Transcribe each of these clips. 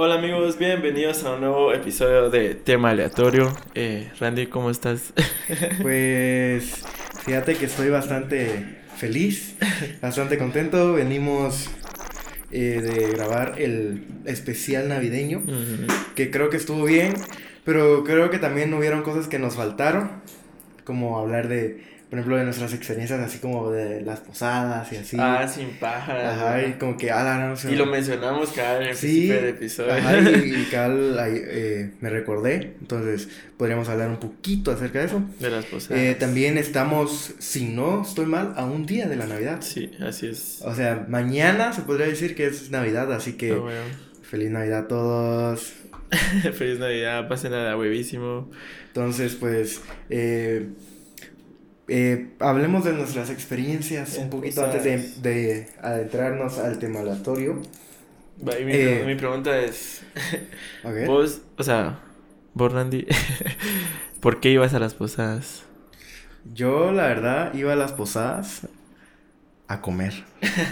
Hola amigos, bienvenidos a un nuevo episodio de Tema Aleatorio. Eh, Randy, ¿cómo estás? Pues fíjate que estoy bastante feliz, bastante contento. Venimos eh, de grabar el especial navideño, que creo que estuvo bien, pero creo que también hubieron cosas que nos faltaron, como hablar de por ejemplo, de nuestras experiencias así como de las posadas y así. Ah, sin pájaros. Ajá, y como que, ah, no, sé. Y lo mencionamos cada en sí, episodio. Ajá, y, cada eh, me recordé, entonces podríamos hablar un poquito acerca de eso. De las posadas. Eh, también estamos, si no estoy mal, a un día de la Navidad. Sí, así es. O sea, mañana se podría decir que es Navidad, así que Ah, bueno. feliz Navidad a todos. Feliz Navidad, pasen nada huevísimo. Entonces, pues, eh, eh, hablemos de nuestras experiencias un poquito antes de, de adentrarnos al tema aleatorio. Mi, Eh, mi pregunta es, Ok. vos, o sea, vos Randy, ¿por qué ibas a las posadas? Yo, la verdad, iba a las posadas a comer.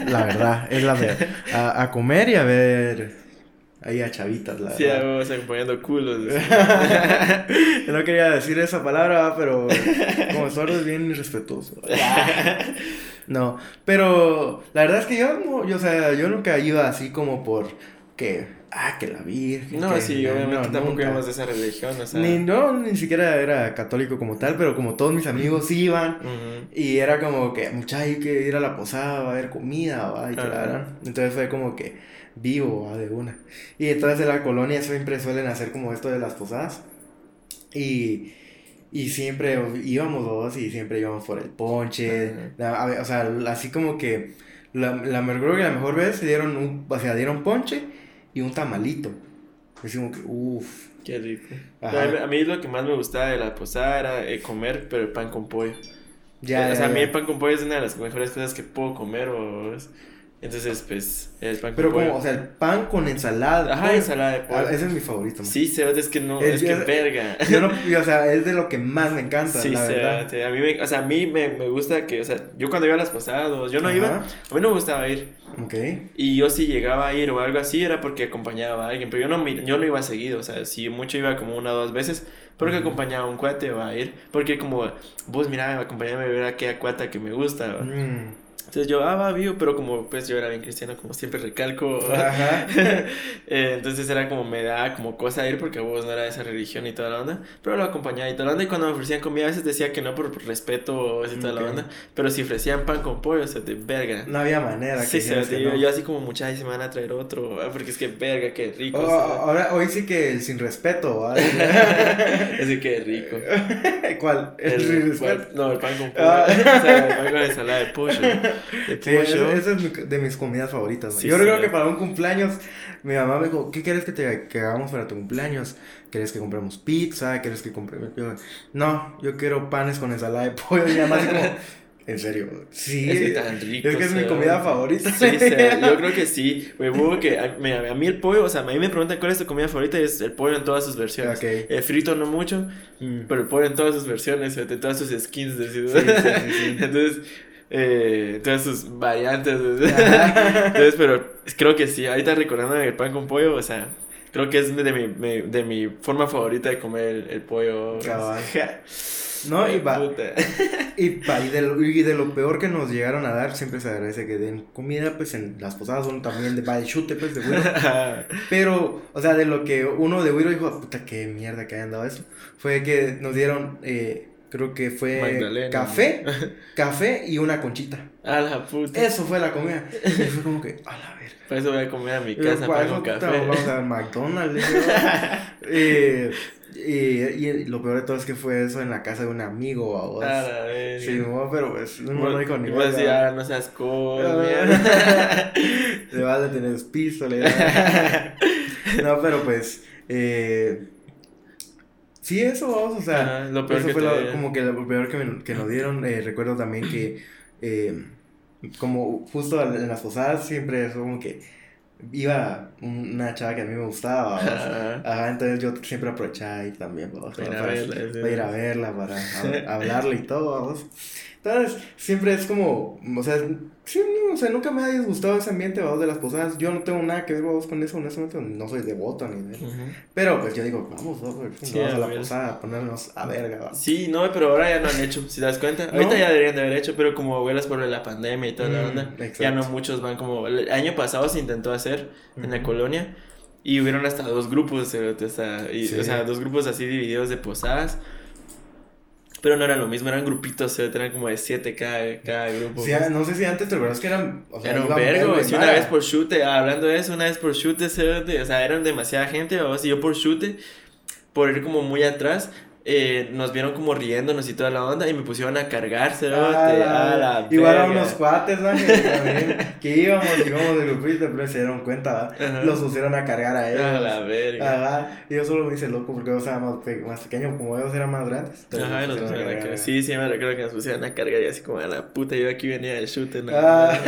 La verdad, es la verdad. A, a comer y a ver ahí a chavitas, la Sí, verdad. vamos acompañando culos. no quería decir esa palabra, pero como sordo es bien irrespetuoso. No, pero la verdad es que yo no, yo, o sea, yo nunca iba así como por que, ah, que la Virgen. No, que- sí, obviamente no, tampoco nunca. íbamos de esa religión, o sea. Ni, no, ni siquiera era católico como tal, pero como todos mis amigos iban, y era como que, mucha, hay que ir a la posada, va a haber comida, va, y la Ajá. harán. Entonces fue como que vivo, va, de una. Y entonces en la colonia siempre suelen hacer como esto de las posadas. Y, y siempre íbamos dos y siempre íbamos por el ponche. a ver, o sea, así como que, la, la, acuerdo que la mejor vez se dieron un, o sea, dieron ponche y un tamalito. Es como que, uff. Qué rico. Ajá. A mí- lo que más me gustaba de la posada era eh, comer, pero el pan con pollo. Ya, o ya, sea, a mí ya. el pan con pollo es una de las mejores cosas que puedo comer. O... Entonces, pues, el pan Pero con pollo. como, o sea, el pan con ensalada. Ajá, pollo. ensalada de pollo. Ah, ese es mi favorito. man. Sí, se es que no, es que verga. Yo no, o sea, es de lo que más me encanta, Sí, la verdad. sí, a mí, me, o sea, a mí me, me gusta que, o sea, yo cuando iba a las posadas, yo no iba, a mí no me gustaba ir. Ok. Y yo si llegaba a ir o algo así era porque acompañaba a alguien, pero yo no, yo no iba seguido, o sea, si mucho iba como una o dos veces, porque Ujú. acompañaba a un cuate o a ir, porque como, vos mira, acompáñame a ver a aquella cuata que me gusta. ¿va? Mm. Entonces yo, ah, va, vivo, pero como pues yo era bien cristiano, como siempre recalco. Ajá. Eh, entonces era como me da como cosa ir porque vos no era de esa religión y toda la onda, pero lo acompañaba y toda la onda y cuando me ofrecían comida a veces decía que no por respeto así toda la onda, pero si ofrecían pan con pollo, o sea, de verga. No había manera que Sí, se que yo, no. yo así como muchachos se me van a traer otro, ah, porque es que verga, qué rico. Oh, ahora, hoy sí que el sin respeto. Así que rico. ¿Cuál? El, sin El, respeto. no, el pan con pollo. Ah. o sea, el pan con ensalada de pollo. Sí, esa esa es mi- de mis comidas favoritas. Sí, Yo sí. creo que para un cumpleaños, mi mamá me dijo, ¿qué quieres que, te, que hagamos para tu cumpleaños? ¿Quieres que compremos pizza? ¿Quieres que compremos...? No, yo quiero panes con ensalada de pollo. Y mi así como, ¿en serio? Sí. Es que tan rico. Es que es mi sea, comida favorita. Sí, sea, yo creo que sí. Me que a, a mí el pollo, o sea, a mí me preguntan cuál es tu comida favorita y es el pollo en todas sus versiones. Ok. El frito no mucho, Mm. pero el pollo en todas sus versiones, de todas sus skins, sí, sí, sí. Entonces, eh, todas sus variantes. Entonces, pero creo que sí, ahorita recordando el pan con pollo, o sea, creo que es de mi, de mi forma favorita de comer el, el pollo. Cabal. No, y va. Y, de lo, y de lo peor que nos llegaron a dar, siempre se agradece que den comida, pues en las posadas son también de va de chute, pues de bueno. Pero, o sea, de lo que uno de Wiro dijo, puta, qué mierda que hayan dado eso, fue que nos dieron, eh, creo que fue Magdalena. café, café y una conchita. A la puta. Eso fue la comida. Y fue como que, a la verga. Por eso voy a comer a mi casa "Para puta, café. Vamos a McDonald's. yo". Eh, y, y lo peor de todo es que fue eso en la casa de un amigo. ¿va vos? A la verga. Sí, no, pero pues no lo dijo ni y vos verga. decís, ah, no seas cool, Ah, mierda. Le vale tener pistola. No, pero pues. Eh, sí, eso, vamos, o sea. Ajá, lo peor eso que fue lo- como que lo peor que, me- que nos dieron. Eh, recuerdo también que. eh, como justo en las posadas siempre es como que iba una chava que a mí me gustaba. Ajá. Ajá, entonces yo siempre aprovechaba y también, vamos, Para ir a verla, para para hab- hablarle y todo, vamos. Entonces, siempre es como, o sea, sí, o sea, nunca me ha disgustado ese ambiente, vamos, de las posadas. Yo no tengo nada que ver, vamos, con eso, honestamente, no soy devoto ni de... Pero, pues, yo digo, vamos, vamos, Sí, vamos a la ver. posada a ponernos a verga, va. Sí, no, pero ahora ya no han hecho, si te das cuenta. ¿No? Ahorita ya deberían de haber hecho, pero como vuelas por la pandemia y toda la Mm, onda, ya exacto. no muchos van como... El año pasado se intentó hacer en la colonia y hubieron hasta dos grupos, eh, o sea, y- Sí. o sea, dos grupos así divididos de posadas. Pero no era lo mismo, eran grupitos, eh, eran como de siete cada, cada grupo. Sí, no sé si antes te acuerdas que eran. O sea, Era un vergo, sí, una vez por chute, ah, hablando de eso, una vez por chute, o sea, eran demasiada gente, vamos, y yo por chute, por ir como muy atrás, eh, nos vieron como riéndonos y toda la onda, y me pusieron a cargar, cerote, Ah, a la Igual a unos cuates, ¿no? Que, también, que íbamos, íbamos de grupito, pero se dieron cuenta, ¿va? Los pusieron a cargar a ellos. A la verga. Ajá, y yo solo me hice loco porque ellos eran más, más pequeños, como ellos eran más grandes. Ajá, nos pusieron a cargar. cargar. Sí, sí, me recuerdo que nos pusieron a cargar y así como a la puta, yo aquí venía de chute, ¿no? Ah,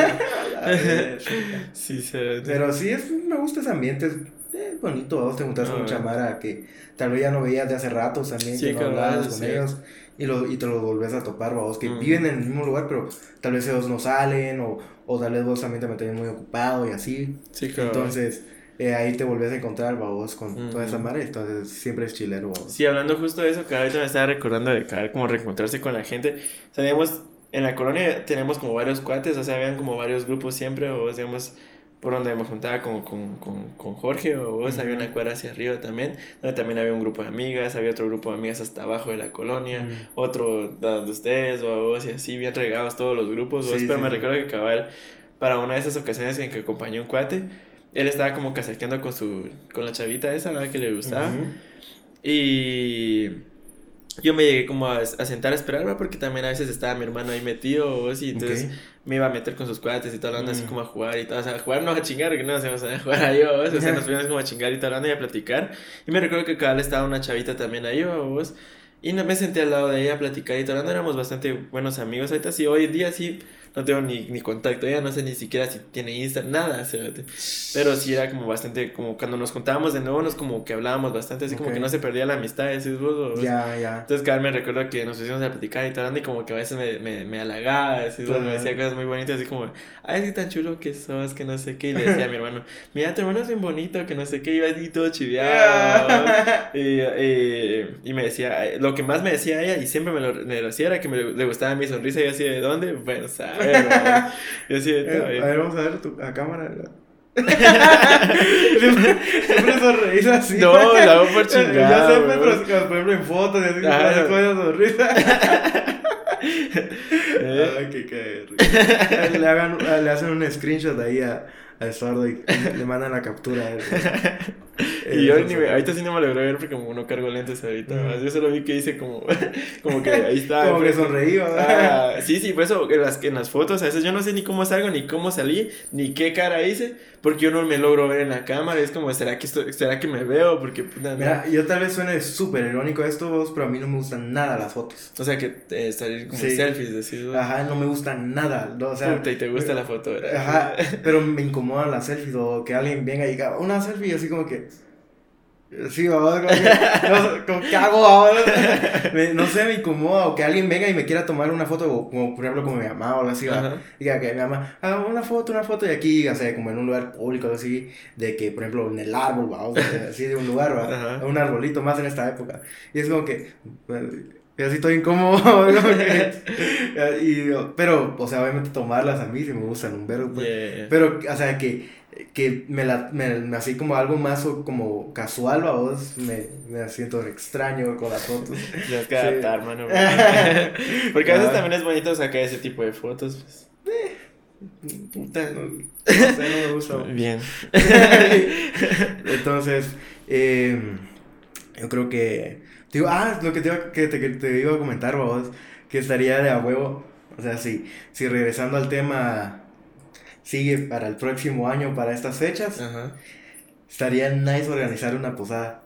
sí, cerote. Pero sí, es, me gusta ese ambiente, es bonito, vos te juntas con Ah, mucha bueno. mara que tal vez ya no veías de hace rato también, Sí, que no hablabas con sí. ellos y, lo, y te los volvés a topar, vos, que Ujú. viven en el mismo lugar, pero tal vez ellos no salen o, o tal vez vos también te mantienes muy ocupado y así. Sí, cabrón. Entonces, eh, ahí te volvés a encontrar, vos, con toda esa mara, entonces siempre es chilero. Sí, hablando justo de eso, que ahorita me estaba recordando de cada como reencontrarse con la gente. O sea, digamos, en la colonia tenemos como varios cuates, o sea, habían como varios grupos siempre, o digamos, por donde me juntaba con, con, con, con Jorge, o vos, había una cuadra hacia arriba también, donde también había un grupo de amigas, había otro grupo de amigas hasta abajo de la colonia, otro de ustedes, o vos, y así, bien regados todos los grupos, vos, Sí, pero sí, me recuerdo que cabal, para una de esas ocasiones en que acompañé a un cuate, él estaba como casaqueando con su, con la chavita esa, ¿verdad? Que le gustaba. Y yo me llegué como a, a sentar a esperar, ¿va? porque también a veces estaba mi hermano ahí metido, y entonces Ok. me iba a meter con sus cuates y todo hablando así Mm. como a jugar y todo, o sea, a jugar no a chingar, que no, o sea, a jugar ahí, ¿vos? o sea, nos poníamos como a chingar y todo hablando y a platicar. Y me recuerdo que cada vez estaba una chavita también ahí, ¿va, vos? Y no me senté al lado de ella a platicar y todo hablando, éramos bastante buenos amigos. Ahorita sí, hoy en día sí, no tengo ni, ni contacto, ella no sé ni siquiera si tiene Insta, nada. Pero sí era como bastante, como cuando nos juntábamos de nuevo, nos como que hablábamos bastante, así como que no se perdía la amistad, decís vos, Ya, ya. entonces, cada vez me recuerdo que nos pusimos a platicar y tal, y como que a veces me, me, me halagaba, así, me decía cosas muy bonitas, así como, ay, qué tan chulo que sos, que no sé qué, y le decía a mi hermano, mira, tu hermano es bien bonito, que no sé qué, iba así todo chiviado, y, y, y me decía, lo que más me decía ella, y siempre me lo, me lo hacía, era que me le gustaba mi sonrisa, y yo así, ¿de dónde? Bueno, yo así, Eh, "Está bien". a ver, vamos a ver tu, a cámara. siempre, siempre sonreís así. No, la hago por chingado, Ya sé, güey. pero por ejemplo en fotos y así, parece con esa sonrisa. Eh, Ay, qué caer. Le, hagan, le hacen un screenshot ahí a, al sordo y le mandan la captura. Y yo Eso ni me- ahorita sí no me logré ver porque como no cargo lentes ahorita. Más. Yo solo vi que hice como, como que ahí está. Como que sonreí. Ah, sí, sí, por eso en las, en las fotos a veces yo no sé ni cómo salgo, ni cómo salí, ni qué cara hice, porque yo no me logro ver en la cámara. Es como, ¿será que, estoy- será que me veo? Porque, puta, no. Mira, yo tal vez suene súper irónico esto, vos, pero a mí no me gustan nada las fotos. O sea, que eh, salir como Sí. selfies, vos. Ajá, no me gustan nada. no, O sea, Puta, y te gusta la foto, ¿verdad? Ajá, pero me incomodan las selfies o que alguien venga y diga una selfie así como que. Sí, vamos, como que. Como que hago ahora. No sé, me incomoda o que alguien venga y me quiera tomar una foto, o como por ejemplo como mi mamá o algo así. Diga que mi mamá, haga una foto, una foto y aquí, o sea, como en un lugar público, así, de que por ejemplo en el árbol, ¿va? O sea, así de un lugar. Un arbolito más en esta época. Y es como que. Y así estoy incómodo, que- y, pero, o sea, obviamente tomarlas a mí si me gustan un verbo, pues. Yeah. Pero, o sea, que, que me la, me, me- así como algo más o como casual, a vos, me, me siento extraño con las fotos. Tienes que Sí. adaptar, mano. porque- a veces Ah. también es bonito sacar ese tipo de fotos. Pues. Puta. No, no sé, no me gusta. Bien. Entonces, eh, yo creo que, digo, ah, lo que te iba, que te, que te iba a comentar, vos, que estaría de a huevo, o sea, si, si regresando al tema sigue para el próximo año, para estas fechas, Ajá. estaría nice organizar una posada.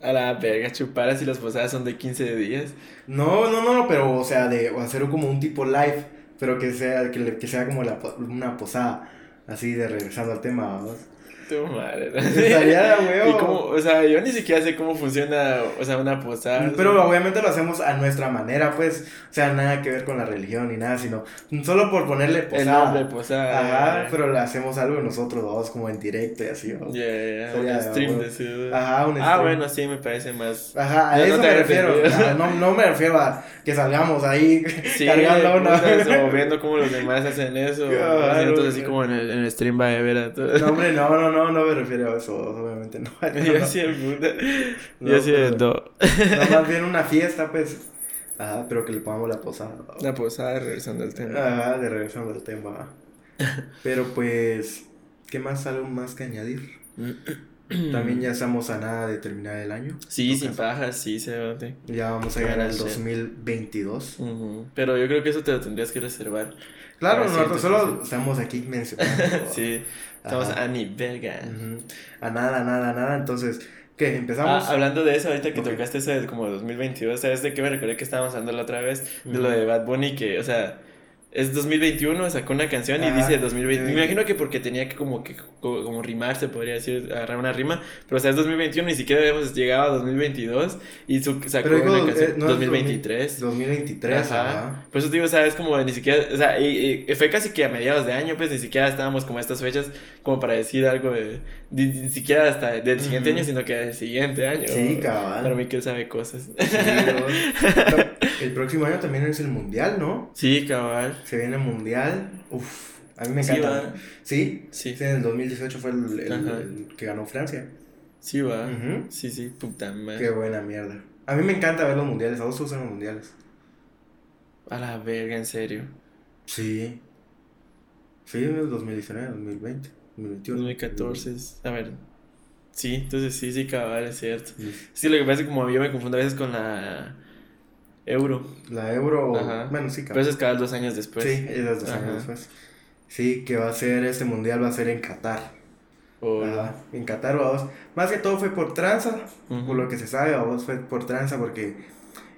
A la verga, chupar así las posadas son de 15 días. No, no, no, pero, o sea, de o hacer como un tipo live, pero que sea, que, que sea como la, una posada, así de regresando al tema, vamos. Tu madre. Estaría de huevo. Y cómo, o sea, yo ni siquiera sé cómo funciona, o sea, una posada. Pero obviamente lo hacemos a nuestra manera, pues. O sea, nada que ver con la religión ni nada, sino solo por ponerle posada. El nombre posada. Ajá, pero le hacemos algo nosotros dos, como en directo y así. ¿no? Ya, Sería un stream de. Ajá, un Ah, stream. bueno, sí, me parece más. Ajá, a eso me refiero. Ajá, no, no me refiero a que salgamos ahí Sí, cargando una. o viendo cómo los demás hacen eso. Claro, entonces, así como en el, en el stream va a ver a todos. No, hombre, no, no, no, no me refiero a eso, obviamente no. Yo así de puta. No, Yo do. No, más bien una fiesta, pues. Ajá, pero que le pongamos la posada. La posada, regresando al tema. Ajá, de regresando al tema. Pero pues, ¿qué más? ¿Algo más que añadir? También ya estamos a nada de terminar el año. Sí, ¿No sin pajas, sí, se va. Ya vamos a llegar al Sí. 2022. Ujú. Pero yo creo que eso te lo tendrías que reservar. Claro, nosotros solo estamos aquí mencionando. Sí, estamos Ajá. a ni verga. Ujú. A nada, nada, nada. Entonces, ¿qué? ¿Empezamos? Ah, hablando de eso, ahorita que Ok. tocaste eso de como 2022, ¿sabes de qué me recordé que estábamos hablando la otra vez? De lo Ujú. de Bad Bunny, que, o sea, es 2021, sacó una canción y Ajá, dice 2020. sí. Me imagino que porque tenía que como que co- como rimar, se podría decir, agarrar una rima, pero o sea, es 2021, ni siquiera habíamos llegado a 2022 y su, sacó Pero una canción eh, no es 2023. 2023, Ajá. ajá. Por eso digo, sabes, como ni siquiera, o sea, y, y fue casi que a mediados de año, pues ni siquiera estábamos como a estas fechas como para decir algo de, ni, ni siquiera hasta del siguiente Ujú. año, sino que del siguiente año. Sí, mí que él sabe cosas. Sí. el próximo año también es el mundial, ¿no? Sí, cabal. Se viene el mundial. Uf, a mí me Sí, encanta. va. Sí, Sí. sí, en el 2018 fue el, el- el que ganó Francia. Sí, va. Ujú. Sí, sí, puta madre. Qué buena mierda. A mí me encanta ver los mundiales. ¿A vos te gustan los mundiales? A la verga, en serio. Sí. Sí, en el 2019, 2020, 2021. 2014. es- A ver. Sí, entonces sí, sí, cabal, es cierto. Sí. Sí, lo que pasa es que como yo me confundo a veces con la euro. La Euro. Ajá. Bueno, sí, Pero cabrón. eso es cada dos años después. sí, es dos Ajá. años después. Sí, que va a ser este mundial, va a ser en Qatar. O- Ajá, en Qatar, vamos. Más que todo fue por tranza, por lo que se sabe, vamos, fue por tranza, porque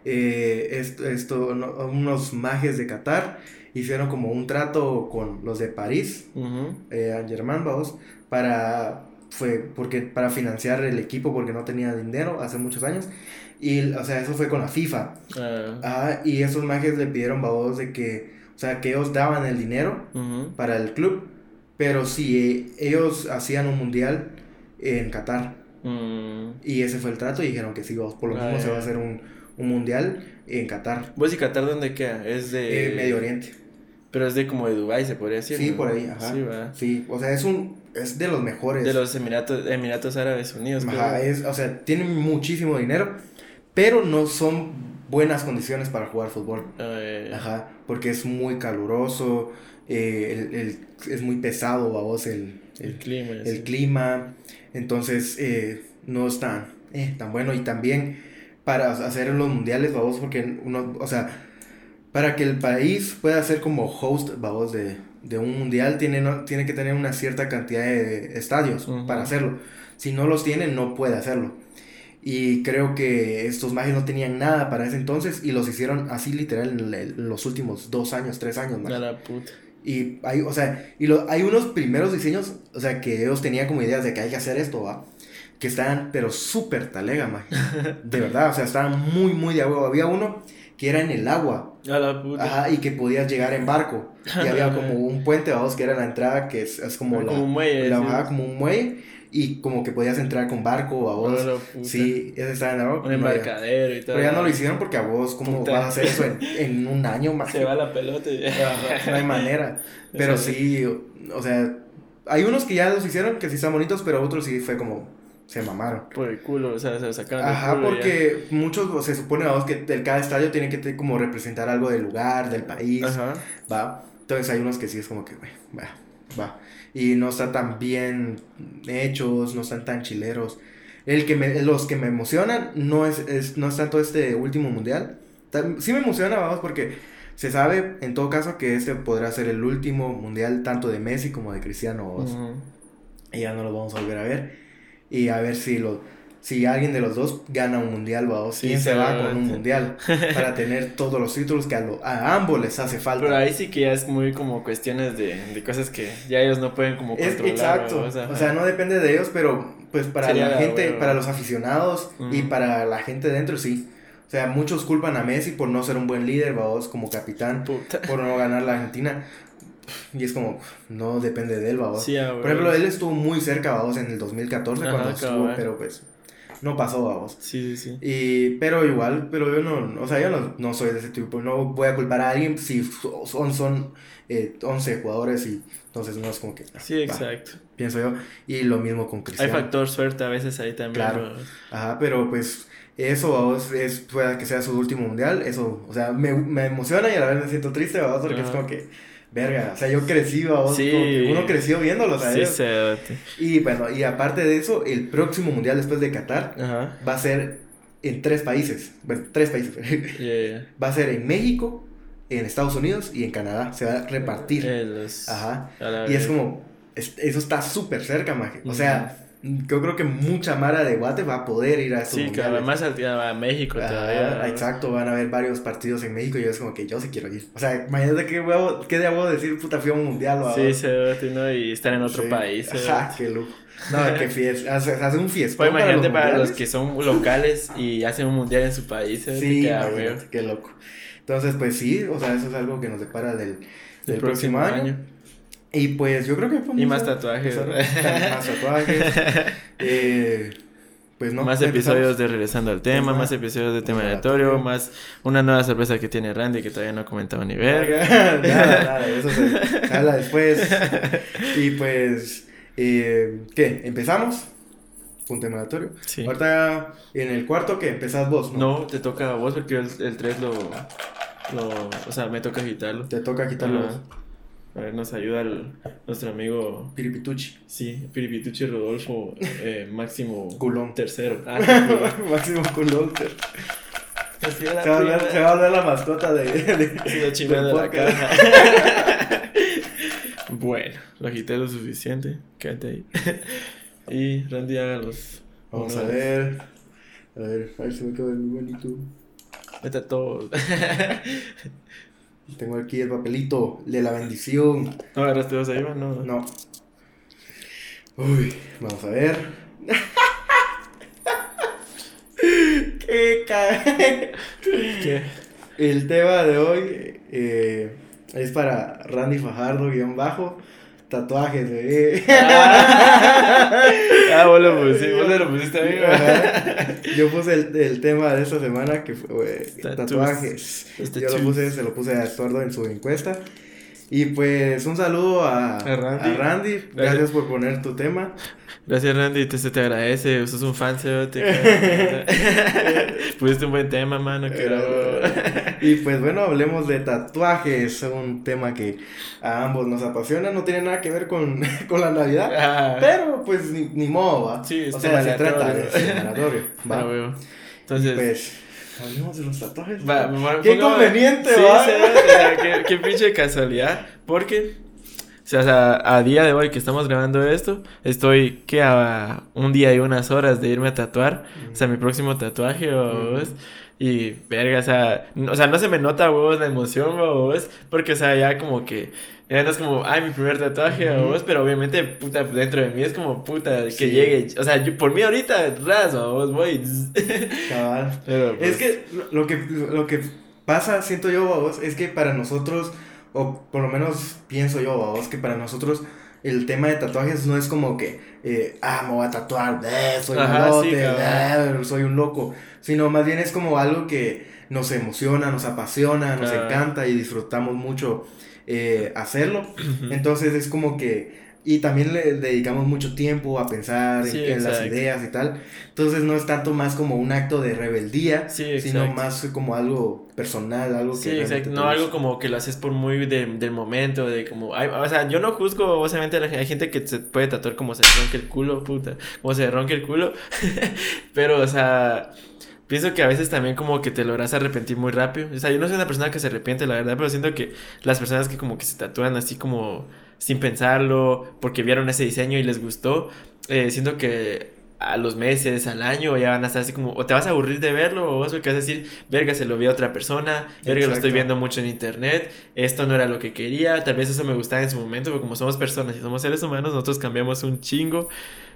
eh, esto, esto, no- unos mages de Qatar hicieron como un trato con los de París, Ujú. eh, Germain, vamos, para, fue porque, para financiar el equipo porque no tenía dinero hace muchos años. Y, o sea, eso fue con la FIFA. Ah, Ah, y esos mages le pidieron, vamos, de que, o sea, que ellos daban el dinero para el club, pero si eh, ellos hacían un mundial en Qatar. Mm. Y ese fue el trato y dijeron que sí, vamos, por lo Ah, mismo se va a hacer un, un mundial en Qatar, ¿Vos y Qatar dónde queda? Es de... eh, Medio Oriente. Pero es de como de Dubái, se podría decir. Sí, ¿no? por ahí, ajá. Sí, va. Sí, o sea, es un es de los mejores. De los Emiratos, Emiratos Árabes Unidos. Ajá, es, o sea, tienen muchísimo dinero, pero no son buenas condiciones para jugar fútbol. Eh, Ajá, porque es muy caluroso, eh, el, el- es muy pesado, vamos, el, el el, clima. el sí. clima, entonces eh, no es tan, eh, tan bueno y también para hacer los mundiales, vamos, porque uno, o sea, para que el país pueda ser como host, vamos, de, de un mundial, tiene, no, tiene que tener una cierta cantidad de estadios para hacerlo. Si no los tiene, no puede hacerlo. Y creo que estos magios no tenían nada para ese entonces y los hicieron así literal en, el- en los últimos dos años, tres años más. Y hay, o sea, y lo, hay unos primeros diseños, o sea, que ellos tenían como ideas de que hay que hacer esto, ¿va? Que estaban, pero súper talega, man. De verdad, o sea, estaban muy, muy de agua. Había uno que era en el agua, A la puta. ajá, y que podías llegar en barco. Y había como un puente, vamos, que era la entrada, que es, es como, la, como un muelle, la- sí. ajá, como un muelle, y como que podías entrar con barco, a A vos. la puta. Sí, ese estaba en el agua. Un pero ya- embarcadero y todo. Pero ya no lo hicieron porque a vos, ¿cómo Puta. vas a hacer eso en, en un año más? Se va la pelota y no hay manera. Pero Eso sí, o sea, hay unos que ya los hicieron que sí están bonitos, pero otros sí fue como se mamaron. Por el culo, o sea, se sacaron Ajá, culo ya. porque muchos o se supone vamos, que el, cada estadio tiene que te- como representar algo del lugar, del país, Ajá. va. Entonces hay unos que sí es como que, güey, va, va. Y no están tan bien hechos, no están tan chileros. El que me, los que me emocionan no es, es- no es tanto este último mundial. Sí me emociona, vamos, porque se sabe en todo caso que este podrá ser el último mundial tanto de Messi como de Cristiano. Ujú. Y ya no los vamos a volver a ver. Y a ver si lo, si alguien de los dos gana un mundial, vamos, Sí, ¿quién se va con un mundial? Para tener todos los títulos que a, lo- a ambos les hace falta. Pero ahí sí que ya es muy como cuestiones de, de cosas que ya ellos no pueden como Es controlar. exacto, O sea, o sea, no depende de ellos, pero pues para la gente, para los aficionados y para la gente dentro, sí. O sea, muchos culpan a Messi por no ser un buen líder, vamos, como capitán, puta. por no ganar la Argentina. Y es como, no depende de él, vamos. Sí, Por ejemplo, él estuvo muy cerca, vamos, en el 2014 Ajá, cuando estuvo, pero pues no pasó, vamos. Sí, sí, sí. Y, pero igual, pero yo no, o sea, yo no, no soy de ese tipo, no voy a culpar a alguien si son, son eh, 11 jugadores y entonces no es como que, Sí, va, exacto. pienso yo, y lo mismo con Hay Cristiano. factor suerte a veces ahí también. Claro. Ajá, pero pues eso, vamos, es, pueda que sea su último mundial, eso, o sea, me, me emociona y a la vez me siento triste, vamos, porque es como que, verga, o sea, yo crecí, Sí. que uno creció viéndolo, Sí, ¿sabes? cerote. Y bueno, y aparte de eso, el próximo mundial después de Qatar Ajá. va a ser en tres países, bueno, tres países, Yeah, yeah. va a ser en México, en Estados Unidos y en Canadá, se va a repartir. Eh, los- Ajá. a Y es como, es- eso está súper cerca, maje. O sea, yo creo que mucha Mara de Guate va a poder ir a estos Sí, mundiales. que más al- a México Ajá, todavía. exacto, van a haber varios partidos en México y yo es como que yo sí quiero ir. O sea, imagínate qué huevo, qué de huevo decir, puta, fui a un mundial o Sí, cerote, ¿no? Y estar en otro Sí. país. Ajá, qué lujo. No, qué fiesta. Hace, hace un fiesta. Pues imagínate para los que son locales y hacen un mundial en su país. Sí, que, ah, qué loco. Entonces, pues sí, o sea, eso es algo que nos depara del, del el próximo, año. Y pues yo creo que podemos Y más tatuajes. Más tatuajes. eh, pues no. más episodios de Regresando al Tema, más episodios de Tema Aleatorio. más una nueva sorpresa que tiene Randy que todavía no ha comentado ni verga. nada, nada, eso se, habla después. Y pues, eh, ¿qué? ¿Empezamos? Un tema aleatorio. Sí. Ahorita en el cuarto, ¿qué? Empezás vos, ¿no? No, te toca a vos porque yo el, el 3 lo, lo. O sea, me toca quitarlo. Te toca quitarlo. Ajá. A ver, nos ayuda el- nuestro amigo. Piripituchi. Sí, Piripituchi Rodolfo eh, Máximo Culón. tercero. Ah, sí. Máximo culón. Se Así era va, a prima. se va a la mascota de. de Sí, de la caja. bueno, lo agité lo suficiente. Quédate ahí. y Randy haga los. Vamos a ver. A ver, a ver si me queda muy bonito. Vete a todos. Tengo aquí el papelito de la bendición. ¿No agarraste dos ahí, no? No. Uy, vamos a ver. ¿Qué ¿Qué? El tema de hoy eh, es para Randy Fajardo, guion bajo. Tatuajes, bebé. Ah, vos lo pusiste, vos lo pusiste ahí, Ajá. Yo puse el, el tema de esta semana que fue tatuajes. Yo lo puse, se lo puse a Estuardo en su encuesta. Y pues un saludo a, A Randy. a Randy. Gracias, Gracias. por poner tu tema. Gracias, Randy. Te, se te agradece. Sos un fan, cerote. Pusiste un buen tema, mano. Que bravo. y pues bueno, hablemos de tatuajes. Un tema que a ambos nos apasiona. No tiene nada que ver con, con la Navidad. Ah, Pero pues ni, ni modo, va. Sí, o sea, se trata de va. ah. Entonces. Pues hablemos de los tatuajes. Va, Qué conveniente, sí, va. sí, o sea, qué, qué pinche casualidad. Porque, o sea, o sea, a día de hoy que estamos grabando esto, estoy que a un día y unas horas de irme a tatuar. O sea, mi próximo tatuaje, vos. Y, verga, o sea, no, o sea, no se me nota, huevos, la emoción, vos. Porque, o sea, ya como que, no es como, ay, mi primer tatuaje, Ujú. vos. Pero obviamente, puta, dentro de mí es como, puta, que Sí. llegue. O sea, yo, por mí ahorita, ras, vos, voy. Cabal. Pero, Es pues, que lo que, lo que pasa, siento yo, vos, es que para nosotros, o por lo menos pienso yo, vos, que para nosotros el tema de tatuajes no es como que, eh, ah, me voy a tatuar, eh, soy Ajá, sí, cabal. eh, soy un loco, sino más bien es como algo que nos emociona, nos apasiona, nos encanta y disfrutamos mucho eh, hacerlo. Entonces es como que... Y también le dedicamos mucho tiempo a pensar en- Sí, en, las ideas y tal. Entonces no es tanto más como un acto de rebeldía, Sí, sino más como algo personal, algo que... Sí, exacto. No algo como que lo haces por muy de- del momento, de como... ay, o sea, yo no juzgo, obviamente, a la hay gente que se puede tatuar como se ronque el culo, puta. Como se ronque el culo. Pero, o sea... Pienso que a veces también como que te logras arrepentir muy rápido. O sea, yo no soy una persona que se arrepiente, la verdad, pero siento que las personas que como que se tatúan así como sin pensarlo, porque vieron ese diseño y les gustó, eh, siento que a los meses, al año, ya van a estar así como, o te vas a aburrir de verlo, o vas a decir, verga, se lo vi a otra persona, verga, lo estoy viendo mucho en internet, esto no era lo que quería, tal vez eso me gustaba en su momento, pero como somos personas y somos seres humanos, nosotros cambiamos un chingo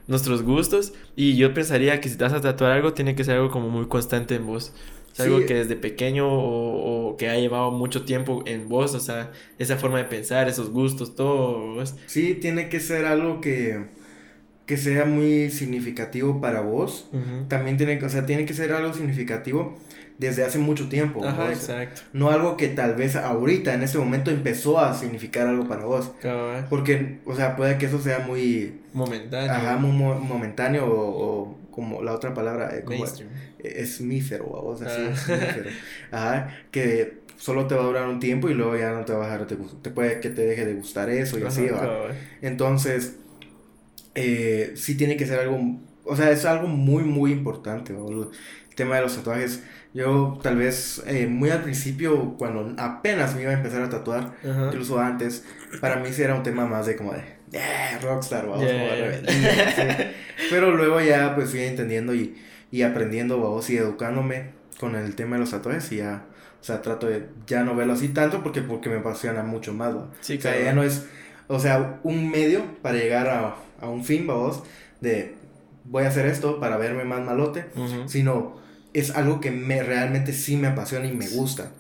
nuestros gustos, y yo pensaría que si te vas a tatuar algo, tiene que ser algo como muy constante en vos. Es algo que desde pequeño o, o, que ha llevado mucho tiempo en vos, o sea, esa forma de pensar, esos gustos, todo. Sí, tiene que ser algo que que sea muy significativo para vos. También tiene, o sea, tiene que ser algo significativo desde hace mucho tiempo. Ajá, exacto. No algo que tal vez ahorita, en ese momento, empezó a significar algo para vos. Porque, o sea, puede que eso sea muy... Momentáneo. Ajá, muy momentáneo o, como la otra palabra, eh, como es mífero, o sea, ah. Ajá, que solo te va a durar un tiempo y luego ya no te va a dejar, te, te puede que te deje de gustar eso y así, ¿va? Entonces eh, sí tiene que ser algo, o sea, es algo muy, muy importante, el tema de los tatuajes. Yo tal vez eh, muy al principio, cuando apenas me iba a empezar a tatuar, incluso antes, para mí sí era un tema más de como de, yeah, rockstar, vamos, Pero luego ya pues fui entendiendo y, y aprendiendo, vamos, y educándome con el tema de los tatuajes y ya, o sea, trato de ya no verlo así tanto porque, porque me apasiona mucho más, Sí, o sea, ya no es, o sea, un medio para llegar a a un fin, vamos, de voy a hacer esto para verme más malote, sino es algo que me realmente sí me apasiona y me gusta.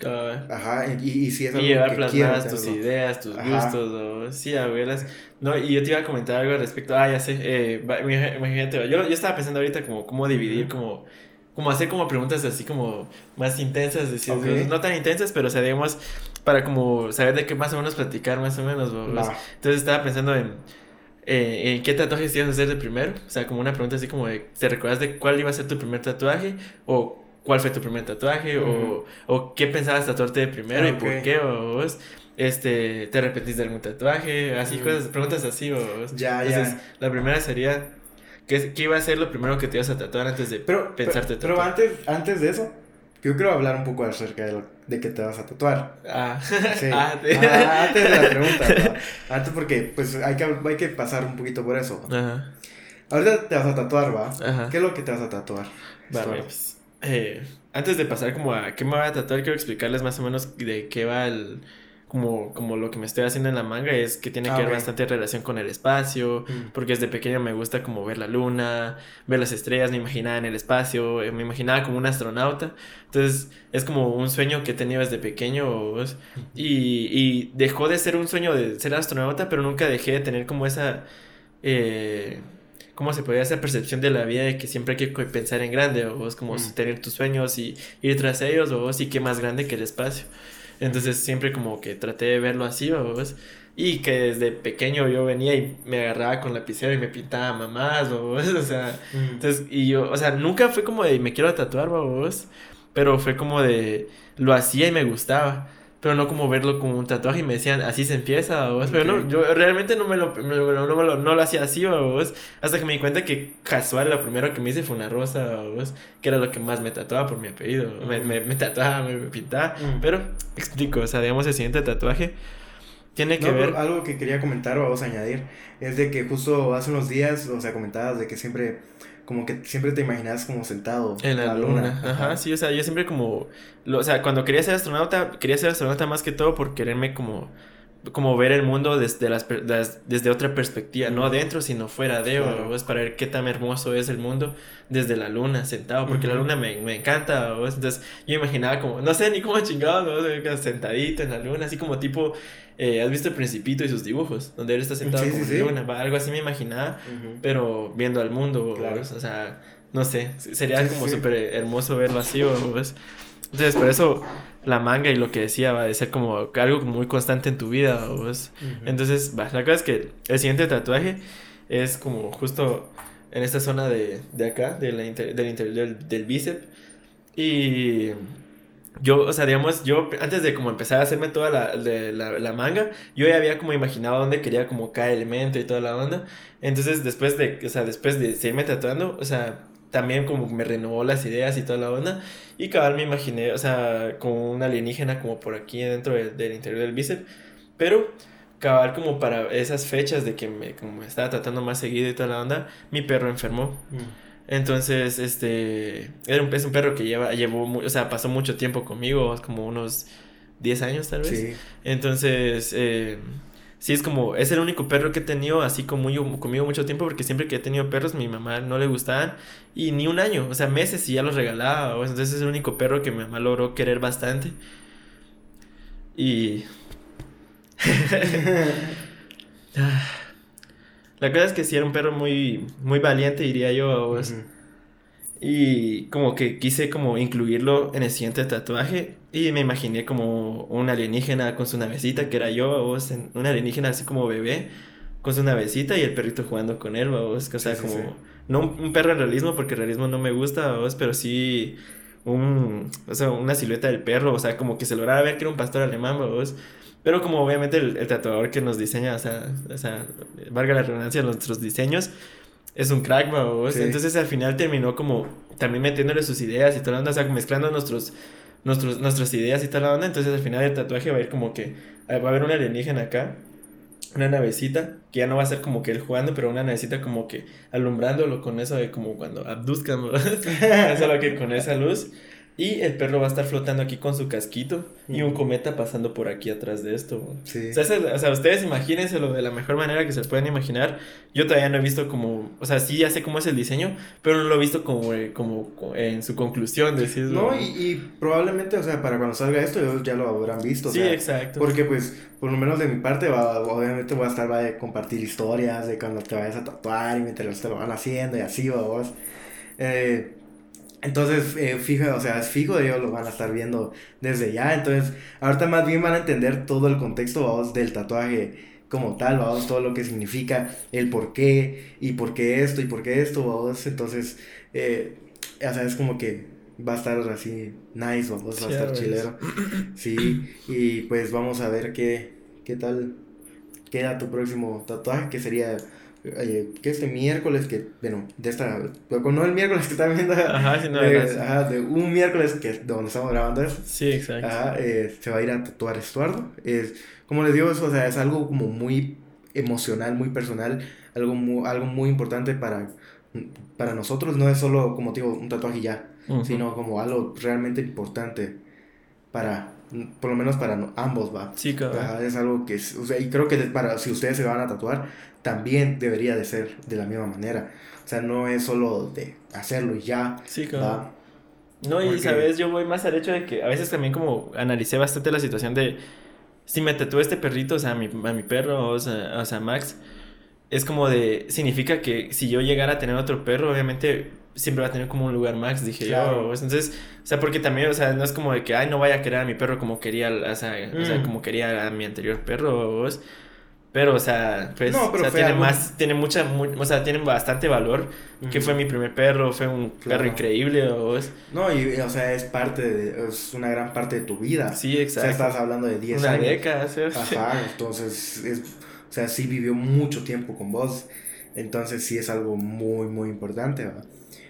Ajá, y, y sí es algo y llevar plasmadas tus ideas, tus gustos, o, sí, abuelas. No, y yo te iba a comentar algo al respecto. Ah, ya sé, eh, imagínate, yo, yo estaba pensando ahorita como cómo dividir, como como hacer como preguntas así como más intensas, decir, no tan intensas, pero o sea, digamos, para como saber de qué más o menos platicar, más o menos. Entonces estaba pensando en eh, ¿qué tatuajes ibas a hacer de primero? O sea, como una pregunta así como de, ¿te recuerdas de cuál iba a ser tu primer tatuaje? ¿O cuál fue tu primer tatuaje? o, o, qué pensabas tatuarte de primero y por qué? ¿O vos, este, te arrepentiste de algún tatuaje? Así, cosas, preguntas así. ¿o Ya, Entonces, la primera sería, ¿qué, ¿qué, iba a ser lo primero que te ibas a tatuar antes de pero, pensarte pero, pero antes, antes de eso, yo quiero hablar un poco acerca de, lo, de qué te vas a tatuar. Ah, sí. ah, ah antes de la pregunta. Antes porque pues hay que, hay que pasar un poquito por eso. Ajá. Ahorita te vas a tatuar, ¿va? Ajá. ¿Qué es lo que te vas a tatuar? Vale, pues, eh, antes de pasar como a qué me voy a tatuar, quiero explicarles más o menos de qué va el como, como lo que me estoy haciendo en la manga es que tiene que ver bastante relación con el espacio, mm. porque desde pequeño me gusta como ver la luna, ver las estrellas, me imaginaba en el espacio, eh, me imaginaba como un astronauta, entonces es como un sueño que he tenido desde pequeño y, y dejó de ser un sueño de ser astronauta, pero nunca dejé de tener como esa... Eh, ¿cómo se podría esa percepción de la vida de que siempre hay que pensar en grande o es como mm. tener tus sueños y ir tras ellos o sí que más grande que el espacio. Entonces siempre como que traté de verlo así, ¿vos? Y que desde pequeño yo venía y me agarraba con lapicero y me pintaba mamás, ¿vos? O sea, mm. entonces, y yo, o sea, nunca fue como de me quiero tatuar, ¿vos? Pero fue como de lo hacía y me gustaba pero no como verlo como un tatuaje y me decían, así se empieza, vos. Pero no, yo realmente no me lo, no, me lo, no lo hacía así, vos. Hasta que me di cuenta que casual lo primero que me hice fue una rosa, vos. Que era lo que más me tatuaba por mi apellido. Me, me, me, tatuaba, me, pintaba. Pero, explico, o sea, digamos, el siguiente tatuaje tiene que ver... Algo que quería comentar o vamos a añadir es de que justo hace unos días, o sea, comentabas de que siempre como que siempre te imaginas como sentado en la, luna. Ajá. sí, o sea, yo siempre como, o sea, cuando quería ser astronauta, quería ser astronauta más que todo por quererme como como ver el mundo desde las, desde otra perspectiva, no adentro, sino fuera de, o es para ver qué tan hermoso es el mundo desde la luna, sentado, porque la luna me, me encanta, ¿o? entonces yo imaginaba como, no sé ni cómo chingado, ¿no? sentadito en la luna, así como tipo, eh, ¿has visto el Principito y sus dibujos? Donde él está sentado como en la luna, algo así me imaginaba, pero viendo al mundo, o sea, no sé, sería como súper hermoso verlo así, ¿o? Entonces, por eso la manga y lo que decía va a ser como algo muy constante en tu vida. Entonces, va, la cosa es que el siguiente tatuaje es como justo en esta zona de, de acá, de la del interior del, del bíceps. Y yo, o sea, digamos, yo antes de como empezar a hacerme toda la, la, la, manga, yo ya había como imaginado dónde quería como cada elemento y toda la onda. Entonces, después de, o sea, después de seguirme tatuando, o sea, también como me renovó las ideas y toda la onda. Y cabal me imaginé, o sea, como una alienígena como por aquí dentro del interior del bíceps. Pero cabal como para esas fechas de que me, como me estaba tratando más seguido y toda la onda, mi perro enfermó. Mm. Entonces, este, era un, es un perro que lleva, llevó, o sea, pasó mucho tiempo conmigo, como unos 10 años tal vez. Sí. Entonces, eh, sí es como, es el único perro que he tenido así como conmigo mucho tiempo, porque siempre que he tenido perros, mi mamá no le gustaban, y ni un año, o sea, meses y ya los regalaba, entonces es el único perro que mi mamá logró querer bastante. Y... La cosa es que sí era un perro muy, muy valiente, diría yo. Y como que quise como incluirlo en el siguiente tatuaje. Y me imaginé como un alienígena con su navecita, que era yo, vos, un alienígena así como bebé, con su navecita y el perrito jugando con él, vos. O sea, como... No un, perro en realismo, porque el realismo no me gusta, vos, pero sí un, o sea, una silueta del perro, o sea, como que se lograba ver que era un pastor alemán, vos. Pero como obviamente el, tatuador que nos diseña, o sea, o sea, valga la redundancia, nuestros diseños, es un crack, vos. Entonces al final terminó como también metiéndole sus ideas y onda, o sea, mezclando nuestros, nuestros, nuestras ideas y toda la onda. Entonces al final el tatuaje va a ir como que va a haber un alienígena acá, una navecita, que ya no va a ser como que él jugando, pero una navecita como que alumbrándolo con eso de como cuando abduzcan, Solo que con esa luz. Y el perro va a estar flotando aquí con su casquito y un cometa pasando por aquí atrás de esto. Sí. O, sea, ustedes imagínense lo de la mejor manera que se pueden imaginar. Yo todavía no he visto como, o sea, sí ya sé cómo es el diseño, pero no lo he visto como, eh, como en su conclusión. No, y, y, probablemente, o sea, para cuando salga esto ya lo habrán visto. Sí, exacto. Porque pues, por lo menos de mi parte, va, obviamente voy a estar, va a compartir historias de cuando te vayas a tatuar y mientras te lo van haciendo y así, vos. Eh, entonces, eh, fijo, o sea, es fijo, ellos lo van a estar viendo desde ya. Entonces, ahorita más bien van a entender todo el contexto, vamos, del tatuaje como tal, vamos, todo lo que significa, el por qué, y por qué esto, y por qué esto, vamos. Entonces, eh, o sea, es como que va a estar así nice, vamos, va a estar chilero. Sí, y pues vamos a ver qué, qué tal queda tu próximo tatuaje, que sería que este miércoles que, bueno, de esta, no el miércoles que está viendo, ajá, sí, no, de, ajá, de un miércoles que donde estamos grabando eso, sí, exacto, ajá, eh, se va a ir a tatuar Estuardo, es, como les digo, eso, o sea, es algo como muy emocional, muy personal, algo muy, algo muy importante para, para nosotros, no es solo, como digo, un tatuaje ya, sino como algo realmente importante para, por lo menos para ambos, va. Sí, claro. es algo que, o sea, y creo que para, si ustedes se van a tatuar, también debería de ser de la misma manera. O sea, no es solo de hacerlo y ya. Sí, claro. No, y sabes, yo voy más al hecho de que a veces también como analicé bastante la situación de si me tatúo este perrito, o sea, a mi, a mi perro, o sea, o sea, Max, es como de, significa que si yo llegara a tener otro perro, obviamente siempre va a tener como un lugar Max, dije yo. Entonces, o sea, porque también, o sea, no es como de que, ay, no vaya a querer a mi perro como quería, o sea, o sea mm. como quería a mi anterior perro, pero, o sea, pues, o sea, tiene más, tiene mucha, o sea, tiene bastante valor. Que fue mi primer perro, fue un perro increíble, ¿o No, y, o sea, es parte de, es una gran parte de tu vida. Sí, exacto. O sea, estás hablando de 10 años. Una década, ¿sí? Ajá, entonces, es, o sea, sí vivió mucho tiempo con vos. Entonces, sí es algo muy, muy importante, ¿verdad?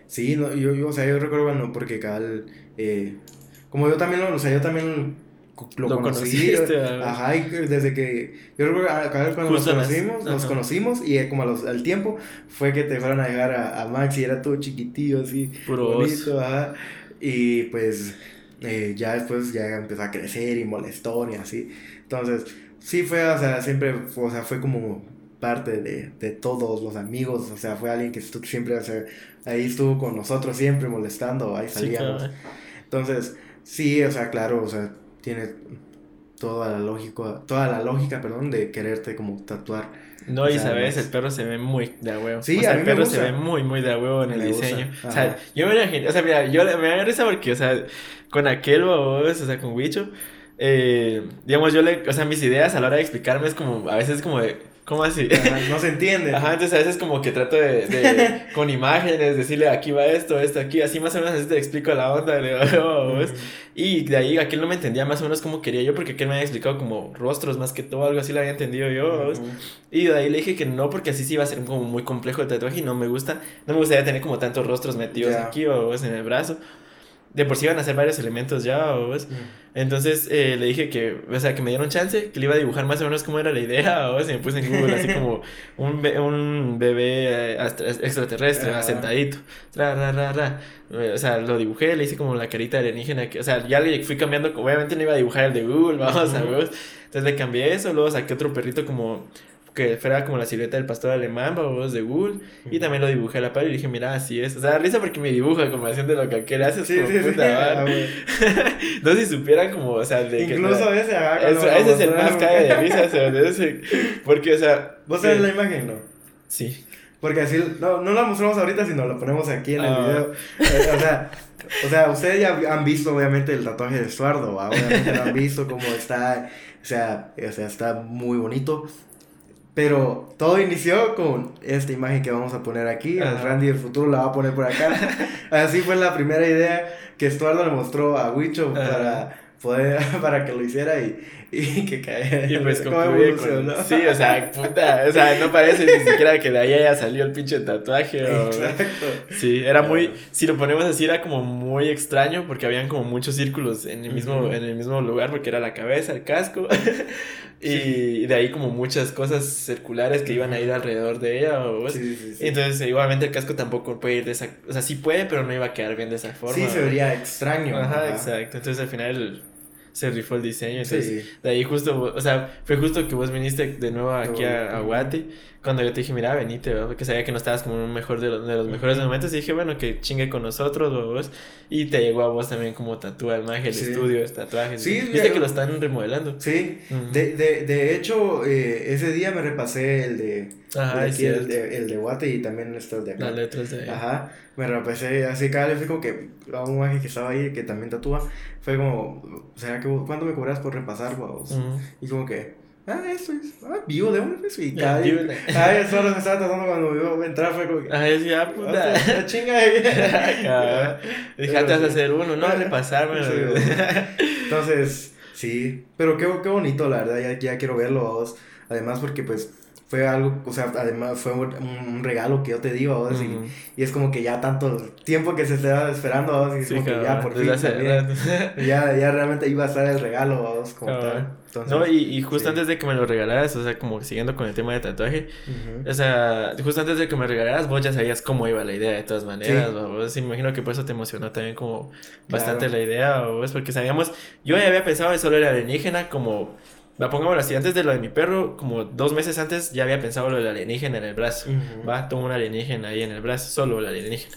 Sí, no, yo, yo, o sea, yo recuerdo, bueno, porque cada, eh, como yo también, o sea, yo también lo, conocí. Ajá, y desde que. Yo recuerdo cuando nos conocimos, nos conocimos y como al tiempo fue que te fueron a llegar a, Max y era todo chiquitillo, así. Puro bonito, ajá. Y pues eh, ya después ya empezó a crecer y molestón y así. Entonces, sí fue, o sea, siempre, o sea, fue como parte de, de todos los amigos, o sea, fue alguien que siempre, o sea, ahí estuvo con nosotros siempre molestando, ahí salíamos. Entonces, sí, o sea, claro, o sea, tiene toda la lógica, toda la lógica, perdón, de quererte como tatuar. No, y sabes, el perro se ve muy de huevo. Sí, o sea, el perro se ve muy, muy de huevo en el diseño. O sea, yo me imagino, o sea, mira, yo me da risa porque, o sea, con aquel o sea, con Wicho, eh, digamos, yo le, o sea, mis ideas a la hora de explicarme es como, a veces es como de, ¿Cómo así? no se entiende. Ajá, entonces a veces como que trato de, de con imágenes, decirle aquí va esto, esto aquí, así más o menos así te explico la onda. Y de ahí aquel no me entendía más o menos cómo quería yo, porque aquel me había explicado como rostros más que todo, algo así lo había entendido yo. Y de ahí le dije que no, porque así sí iba a ser como muy complejo el tatuaje y no me gusta, no me gustaría tener como tantos rostros metidos aquí o en el brazo. De por sí iban a hacer varios elementos ya, ¿vos? Entonces eh, le dije que, o sea, que me dieron chance, que le iba a dibujar más o menos cómo era la idea, ¿vos? Y me puse en Google así como un, be- un bebé eh, extraterrestre, asentadito, ra, ra, ra, ra. O sea, lo dibujé, le hice como la carita alienígena, que, o sea, ya le fui cambiando, obviamente no iba a dibujar el de Google, vamos a ver. Entonces le cambié eso, luego saqué otro perrito como que fuera como la silueta del pastor alemán, vamos, de Google, y también lo dibujé a la par y dije, mira, así es. O sea, risa porque me dibuja como haciendo lo que aquel hace, es Sí, como sí, sí. puta Ah. No sé si supieran como, o sea, de que... Incluso ese, cuando Eso- lo ese es el más cae de risa, o sea, de ese- porque, o sea... Vos sabés la imagen, ¿no? Sí. Porque así, no, no la mostramos ahorita, sino lo ponemos aquí en el Ah. video. Eh, o sea, o sea, ustedes ya han visto obviamente el tatuaje de Estuardo, ¿va? obviamente lo han visto cómo está, o sea, o sea, está muy bonito. Pero todo inició con esta imagen que vamos a poner aquí. El. Randy del futuro la va a poner por acá. Así fue la primera idea que Estuardo le mostró a Wicho para poder, para que lo hiciera y, y que cayera. Y pues ¿Cómo concluye con... evolucionó? Sí, o sea, puta, o sea, no parece ni siquiera que de ahí haya salido el pinche tatuaje, o... Exacto. Sí, era muy, si lo ponemos así, era como muy extraño porque habían como muchos círculos en el mismo, Ujú. en el mismo lugar porque era la cabeza, el casco y de ahí como muchas cosas circulares que iban a ir alrededor de ella o Sí, sí, sí. Entonces, igualmente el casco tampoco puede ir de esa, o sea, sí puede, pero no iba a quedar bien de esa forma. Sí, se ¿no? vería extraño. Ajá, exacto. Entonces al final se rifó el diseño. Entonces, Sí. de ahí justo, o sea, fue justo que vos viniste de nuevo aquí a, a. Guate. Cuando yo te dije, mira, venite, ¿verdad? porque sabía que no estabas como un mejor de los, de los mejores momentos. Y dije, bueno, que chingue con nosotros, vos. Y te llegó a vos también como tatúa el magia, el Sí. estudio, tatuajes. Sí, Viste que lo están remodelando. Sí, Ujú. de, de, de hecho, eh, ese día me repasé el de, Ajá, aquí, el de, el de Guate y también está el de acá. Las letras de. Ajá, me repasé así cada vez fui como que a un maje que estaba ahí que también tatúa, fue como, ¿será que vos- cuánto me cobras por repasar, vos? Ujú. Y como que, ah, esto es, ah, vivo de una vez y cada de- ay, eso lo que estaba tratando cuando me vio entrar fue como que, Ajá, yo decía, ah, puta. "Hostia, la chinga ahí". Cabrón. Dije, ah, te vas a hacer uno, no, repasarme. Sí, Entonces, sí, pero qué, qué bonito, la verdad, ya, ya quiero verlo, vos. Además, porque pues fue algo, o sea, además fue un, un regalo que yo te di, y- Ujú. y, es como que ya tanto tiempo que se estaba esperando, vos, y es Sí, como que ya por fin también, ya, ya realmente iba a estar el regalo, vos, como tal. Entonces, No, y, y justo sí. antes de que me lo regalaras, o sea, como siguiendo con el tema de tatuaje, o sea, justo antes de que me regalaras, vos ya sabías cómo iba la idea de todas maneras, Sí. vos me imagino que por eso te emocionó también como bastante Claro. la idea, vos, porque sabíamos, yo ya había pensado en solo el alienígena como, va, pongámoslo así, antes de lo de mi perro, como dos meses antes ya había pensado lo del alienígena en el brazo, va, tengo un alienígena ahí en el brazo, solo el alienígena.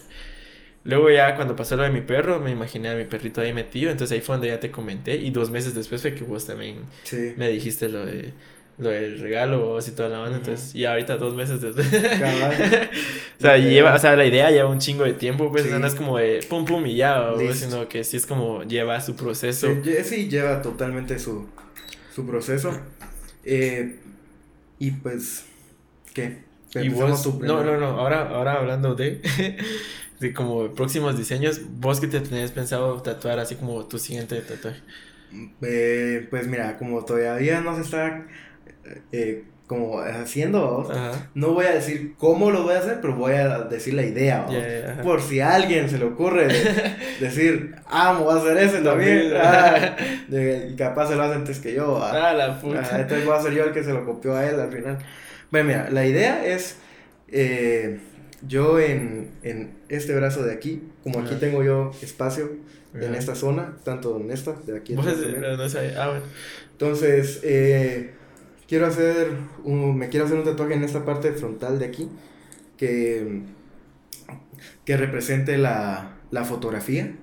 Luego ya cuando pasó lo de mi perro, me imaginé a mi perrito ahí metido, entonces ahí fue donde ya te comenté y dos meses después fue que vos también Sí. me dijiste lo de lo del regalo vos y toda la banda, entonces y ahorita dos meses después. O sea, lleva, o sea, la idea lleva un chingo de tiempo, pues, Sí. no es como de pum pum y ya, sino que sí es como lleva su proceso. Sí, sí lleva totalmente su, su proceso. Eh, y pues, ¿qué? Y vos, tú no, no, no, ahora, ahora hablando de, de como próximos diseños, vos que te tenés pensado tatuar así como tu siguiente tatuaje. Eh, pues mira, como todavía no se está eh, como haciendo, no voy a decir cómo lo voy a hacer, pero voy a decir la idea. Por si a alguien se le ocurre de- decir, ah, me voy a hacer ese también. Ah, de- capaz se lo hace antes que yo. ah. Ah, la puta. Ah, entonces voy a ser yo el que se lo copió a él al final. Bueno, mira, la idea es eh, yo en, en este brazo de aquí, como aquí tengo yo espacio en esta zona, tanto en esta, de aquí. También. pero no sabía. Ah, bueno. Entonces, eh, quiero hacer un, me quiero hacer un tatuaje en esta parte frontal de aquí que, que represente la, la fotografía,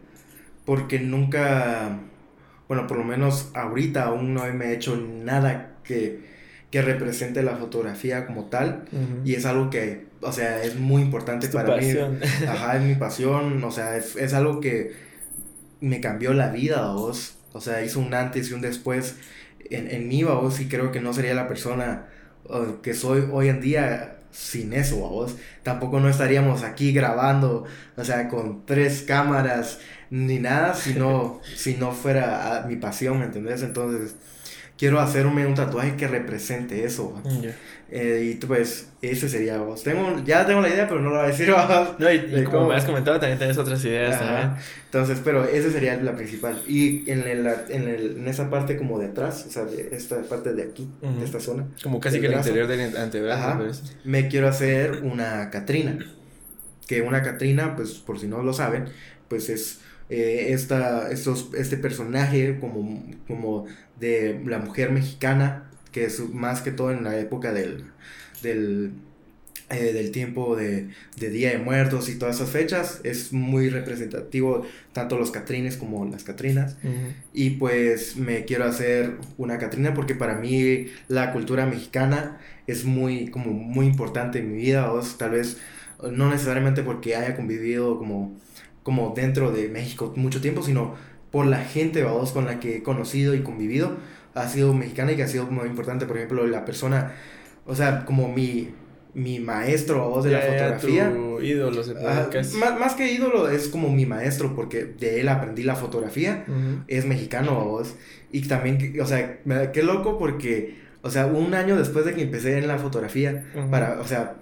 porque nunca, bueno, por lo menos ahorita aún no me he hecho nada que, que represente la fotografía como tal, y es algo que, o sea, es muy importante Es para pasión. mí. Ajá, es mi pasión, o sea, es, es algo que me cambió la vida, vos. O sea, hizo un antes y un después en, en mí, vos, y creo que no sería la persona que soy hoy en día sin eso, vos. Tampoco no estaríamos aquí grabando, o sea, con tres cámaras ni nada, si no, si no fuera mi pasión, ¿me entendés? Entonces, quiero hacerme un tatuaje que represente eso. Mm, ya. Eh, y pues ese sería vos. Tengo, ya tengo la idea, pero no la voy a decir. ¿va? No, y, y como cómo- me has comentado, también tienes otras ideas Ajá. Entonces, pero esa sería la principal. Y en, el, en, el, en esa parte como de atrás, o sea, de esta parte de aquí, Ujú. de esta zona, Como casi que el brazo. interior del antebrazo, Ajá. parece. me quiero hacer una Catrina. Que una Catrina, pues por si no lo saben, pues es eh, esta, estos, este personaje como, como de la mujer mexicana, que es más que todo en la época del, del, eh, del tiempo de, de Día de Muertos y todas esas fechas, es muy representativo tanto los Catrines como las Catrinas. Y pues me quiero hacer una Catrina porque para mí la cultura mexicana es muy, como muy importante en mi vida. O tal vez no necesariamente porque haya convivido como, como dentro de México mucho tiempo, sino por la gente vamos, con la que he conocido y convivido. Ha sido mexicana y que ha sido muy importante. Por ejemplo, la persona, o sea, como mi, mi maestro vamos, de la Ya, ya, fotografía. tu ídolo, se casi. más, más que ídolo, es como mi maestro porque de él aprendí la fotografía Ujú. es mexicano a vos. Y también, o sea, qué loco porque, o sea, un año después de que empecé en la fotografía, Ujú. para, o sea,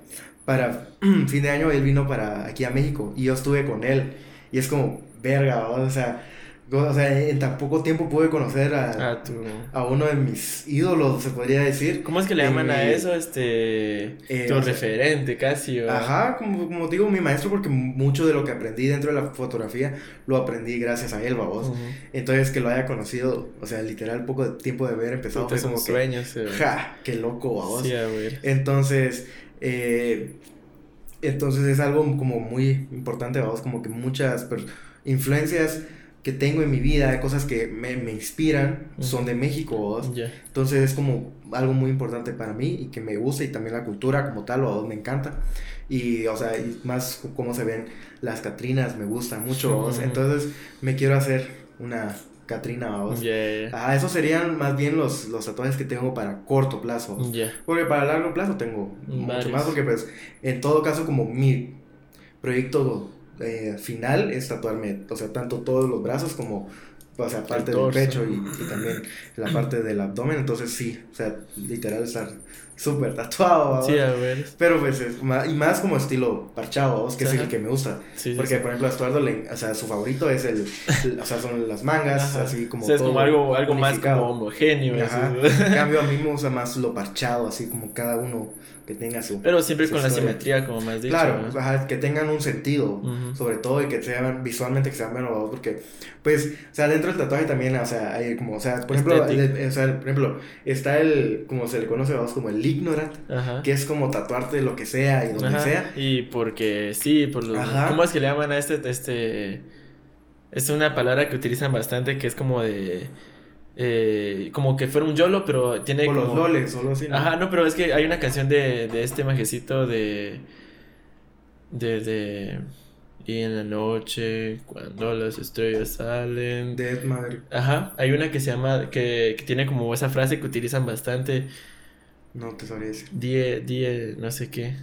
para fin de año él vino para aquí a México y yo estuve con él. Y es como, verga, ¿vos? o sea, o sea, en tan poco tiempo pude conocer a, Ah, tu... a uno de mis ídolos, se podría decir. ¿Cómo es que le llaman a mi- eso? Este... Eh, tu sea, referente, casi. ¿o? Ajá, como, como digo, mi maestro, porque mucho de lo que aprendí dentro de la fotografía lo aprendí gracias a él, babos. Entonces, que lo haya conocido, o sea, literal, poco de tiempo de haber empezado, Puta, fue como que, sueño, sí. ja, qué loco, babos. Sí, a ver. Entonces, eh, entonces es algo como muy importante, vamos, como que muchas influencias que tengo en mi vida, cosas que me, me inspiran, son de México. Ya. Entonces es como algo muy importante para mí y que me gusta y también la cultura como tal, vamos, me encanta. Y, o sea, y más cómo se ven las Catrinas, me gusta mucho. Entonces me quiero hacer una Catrina, vamos. Ya, ya. Ah, esos serían más bien los, los tatuajes que tengo para corto plazo. Porque para largo plazo tengo mucho más, porque pues en todo caso como mi proyecto eh, final es tatuarme, o sea, tanto todos los brazos como, o sea, parte del pecho y, y también la parte del abdomen, entonces sí, o sea, literal estar súper tatuado, ¿va? Sí, a ver. pero pues es ma- y más como estilo parchado, ¿va? que es el que me gusta, Sí, porque sí. por ejemplo a Estuardo, le- o sea, su favorito es el, el- o sea, son las mangas, Ajá. así como O sea, es todo como algo, algo más como homogéneo. Ajá. En cambio, a mí me gusta más lo parchado, así como cada uno que tenga su. Pero siempre su con la simetría, como me has dicho. Claro, ¿no? ajá, que tengan un sentido, sobre todo, y que sean visualmente que sean buenos, porque, pues, o sea, dentro del tatuaje también, o sea, hay como, o sea, por ejemplo, el- o sea, por ejemplo, está el, como se le conoce, vamos, como el ignorant, Ajá. que es como tatuarte lo que sea y donde Ajá. sea. Y porque sí, por los... Ajá. ¿Cómo es que le llaman a este, este... Es una palabra que utilizan bastante que es como de... eh, como que fuera un YOLO, pero tiene O los como... solo así. ¿no? Ajá, no, pero es que hay una canción de, de este majecito de... De, de... Y en la noche, cuando las estrellas salen... Death Maverick, Ajá, hay una que se llama... Que, que tiene como esa frase que utilizan bastante. no te sabría decir. Die, die, no sé qué.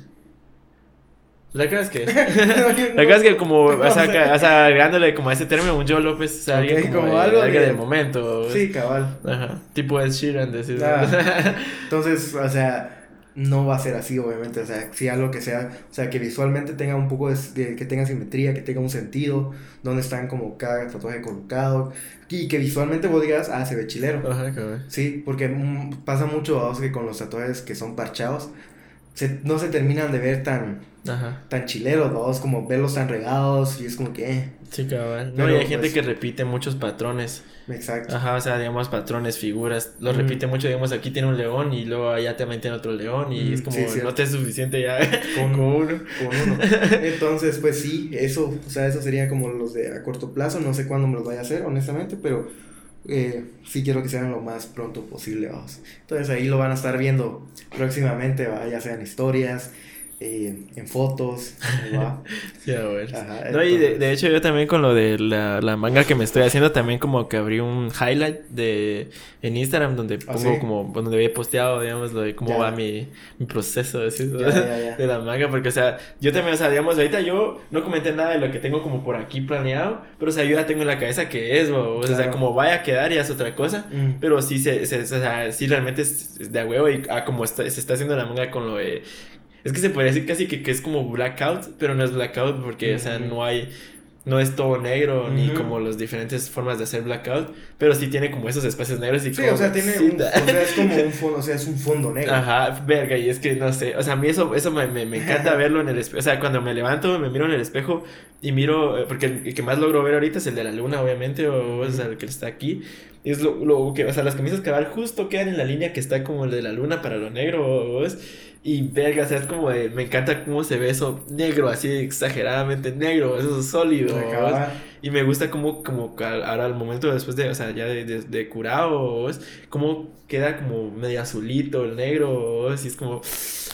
La cosa es que... La cosa es que como, o sea, que- o sea, agregándole como a ese término, un yo López, o sea, alguien Ok, como, como de- algo alguien de- del momento. Sí, cabal. Ajá, tipo Ed Sheeran, decir. Ah. Entonces, o sea, no va a ser así, obviamente. O sea, si algo que sea, o sea, que visualmente tenga un poco de, de- que tenga simetría, que tenga un sentido, donde están como cada tatuaje colocado, y que visualmente vos digas, ah, se ve chilero. Ajá, cabrón. Sí, porque mm, pasa mucho, vamos, que con los tatuajes que son parchados, se- no se terminan de ver tan, Ajá, tan chileros, vamos, como verlos tan regados, y es como que, eh, sí, cabal. No, Pero, y hay gente pues- que repite muchos patrones. exacto. Ajá, o sea, digamos, patrones, figuras. Los repite mucho, digamos, aquí tiene un león y luego allá también tiene otro león y Mm, es como, sí, no te es suficiente ya Con- con uno. con uno. Entonces, pues sí, eso, o sea, eso sería como los de a corto plazo, no sé cuándo me los vaya a hacer, honestamente, pero eh, sí quiero que sean lo más pronto posible. Entonces ahí lo van a estar viendo próximamente, ya sean historias, eh, en fotos. ¿va? Sí, a ver. Ajá, No, y de, de hecho yo también con lo de la, la manga que me estoy haciendo, también como que abrí un highlight de en Instagram donde ¿Ah, pongo sí? como, donde había posteado, digamos, lo de cómo Ya. va mi, mi proceso ya, ya. de la manga, porque o sea, yo también, o sea, digamos, ahorita yo no comenté nada de lo que tengo como por aquí planeado, pero o sea, yo ya tengo en la cabeza que es, o, o sea, como vaya a quedar ya es otra cosa. Mm. Pero sí, se, se- o sea, sí realmente es es de a huevo y ah, como está- se está haciendo la manga con lo de... Es que se podría decir casi que, que es como blackout, pero no es blackout porque, o sea, no hay... No es todo negro, ni como las diferentes formas de hacer blackout, pero sí tiene como esos espacios negros y Sí, como... o sea, tiene un, o sea, es como un fondo, o sea, es un fondo negro. Ajá, verga, y es que no sé, o sea, a mí eso, eso me, me, me encanta verlo en el espejo, o sea, cuando me levanto, me miro en el espejo y miro, eh, porque el, el que más logro ver ahorita es el de la luna, obviamente, o, o sea, el que está aquí, y es lo, lo que, o sea, las camisas cabal justo quedan en la línea que está como el de la luna para lo negro, o, o es, y verga, o sea, es como de, me encanta cómo se ve eso negro, así exageradamente negro, eso es sólido, y me gusta como, como ahora al momento después de, o sea, ya de, de, de curado, como queda como medio azulito el negro, así es como,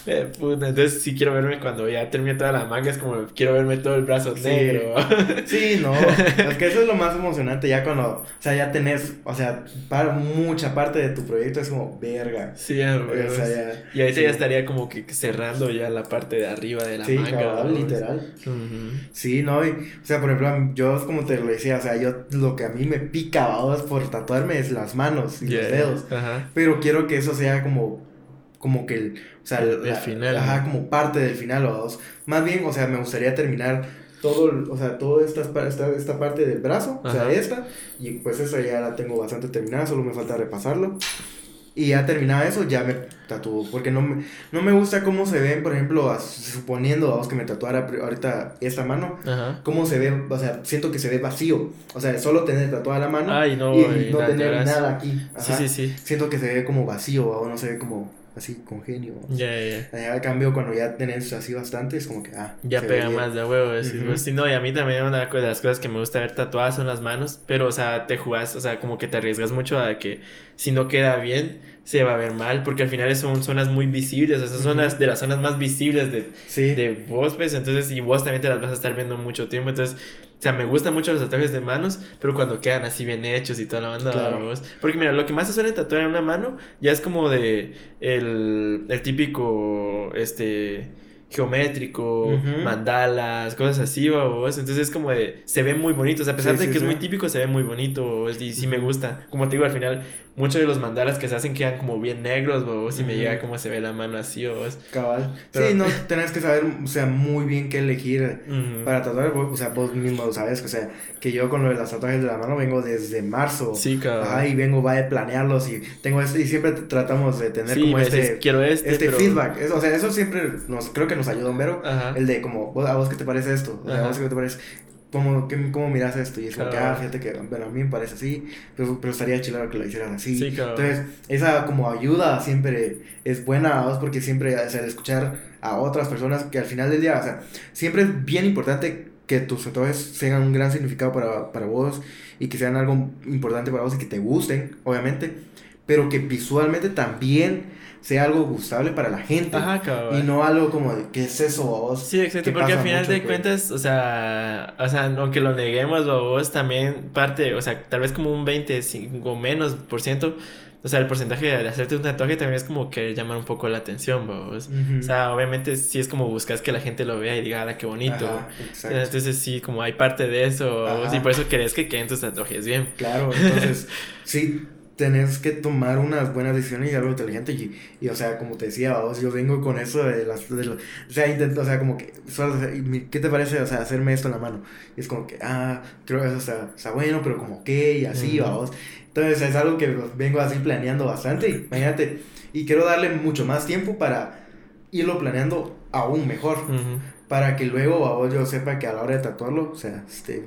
eh, puta, entonces sí quiero verme cuando ya termine toda la manga, es como quiero verme todo el brazo Sí. negro. Sí, no, es que eso es lo más emocionante ya cuando, o sea, ya tenés, o sea, para mucha parte de tu proyecto es como, verga. sí, ya, O sea, ya. y ahorita sí. ya estaría como que cerrando ya la parte de arriba de la Sí, manga. literal. Ujú. Sí, no, y, o sea, por ejemplo, yo como te lo decía, o sea, yo lo que a mí me pica babos por tatuarme es las manos y los dedos. Ajá. Pero quiero que eso sea como, como que el, o sea, El- la- final, Ajá, como parte del final, babos. Más bien, o sea, me gustaría terminar todo, o sea, toda esta, esta, esta parte del brazo, o sea, Ajá. esta, y pues esa ya la tengo bastante terminada, solo me falta repasarlo. Y ya terminado eso, ya me tatúo. Porque no me, no me gusta cómo se ven, por ejemplo, as- suponiendo, vamos, que me tatuara ahorita esta mano. Ajá. Cómo se ve, o sea, siento que se ve vacío. O sea, solo tener tatuada la mano Ay, no, y, y no tener nada aquí. Sí, Ajá. sí, sí. Siento que se ve como vacío, o no se ve como así, congenio. Ya, ya, ya. Al cambio, cuando ya tenés así bastante, es como que, ah. Ya pega bien. más de huevo, Ujú. vos. Sí, no, y a mí también una de las cosas que me gusta ver tatuadas son las manos, pero, o sea, te jugás, o sea, como que te arriesgas mucho a que si no queda bien, se va a ver mal, porque al final son zonas muy visibles, o sea, son zonas de las zonas más visibles de, Sí. de vos, pues, entonces, y vos también te las vas a estar viendo mucho tiempo, entonces, o sea, me gustan mucho los tatuajes de manos, pero cuando quedan así bien hechos y toda la banda, Claro. vos. Porque mira, lo que más se suele tatuar en una mano ya es como de el, el típico, este, geométrico, Ujú. mandalas, cosas así, vos. Entonces es como de, se ve muy bonito, o sea, a pesar Sí, de sí, que es sí. muy típico, se ve muy bonito, y sí me gusta. Como te digo, al final, muchos de los mandalas que se hacen quedan como bien negros, vos, y me Ujú. llega cómo se ve la mano así, vos. Cabal. Pero- Sí, no, tenés que saber, o sea, muy bien qué elegir Ujú. para tatuar. O sea, vos mismo lo sabes, o sea, que yo con lo de los tatuajes de la mano vengo desde marzo. Sí, cabrón. Ajá, y vengo, va a planearlos y tengo este, y siempre tratamos de tener como me este, decís, quiero este, este pero- feedback. Es- o sea, eso siempre nos, creo que nos ayuda un vero. Ajá. El de como, "Vos- ¿a vos qué te parece esto? O sea, ¿a vos qué te parece? ¿Cómo, qué- cómo miras esto? Y es como que, Claro. ah, fíjate que, bueno, a mí me parece así, pero, pero estaría chido que lo hicieras así. Sí, cabrón. Entonces, esa como ayuda siempre es buena, vos, porque siempre, o sea, el escuchar a otras personas que al final del día, o sea, siempre es bien importante que tus tatuajes tengan un gran significado para, para vos y que sean algo importante para vos y que te gusten, obviamente, pero que visualmente también sea algo gustable para la gente. Ajá, cabrón. Y no algo como de, ¿qué es eso, vos? Sí, exacto, que porque al final de cuentas, o sea, o sea, aunque lo neguemos, vos también parte, o sea, tal vez como un 25 o menos por ciento, o sea, el porcentaje de hacerte un tatuaje también es como que llamar un poco la atención, vos. Ujú. O sea, obviamente sí es como buscas que la gente lo vea y diga, ah, qué bonito. Ajá. Entonces sí, como hay parte de eso, y por eso querés que queden tus tatuajes bien. Claro, entonces sí tenés que tomar unas buenas decisiones y algo inteligente y, y o sea, como te decía, vos, yo vengo con eso de las, de los- o sea, intento, o sea, como que, solo, ¿qué te parece, o sea, hacerme esto en la mano? Y es como que, ah, creo que eso está, está bueno, pero como que, y así, Ujú. vamos. Entonces es algo que pues, vengo así planeando bastante, y, imagínate, y quiero darle mucho más tiempo para irlo planeando aún mejor, para que luego, vos, yo sepa que a la hora de tatuarlo, o sea, esté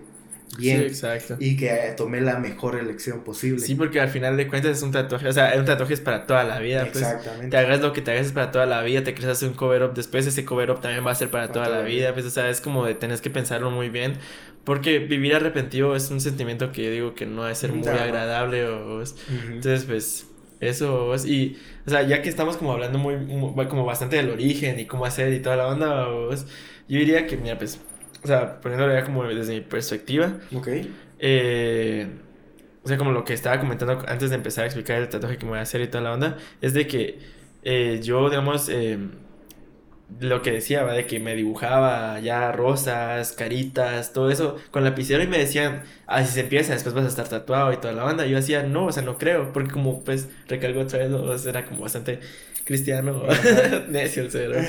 bien. Sí, exacto. Y que eh, tomé la mejor elección posible. Sí, porque al final de cuentas es un tatuaje, o sea, un tatuaje es para toda la vida, pues. Exactamente. te hagas lo que te hagas es para toda la vida, te quieres hacer un cover up después, ese cover up también va a ser para Para toda toda la la vida, pues, o sea, es como de tenés que pensarlo muy bien, porque vivir arrepentido es un sentimiento que yo digo que no de ser muy no. agradable, o, Ujú. entonces, pues, Eso, y, o sea, ya que estamos como hablando muy, muy- como bastante del origen y cómo hacer y toda la onda, vos, yo diría que, mira, pues, o sea, poniéndolo ya como desde mi perspectiva, Ok. eh, o sea, como lo que estaba comentando antes de empezar a explicar el tatuaje que me voy a hacer y toda la onda, es de que eh, yo, digamos, eh, lo que decía, ¿va? de que me dibujaba ya rosas, caritas, todo eso con lapicero y me decían, ah, si se empieza, después vas a estar tatuado y toda la banda. Yo decía, no, o sea, no creo, porque como pues recalgo otra vez, o sea, era como bastante cristiano, necio el cerebro.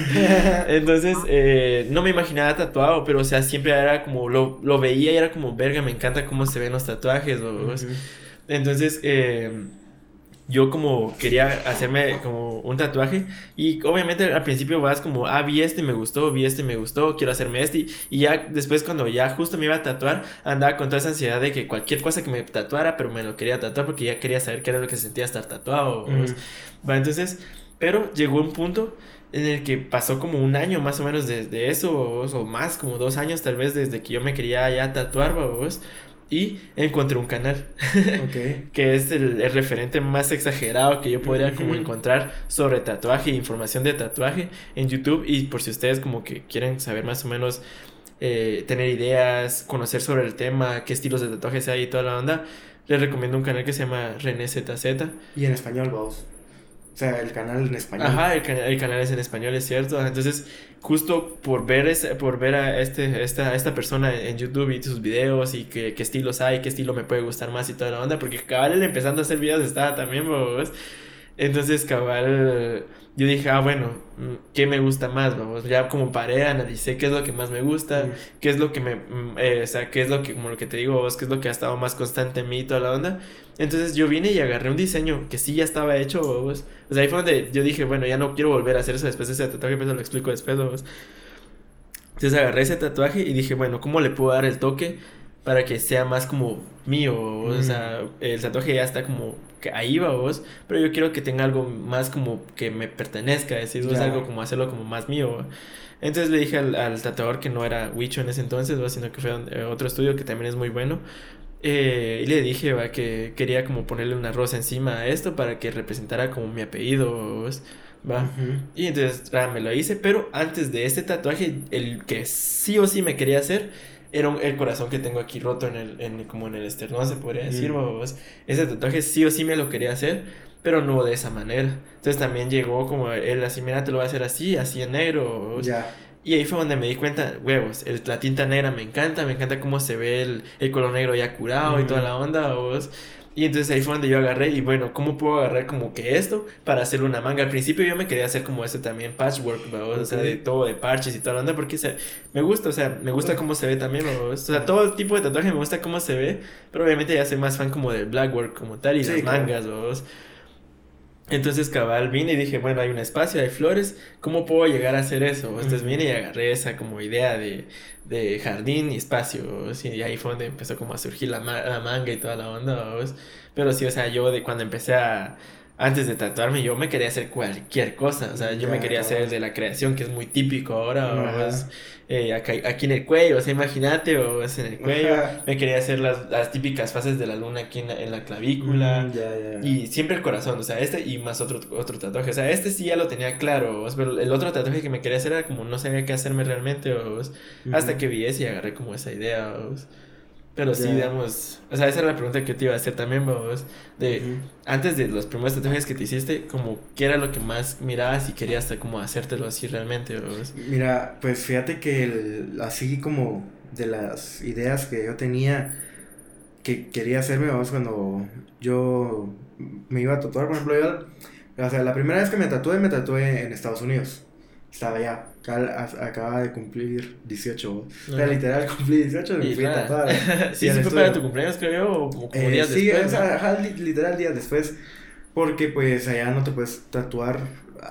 Entonces, eh, no me imaginaba tatuado, pero o sea, siempre era como, lo, lo veía y era como, verga, me encanta cómo se ven los tatuajes, o, entonces, eh, yo como quería hacerme como un tatuaje y obviamente al principio vas como, ah, vi este, me gustó, vi este, me gustó, quiero hacerme este y, ya después cuando ya justo me iba a tatuar, andaba con toda esa ansiedad de que cualquier cosa que me tatuara, pero me lo quería tatuar porque ya quería saber qué era lo que se sentía estar tatuado. Va, entonces, pero llegó un punto en el que pasó como un año más o menos desde eso, o, o más, como dos años tal vez desde que yo me quería ya tatuar, babos, y encontré un canal Ok. que es el, el referente más exagerado que yo podría como encontrar sobre tatuaje, información de tatuaje en YouTube y por si ustedes como que quieren saber más o menos eh, tener ideas, conocer sobre el tema, qué estilos de tatuajes hay y toda la onda, les recomiendo un canal que se llama René ZZ. Y en español, vos. O sea, el canal en español. Ajá, el, el canal es en español, es cierto. Entonces, justo por ver ese, por ver a este, esta, esta persona en YouTube y sus videos y qué, qué estilos hay, qué estilo me puede gustar más y toda la onda, porque cabal empezando a hacer videos estaba también, vos. Entonces, cabal, yo dije, ah, bueno, mm, ¿qué me gusta más? Vamos, ya como paré, analicé qué es lo que más me gusta, Mm. qué es lo que me, mm, eh, o sea, qué es lo que, como lo que te digo vos, qué es lo que ha estado más constante en mí y toda la onda. Entonces yo vine y agarré un diseño que sí ya estaba hecho, vos. O sea, ahí fue donde yo dije, bueno, ya no quiero volver a hacer eso después de ese tatuaje, pero lo explico después, vos. Entonces agarré ese tatuaje y dije, bueno, ¿cómo le puedo dar el toque para que sea más como mío? O sea, el tatuaje ya está como que ahí va vos, pero yo quiero que tenga algo más como que me pertenezca, decir, Ya. algo como hacerlo como más mío. ¿va? Entonces le dije al, al tatuador que no era Wicho en ese entonces, ¿va? sino que fue eh, otro estudio que también es muy bueno. Eh, y le dije ¿va? que quería como ponerle una rosa encima a esto para que representara como mi apellido. ¿va? Y entonces ah, me lo hice, pero antes de este tatuaje, el que sí o sí me quería hacer era un- el corazón que tengo aquí roto en el, en, como en el esternón, se podría decir. Ese tatuaje sí o sí me lo quería hacer, pero no de esa manera. Entonces también llegó como él así, mira, te lo voy a hacer así, así en negro. Ya. Y ahí fue donde me di cuenta, huevos, el- la tinta negra me encanta, me encanta cómo se ve el, el color negro ya curado y toda la onda, babos. Y entonces ahí fue donde yo agarré y bueno, ¿cómo puedo agarrar como que esto para hacer una manga? Al principio yo me quería hacer como ese también patchwork, o sea, de todo, de parches y toda la onda, porque se- me gusta, o sea, me gusta cómo se ve también, babos. O sea, todo tipo de tatuaje me gusta cómo se ve, pero obviamente ya soy más fan como del blackwork como tal y Sí, las claro. mangas, babos. Entonces, cabal, vine y dije, bueno, hay un espacio, hay flores, ¿cómo puedo llegar a hacer eso? Entonces vine y agarré esa como idea de, de jardín y espacio, ¿sí? y ahí fue donde empezó como a surgir la, ma- la manga y toda la onda. Pero sí, o sea, yo de cuando empecé a, antes de tatuarme, yo me quería hacer cualquier cosa, o sea, yo me quería hacer el de la creación, que es muy típico ahora, Ajá. ¿vos? Eh, acá- aquí en el cuello, o sea, imagínate, o es en el cuello, me quería hacer las, las típicas fases de la luna aquí en la, en la clavícula. Mm. Y siempre el corazón, o sea, este y más otro, otro tatuaje. O sea, este sí ya lo tenía claro, o pero el otro tatuaje que me quería hacer era como no sabía qué hacerme realmente, o sea, hasta que vi ese y agarré como esa idea, o Pero sí, Ya. digamos, o sea, esa era la pregunta que te iba a hacer también, vos, de Ujú. antes de los primeros tatuajes que te hiciste, como qué era lo que más mirabas y querías hasta como hacértelo así realmente, vos. Mira, pues fíjate que el- así como de las ideas que yo tenía que quería hacerme, vamos, cuando yo me iba a tatuar, por ejemplo, yo, o sea, la primera vez que me tatué, me tatué en Estados Unidos. Estaba ya, acá- acababa de cumplir 18. O sea, literal cumplí 18 y me fui a tatuar. sí, sí fue para tu cumpleaños, creo o como, como Eh, días sí, después, o sea, literal días después. Porque pues allá no te puedes tatuar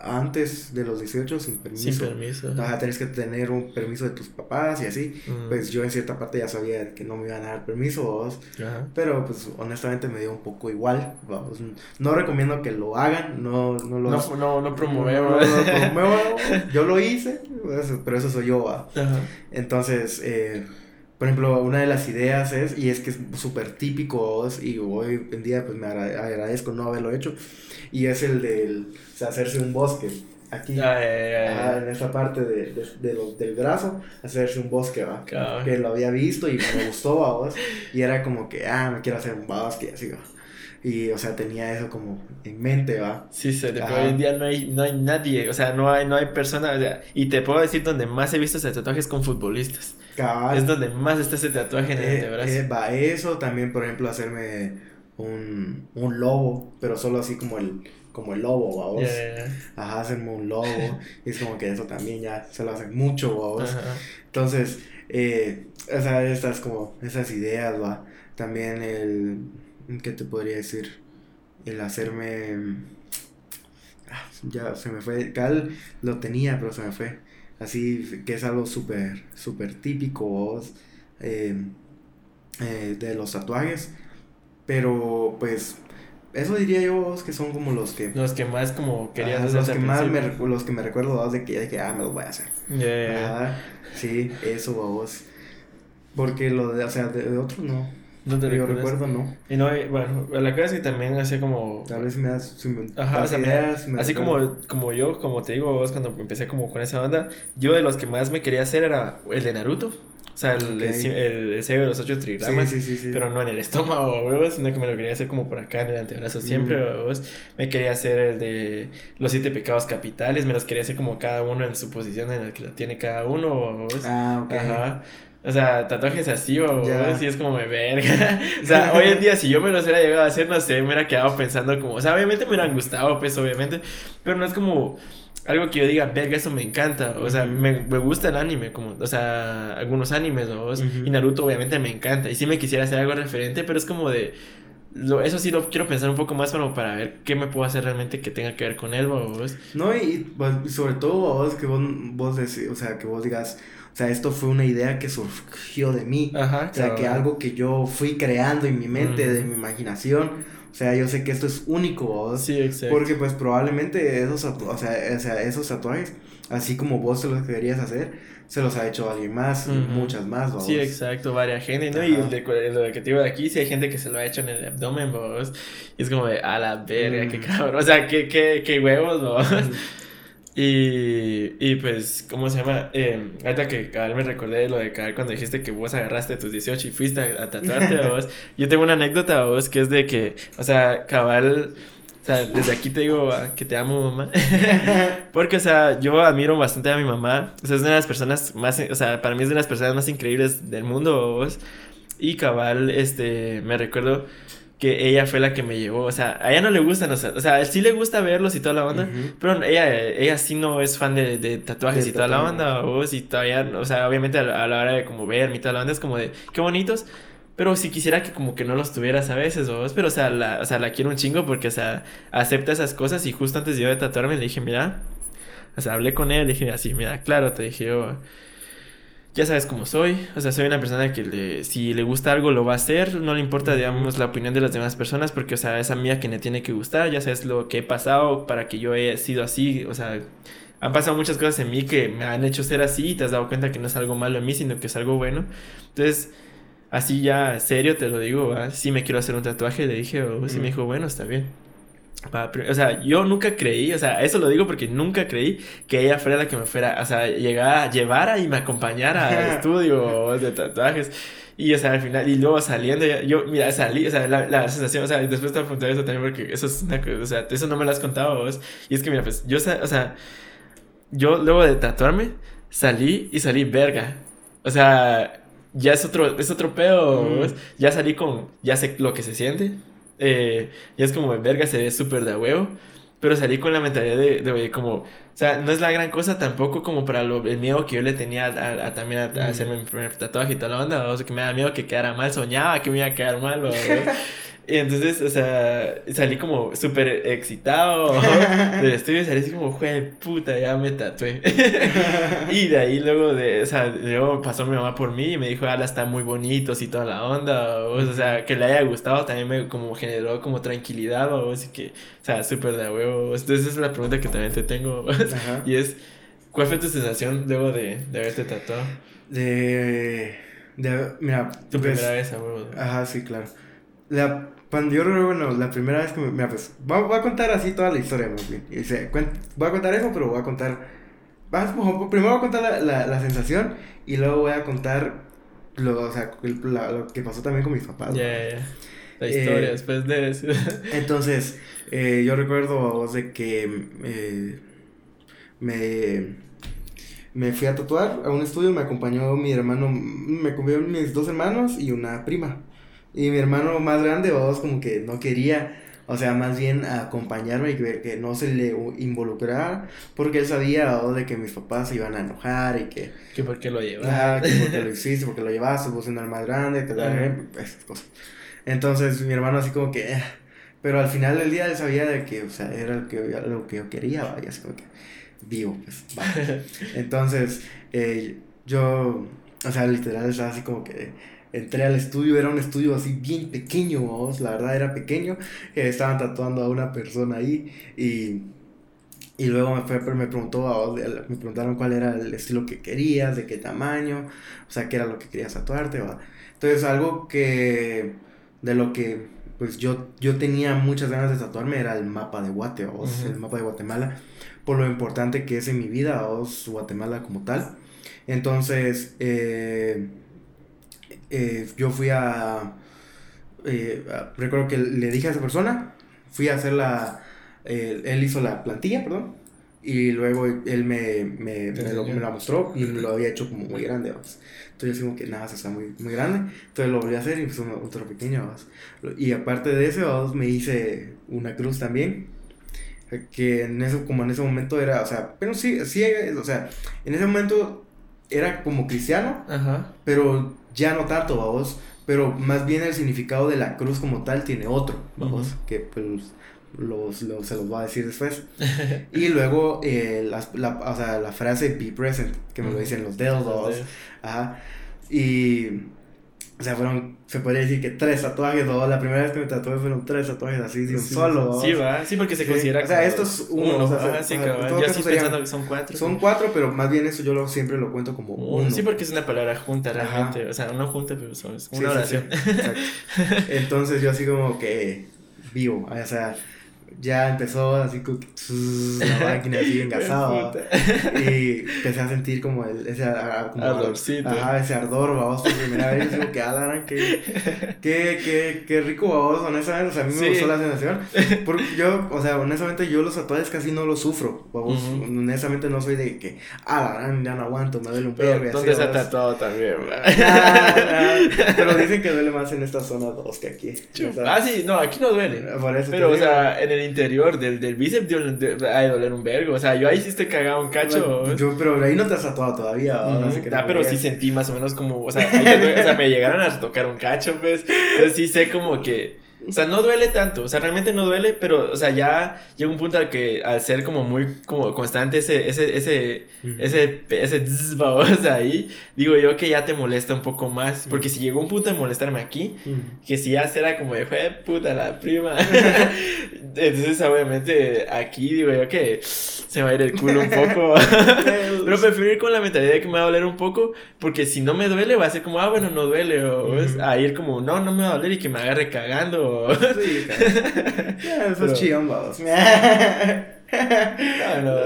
antes de los 18 sin permiso. Sin permiso. Ajá, tenés que tener un permiso de tus papás y así. Mm. Pues yo en cierta parte ya sabía que no me iban a dar permiso. Ajá. Pero pues honestamente me dio un poco igual, vamos. No recomiendo que lo hagan, no, no lo... No, no, no no promovemos. lo promuevo. Yo lo hice, pues, pero eso soy yo. Ajá. Entonces, eh, por ejemplo, una de las ideas es, y es que es súper típico, y hoy en día pues me agradezco no haberlo hecho, y es el de hacerse un bosque. Aquí, ah, en esa parte de, de, del brazo, hacerse un bosque, va. Que lo había visto y me gustó, vos. Y era como que, ah, me quiero hacer un bosque, así, va. Y, o sea, tenía eso como en mente, ¿va? Sí, sí, pero hoy en día no hay, no hay nadie, o sea, no hay, no hay persona, y te puedo decir donde más he visto ese tatuaje es con futbolistas. Es donde más está ese tatuaje en el eh, antebrazo. Eh, va, eso también, por ejemplo, hacerme un, un lobo, pero solo así como el, como el lobo, vamos. Ajá, hacerme un lobo. y es como que eso también ya se lo hacen mucho, vamos. Entonces, eh, o sea, estas como, esas ideas, va. También el ¿Qué te podría decir? El hacerme... Ah, ya se me fue. Cal lo tenía, pero se me fue. Así que es algo súper, súper típico eh, eh, de los tatuajes. Pero pues eso diría yo que son como los que los que más como querías hacer los que más me, los que me recuerdo de que, de que ah me los voy a hacer sí eso vos. Porque lo de o sea de, de otros no no te Yo recuerdo, no. Y no, bueno, la cosa es que también hacía como... Tal vez me das... Ajá, o sea, así como, como yo, como te digo vos, cuando empecé como con esa banda, yo de los que más me quería hacer era el de Naruto. O sea, el, el, sello de los ocho trigramas. Sí, sí, sí, pero no en el estómago, huevos, sino que me lo quería hacer como por acá en el antebrazo. Siempre, huevos. Me quería hacer el de los siete pecados capitales. Me los quería hacer como cada uno en su posición en la que lo tiene cada uno, huevos. Ah, ok. Ajá. O sea, tatuajes así, o si es como me verga. o sea, hoy en día, si yo me los hubiera llegado a hacer, no sé, me hubiera quedado pensando como, o sea, obviamente me hubieran gustado, pues, obviamente, pero no es como algo que yo diga, verga, eso me encanta. O sea, me, me, gusta el anime, como, o sea, algunos animes, ¿no? Y Naruto, obviamente, me encanta. Y sí me quisiera hacer algo referente, pero es como de. Lo, eso sí lo quiero pensar un poco más como para ver qué me puedo hacer realmente que tenga que ver con él, ¿vos? No, y, pues, sobre todo vos que vos, vos o sea, que vos digas, o sea, esto fue una idea que surgió de mí. Ajá, o sea, que algo que yo fui creando en mi mente, de mi imaginación. O sea, yo sé que esto es único, ¿vos? Sí, exacto. Porque pues probablemente esos, o sea, o sea, esos tatuajes, así como vos se los querías hacer, se los ha hecho alguien más, muchas más, ¿vos? Sí, exacto, varias gente, ¿no? Y el de, lo que te digo de aquí, sí hay gente que se lo ha hecho en el abdomen, vos. Y es como de, a la verga, qué cabrón. O sea, qué, qué, qué huevos, vos. Y, y pues, ¿cómo se llama? Eh, ahorita que cabal me recordé de lo de cabal cuando dijiste que vos agarraste tus 18 y fuiste a, tatuarte a vos. Yo tengo una anécdota a vos que es de que, o sea, cabal, o sea, desde aquí te digo ah, que te amo, mamá. Porque, o sea, yo admiro bastante a mi mamá. O sea, es una de las personas más, o sea, para mí es de las personas más increíbles del mundo, vos. Y cabal, este, me recuerdo que ella fue la que me llevó. O sea, a ella no le gustan, o sea, o sea sí le gusta verlos y toda la banda, pero ella, ella sí no es fan de, de tatuajes y toda la banda, o si todavía, o sea, obviamente a la, hora de como ver y toda la banda es como de, qué bonitos. Pero si quisiera que como que no los tuvieras a veces, ¿vos? Pero, o sea, la, o sea, la quiero un chingo porque, o sea, acepta esas cosas y justo antes de yo de tatuarme le dije, mira, o sea, hablé con él, le dije así, mira, claro, te dije yo, ya sabes cómo soy, o sea, soy una persona que le, si le gusta algo lo va a hacer, no le importa, digamos, la opinión de las demás personas, porque, o sea, es a mí a quien le tiene que gustar, ya sabes lo que he pasado para que yo haya sido así, o sea, han pasado muchas cosas en mí que me han hecho ser así y te has dado cuenta que no es algo malo en mí, sino que es algo bueno. Entonces, así ya, serio te lo digo, si me quiero hacer un tatuaje, le dije, o sí me dijo, bueno, está bien. O sea, yo nunca creí, o sea, eso lo digo porque nunca creí que ella fuera la que me fuera, o sea, llegara, llevara y me acompañara al estudio de tatuajes. Y, o sea, al final, y luego saliendo, yo, mira, salí, o sea, la, la sensación, o sea, después te apunté eso también porque eso es una cosa, o sea, eso no me lo has contado vos. Y es que, mira, pues, yo, o sea, yo luego de tatuarme, salí y salí verga. O sea, ya es otro, es otro pedo, mm. ya salí con, ya sé lo que se siente eh, y es como, verga, se ve súper de huevo. Pero salí con la mentalidad de, de, como, o sea, no es la gran cosa tampoco como para lo, el miedo que yo le tenía a, también a, hacerme mi primer tatuaje y toda la onda, o sea, que me da miedo que quedara mal, soñaba que me iba a quedar mal, o, Y entonces, o sea, salí como súper excitado del estudio y salí así como, jue puta, ya me tatué. y de ahí luego, de, o sea, luego pasó mi mamá por mí y me dijo, ala, están muy bonitos y toda la onda. O, sea, que le haya gustado también me como generó como tranquilidad o así que, o sea, súper de huevo. Entonces, esa es la pregunta que también te tengo. y es, ¿cuál fue tu sensación luego de, de haberte tatuado? De De, mira, Tu pues, primera vez a huevo. Ajá, sí, claro. La, cuando yo recuerdo, bueno, la primera vez que me. Mira, pues, voy, voy a contar así toda la historia, más bien. Y se- cuen- voy a contar eso, pero voy a contar. vas, ojo, primero voy a contar la, la, la sensación y luego voy a contar lo, o sea, el- la- lo que pasó también con mis papás. La historia Eh, después de eso. Entonces, eh, yo recuerdo a de que eh, me, me fui a tatuar a un estudio, me acompañó mi hermano, me acompañaron mis dos hermanos y una prima. Y mi hermano más grande, vos como que no quería, o sea, más bien acompañarme y que, que no se le involucrara, porque él sabía vos, de que mis papás se iban a enojar y que, que por qué lo llevas. ah, que porque lo hiciste, porque lo llevaste, vos siendo el más grande, da- Ajá. esas cosas. Entonces mi hermano así como que, "Eh", pero al final del día él sabía de que, o sea, era lo que, lo que yo quería, vaya, así como que, vivo, pues, va. Entonces, eh, yo, o sea, literal estaba así como que entré al estudio, era un estudio así bien pequeño, vamos, la verdad era pequeño, eh, estaban tatuando a una persona ahí y... Y luego me, fue, me preguntó, a vos, me preguntaron cuál era el estilo que querías, de qué tamaño, o sea, qué era lo que querías tatuarte, ¿va? Entonces, algo que, de lo que, pues yo, yo tenía muchas ganas de tatuarme era el mapa de Guate. Ujú. el mapa de Guatemala, por lo importante que es en mi vida, ¿va? Guatemala como tal. Entonces, eh, eh, yo fui a, eh, a- recuerdo que le dije a esa persona, fui a hacer la, eh, él hizo la plantilla, perdón, y luego él me, me, me, lo- me la mostró y me lo había hecho como muy grande, ¿vas? Entonces yo como que nada, se está muy, muy grande, entonces lo volví a hacer y pues un- otro pequeño, ¿vas? Y aparte de eso, ¿vas? me hice una cruz también, que en eso, como en ese momento era, o sea, pero sí, sí, o sea, en ese momento era como cristiano, Ajá. pero ya no tanto, vamos. Pero más bien el significado de la cruz como tal tiene otro, vamos. Que pues los, los- se los voy a decir después. y luego eh, las- la, o sea, la frase be present, que me lo dicen los dedos, Los vamos. dedos. Ajá. Y. O sea, fueron, se podría decir que tres tatuajes, ¿no? La primera vez que me tatué fueron tres tatuajes así de un Sí, solo, ¿no? Sí, va. Sí, porque se Sí. considera. O sea, esto es uno, o sea, Ajá, se- sí, o Yo sí pensando que son cuatro. Son cuatro, pero más bien eso yo lo, siempre lo cuento como uno. uno. Sí, porque es una palabra junta Ajá. realmente. O sea, no junta, pero son, es una sí, oración. Entonces yo así como que vivo, o sea, ya empezó así como que la máquina así engasada y empecé a sentir como el, ese como Ardorcito. Ajá, ese ardor, vamos, por primera vez, digo que alarán, que, que, que rico, vamos, honestamente, o sea, a mí me Sí. gustó la sensación, porque yo, o sea, honestamente yo los tatuajes casi no los sufro, vamos, Ujú. honestamente no soy de que, alarán, ya no aguanto, me duele un Pero, perro ¿dónde se ha tatuado también? Ah, ah, pero dicen que duele más en esta zona 2 que aquí. sea, Ah, sí, no, aquí no duele. por eso Pero, o sea, en el interior del, del bíceps dio- doler un vergo. O sea, yo ahí sí estoy cagado un cacho. Yo, pero ahí no te has tatuado todavía. Ah, pero sí sentí más o menos como, o sea, ahí te o sea, me llegaron a tocar un cacho, pues. Entonces sí sé como que, o sea, no duele tanto, o sea, realmente no duele, pero, o sea, ya llega un punto al que al ser como muy como constante ese, ese, ese, ese, ese vamos, ahí, digo yo que ya te molesta un poco más, porque si llegó un punto de molestarme aquí, que si ya será como de "Jue puta la prima. Entonces, obviamente, aquí digo yo que se va a ir el culo un poco. Pero prefiero ir con la mentalidad de que me va a doler un poco, porque si no me duele, va a ser como, ah, bueno, no duele, o a ir como, no, no me va a doler y que me agarre cagando. Sí. Ya, eso Pero- es chillón, vamos. No, no.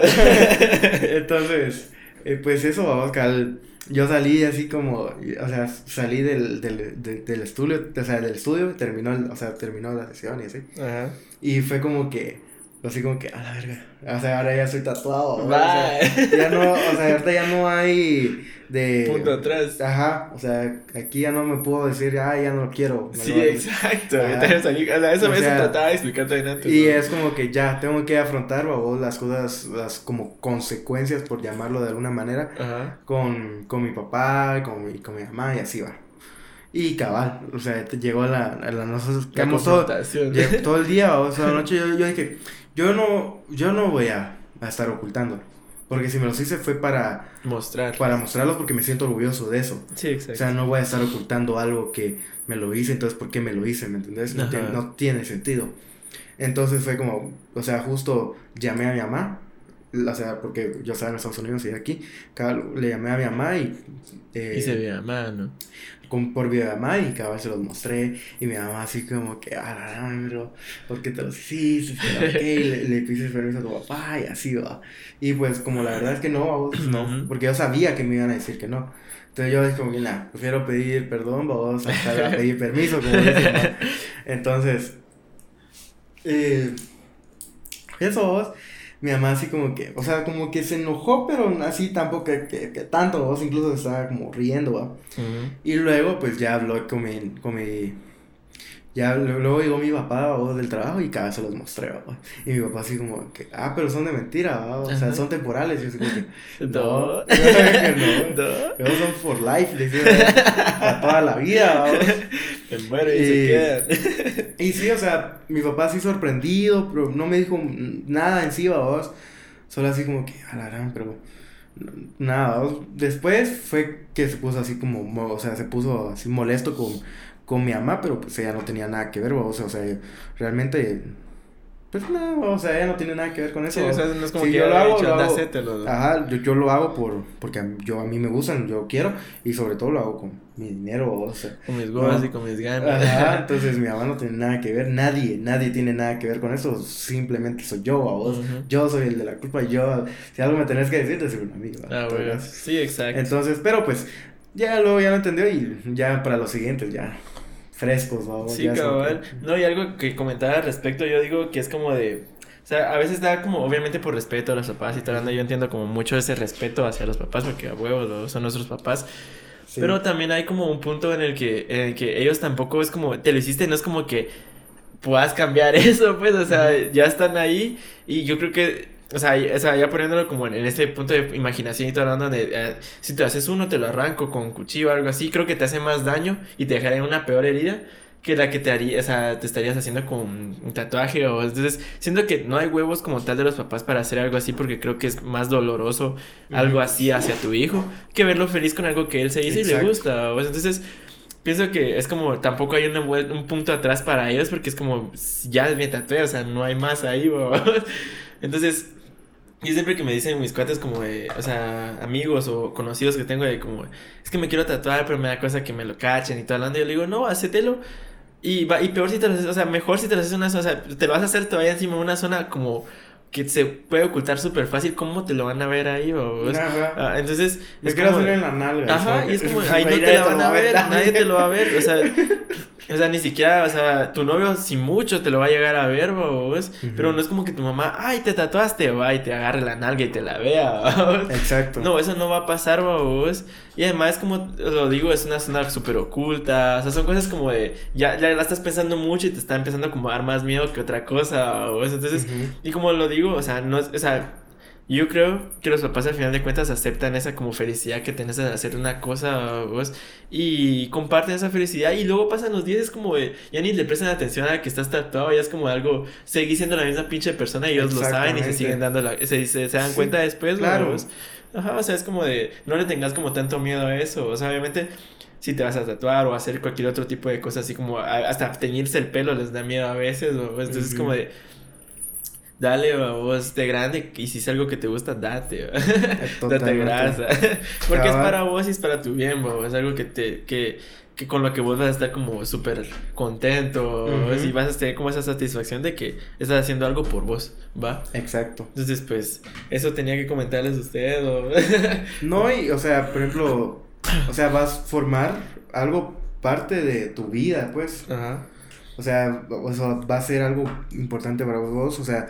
Entonces, eh, pues eso, vamos, cal. Yo salí así como, o sea, salí del, del, del, del estudio, o sea, del estudio, terminó, el- o sea, terminó la sesión y así. Ajá. Y fue como que, así como que, a la verga. O sea, ahora ya soy tatuado. ¿no? O Va. sea, ya no, o sea, ahorita ya no hay de. Punto atrás. Ajá, o sea, aquí ya no me puedo decir, ah, ya no lo quiero. Sí, lo a- exacto. Salí- o sea, eso O me sea, trataba de explicar antes. Y ¿no? es como que ya tengo que afrontar, babos, las cosas, las como consecuencias, por llamarlo de alguna manera, Ajá. con, con mi papá, con mi, con mi mamá y así va. Y cabal, o sea, llegó la, a la nosotros La quedamos todo, todo el día, o sea, la noche yo, yo dije, yo no, yo no voy a, a estar ocultando, porque si me los hice fue para, Mostrar. para mostrarlos porque me siento orgulloso de eso. Sí, exacto. O sea, no voy a estar ocultando algo que me lo hice, entonces ¿por qué me lo hice? ¿Me entendés? No, tiene, no tiene sentido. Entonces fue como, o sea, justo llamé a mi mamá o sea, porque yo estaba en Estados Unidos y aquí, le llamé a mi mamá y... Eh, y se veía mamá, ¿no? Con, por mamá y cada vez se los mostré y mi mamá así como que, ah, pero, ¿por qué te los hiciste? Okay, le, le puse permiso a tu papá y así va. Y pues como la verdad es que no, no, porque yo sabía que me iban a decir que no. Entonces yo dije como que, nada, prefiero pedir perdón, vamos a pedir permiso, como dicen, Entonces, eh, eso vos mi mamá así como que, o sea, como que se enojó, pero así tampoco que, que, que tanto, vos incluso estaba como riendo, ¿va? Y luego pues ya habló con mi, con mi ya luego llegó mi papá o del trabajo y cada vez se los mostré, Y mi papá así como que, ah, pero son de mentira, o sea, son temporales. Y yo así como que, no, no, no, son for life, decía, para toda la vida, Me muero y, se quedan. y sí, o sea, mi papá así sorprendido, pero no me dijo nada encima, vos. Solo así como que, alarán, pero nada, después fue que se puso así como, o sea, se puso así molesto con con mi mamá, pero pues ella no tenía nada que ver, o sea, o sea realmente pues no, o sea, ella no tiene nada que ver con eso. Sí, o sea, no es como que yo lo hago, lo hago Ajá, yo, yo, lo hago por, porque yo, a mí me gustan, yo quiero, y sobre todo lo hago con mi dinero, o sea. Con mis gomas y con mis ganas. Ajá, entonces mi mamá no tiene nada que ver, nadie, nadie tiene nada que ver con eso, simplemente soy yo, a vos. Yo soy el de la culpa, yo, si algo me tenés que decir, soy un amigo. Ah, bueno, sí, exacto. Entonces, pero pues, ya luego ya lo entendió y ya para los siguientes ya frescos, vamos. Sí, cabal. No, y algo que comentaba al respecto, yo digo que es como de. O sea, a veces da como, obviamente por respeto a los papás y tal, yo entiendo como mucho ese respeto hacia los papás, porque a huevos son nuestros papás. Pero también hay como un punto en el que, en el que ellos tampoco es como, te lo hiciste, no es como que puedas cambiar eso, pues, o sea, ya están ahí y yo creo que o sea, o sea, ya poniéndolo como en, este punto de imaginación y todo hablando de eh, si te haces uno, te lo arranco con cuchillo o algo así, creo que te hace más daño y te dejaría una peor herida que la que te haría, o sea, te estarías haciendo con un tatuaje o entonces siento que no hay huevos como tal de los papás para hacer algo así porque creo que es más doloroso algo así hacia tu hijo que verlo feliz con algo que él se dice y le gusta, o entonces pienso que es como tampoco hay un punto atrás para ellos porque es como ya me tatué, o sea, no hay más ahí, entonces y siempre que me dicen mis cuates como de, o sea, amigos o conocidos que tengo de como, es que me quiero tatuar, pero me da cosa que me lo cachen y todo hablando. Yo le digo, no, hacételo. Y, va, y peor si te lo haces, o sea, mejor si te lo haces una zona, o sea, te lo vas a hacer todavía encima de una zona como que se puede ocultar súper fácil, ¿cómo te lo van a ver ahí? O, ah, entonces... Es quiero hacer en la nalga. Ajá, y es como, ahí no te la van a ver, nadie te lo va a ver, o sea, o sea, ni siquiera, o sea, tu novio si mucho te lo va a llegar a ver, vos. Pero no es como que tu mamá, ay, te tatuaste, va, y te agarre la nalga y te la vea, Exacto. No, eso no va a pasar, vos. Y además, como lo digo, es una zona súper oculta. O sea, son cosas como de, ya, ya la estás pensando mucho y te está empezando como a dar más miedo que otra cosa, vos. Entonces, y como lo digo, o sea, no es, o sea, yo creo que los papás al final de cuentas aceptan esa como felicidad que tienes de hacer una cosa vos y comparten esa felicidad y luego pasan los días es como de, ya ni le prestan atención a que estás tatuado, ya es como algo, seguís siendo la misma pinche persona y ellos lo saben y se siguen dando la, se, se, dan cuenta después, claro. Ajá, o sea, es como de, no le tengas como tanto miedo a eso, o sea, obviamente si te vas a tatuar o hacer cualquier otro tipo de cosas así como hasta teñirse el pelo les da miedo a veces, o entonces es como de dale vos de grande y si es algo que te gusta, date, date grasa. Porque es para vos y es para tu bien, es algo que te, que, que con lo que vos vas a estar como súper contento y vas a tener como esa satisfacción de que estás haciendo algo por vos, ¿va? Exacto. Entonces, pues, eso tenía que comentarles a usted o... no, y, o sea, por ejemplo, o sea, vas a formar algo parte de tu vida, pues. Ajá. O sea, o sea, va a ser algo importante para vos, o sea,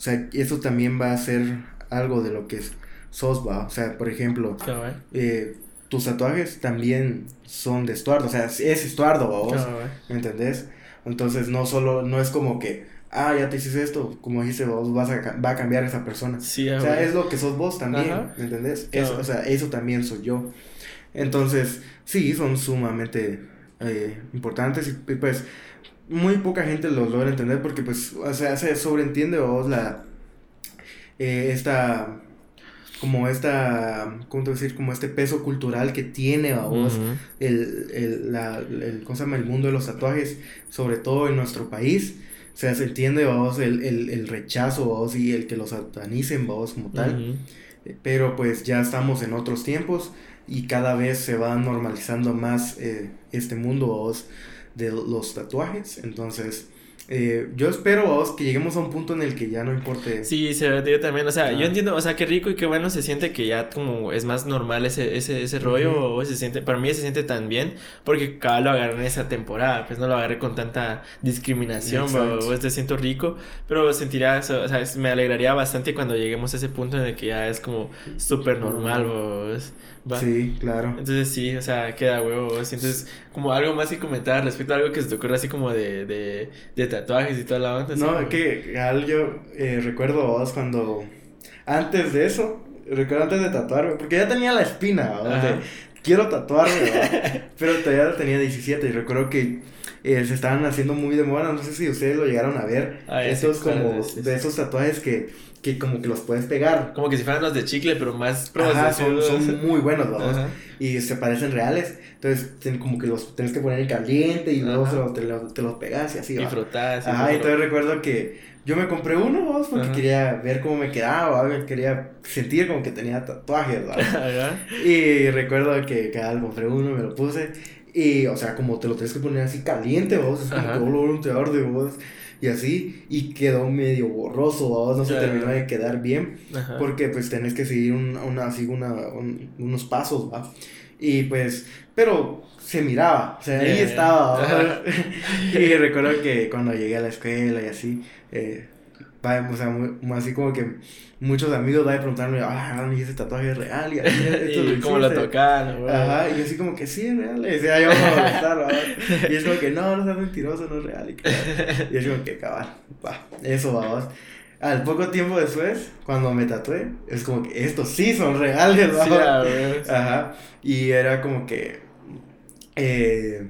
o sea, eso también va a ser algo de lo que es sos, va. O sea, por ejemplo, eh, tus tatuajes también son de Estuardo. O sea, es Estuardo, vos. ¿Me entendés? Entonces, no solo, no es como que, ah, ya te hiciste esto, como dice vos, vas a, va a cambiar esa persona. Sí, o sea, es lo que sos vos también, ¿me entendés? o sea, eso también soy yo. Entonces, sí, son sumamente eh, importantes y pues muy poca gente los logra entender porque pues, o sea, se sobreentiende vos la, eh, esta, como esta, ¿cómo te decir? Como este peso cultural que tiene a vos el, el, la, el, ¿cómo se llama? el mundo de los tatuajes, sobre todo en nuestro país. O sea, se entiende, vamos, el, el, el rechazo, vamos, y el que los satanicen, vamos, como tal. Pero pues ya estamos en otros tiempos y cada vez se va normalizando más eh, este mundo, vamos, de los tatuajes. Entonces, eh, yo espero vos, que lleguemos a un punto en el que ya no importe. Sí, se yo también, o sea, yo entiendo, o sea, qué rico y qué bueno se siente que ya como es más normal ese, ese, ese rollo, o se siente, para mí se siente tan bien, porque cada lo agarré en esa temporada, pues no lo agarré con tanta discriminación, o te siento rico, pero sentiría, o sea, me alegraría bastante cuando lleguemos a ese punto en el que ya es como súper normal, Sí, claro. Entonces sí, o sea, queda huevo. Entonces, como algo más que comentar respecto a algo que se te ocurre así como de, de, de tatuajes y toda la onda. No, es que al yo eh, recuerdo vos cuando antes de eso, recuerdo antes de tatuarme, porque ya tenía la espina, quiero tatuarme, pero todavía tenía 17 y recuerdo que eh, se estaban haciendo muy de moda, no sé si ustedes lo llegaron a ver, ah, esos como de esos tatuajes que que como que los puedes pegar. Como que si fueran los de chicle, pero más Ajá, son, son muy buenos, ¿no? Y se parecen reales. Entonces, como que los tienes que poner en caliente y luego te, te, los pegas y así. Y frotas. Ajá, y entonces recuerdo que yo me compré uno, ¿no? porque quería ver cómo me quedaba, quería sentir como que tenía tatuajes, ¿no? y recuerdo que cada compré uno, me lo puse. Y, o sea, como te lo tienes que poner así caliente, vos, es como que un te arde, vos y así, y quedó medio borroso, vos no se terminó de quedar bien, porque pues tenés que seguir un, una, así una, unos pasos, va. Y pues, pero se miraba, o sea, ahí estaba, y recuerdo que cuando llegué a la escuela y así, eh, o sea, así como que muchos amigos van a preguntarme, ah, ¿y ese tatuaje es real? Y, ¿Y cómo lo tocaron? Ajá, y yo así como que sí, es real. Y decía, yo vamos a molestar, Y es como que no, no seas mentiroso, no es real. Y, es como que cabal, va, eso vamos. Al poco tiempo después, cuando me tatué, es como que estos sí son reales, ¿no? Sí, Ajá. Y era como que, eh,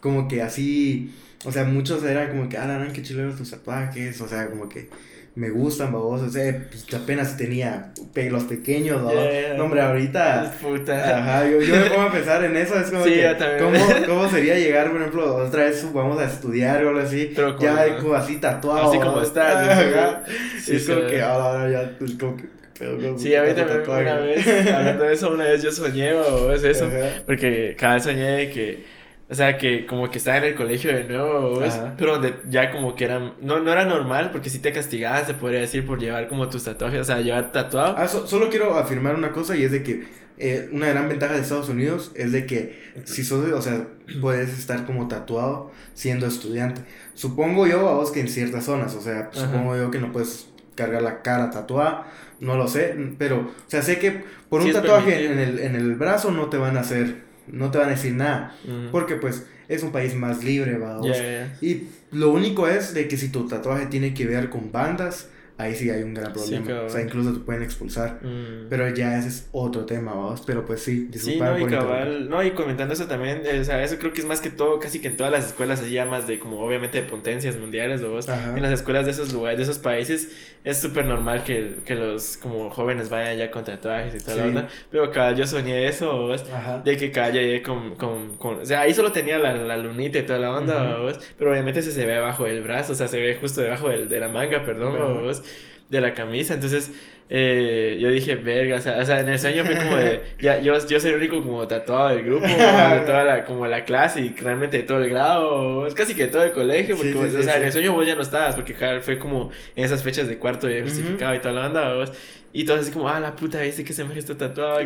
como que así, o sea, muchos eran como que, ah, qué chileros tus tatuajes, o sea, como que me gustan, babos. O sea, pues, apenas tenía los pequeños, ¿no? no, hombre, ahorita. Puta. Ajá, yo, yo me pongo a pensar en eso. Es como sí, que. ¿cómo, ¿cómo, sería llegar, por ejemplo, otra vez vamos a estudiar o algo así? Pero ya como así tatuado. Así como estás. Ajá. Sí, es como que ahora ya, pues como que. sí, a mí también una vez, hablando de eso, una vez yo soñé, o es eso, porque cada vez soñé que o sea, que como que estaba en el colegio de nuevo, pero donde ya como que era, no, no era normal, porque si te castigaban, se podría decir, por llevar como tus tatuajes, o sea, llevar tatuado. Ah, solo quiero afirmar una cosa y es de que eh, una gran ventaja de Estados Unidos es de que si sos, o sea, puedes estar como tatuado siendo estudiante. Supongo yo, a vos que en ciertas zonas, o sea, supongo yo que no puedes cargar la cara tatuada, no lo sé, pero, o sea, sé que por un tatuaje en el, en el brazo no te van a hacer no te van a decir nada. Porque pues es un país más libre, ¿va? Y lo único es de que si tu tatuaje tiene que ver con bandas, ahí sí hay un gran problema. o sea, incluso te pueden expulsar. Mm. Pero ya ese es otro tema, vamos. Pero pues sí, sí, no, y cabal, no, y comentando eso también, o sea, eso creo que es más que todo, casi que en todas las escuelas así más de como obviamente de potencias mundiales, o en las escuelas de esos lugares, de esos países, es súper normal que, que, los como jóvenes vayan ya con tatuajes y toda la onda. Pero cabal, yo soñé eso, de que cada llegué con, con, con, o sea, ahí solo tenía la, la lunita y toda la onda, pero obviamente se, se ve abajo del brazo, o sea, se ve justo debajo del, de la manga, perdón, de la camisa. Entonces, eh, yo dije, verga, o sea, o sea, en el sueño fue como de, ya, yo, yo soy el único como tatuado del grupo, de toda la, como la clase y realmente de todo el grado, es casi que de todo el colegio, porque, o sea, en el sueño vos ya no estabas, porque fue como en esas fechas de cuarto ya justificado y toda la onda, vos, y todos así como, ah, la puta, viste que se me está tatuado.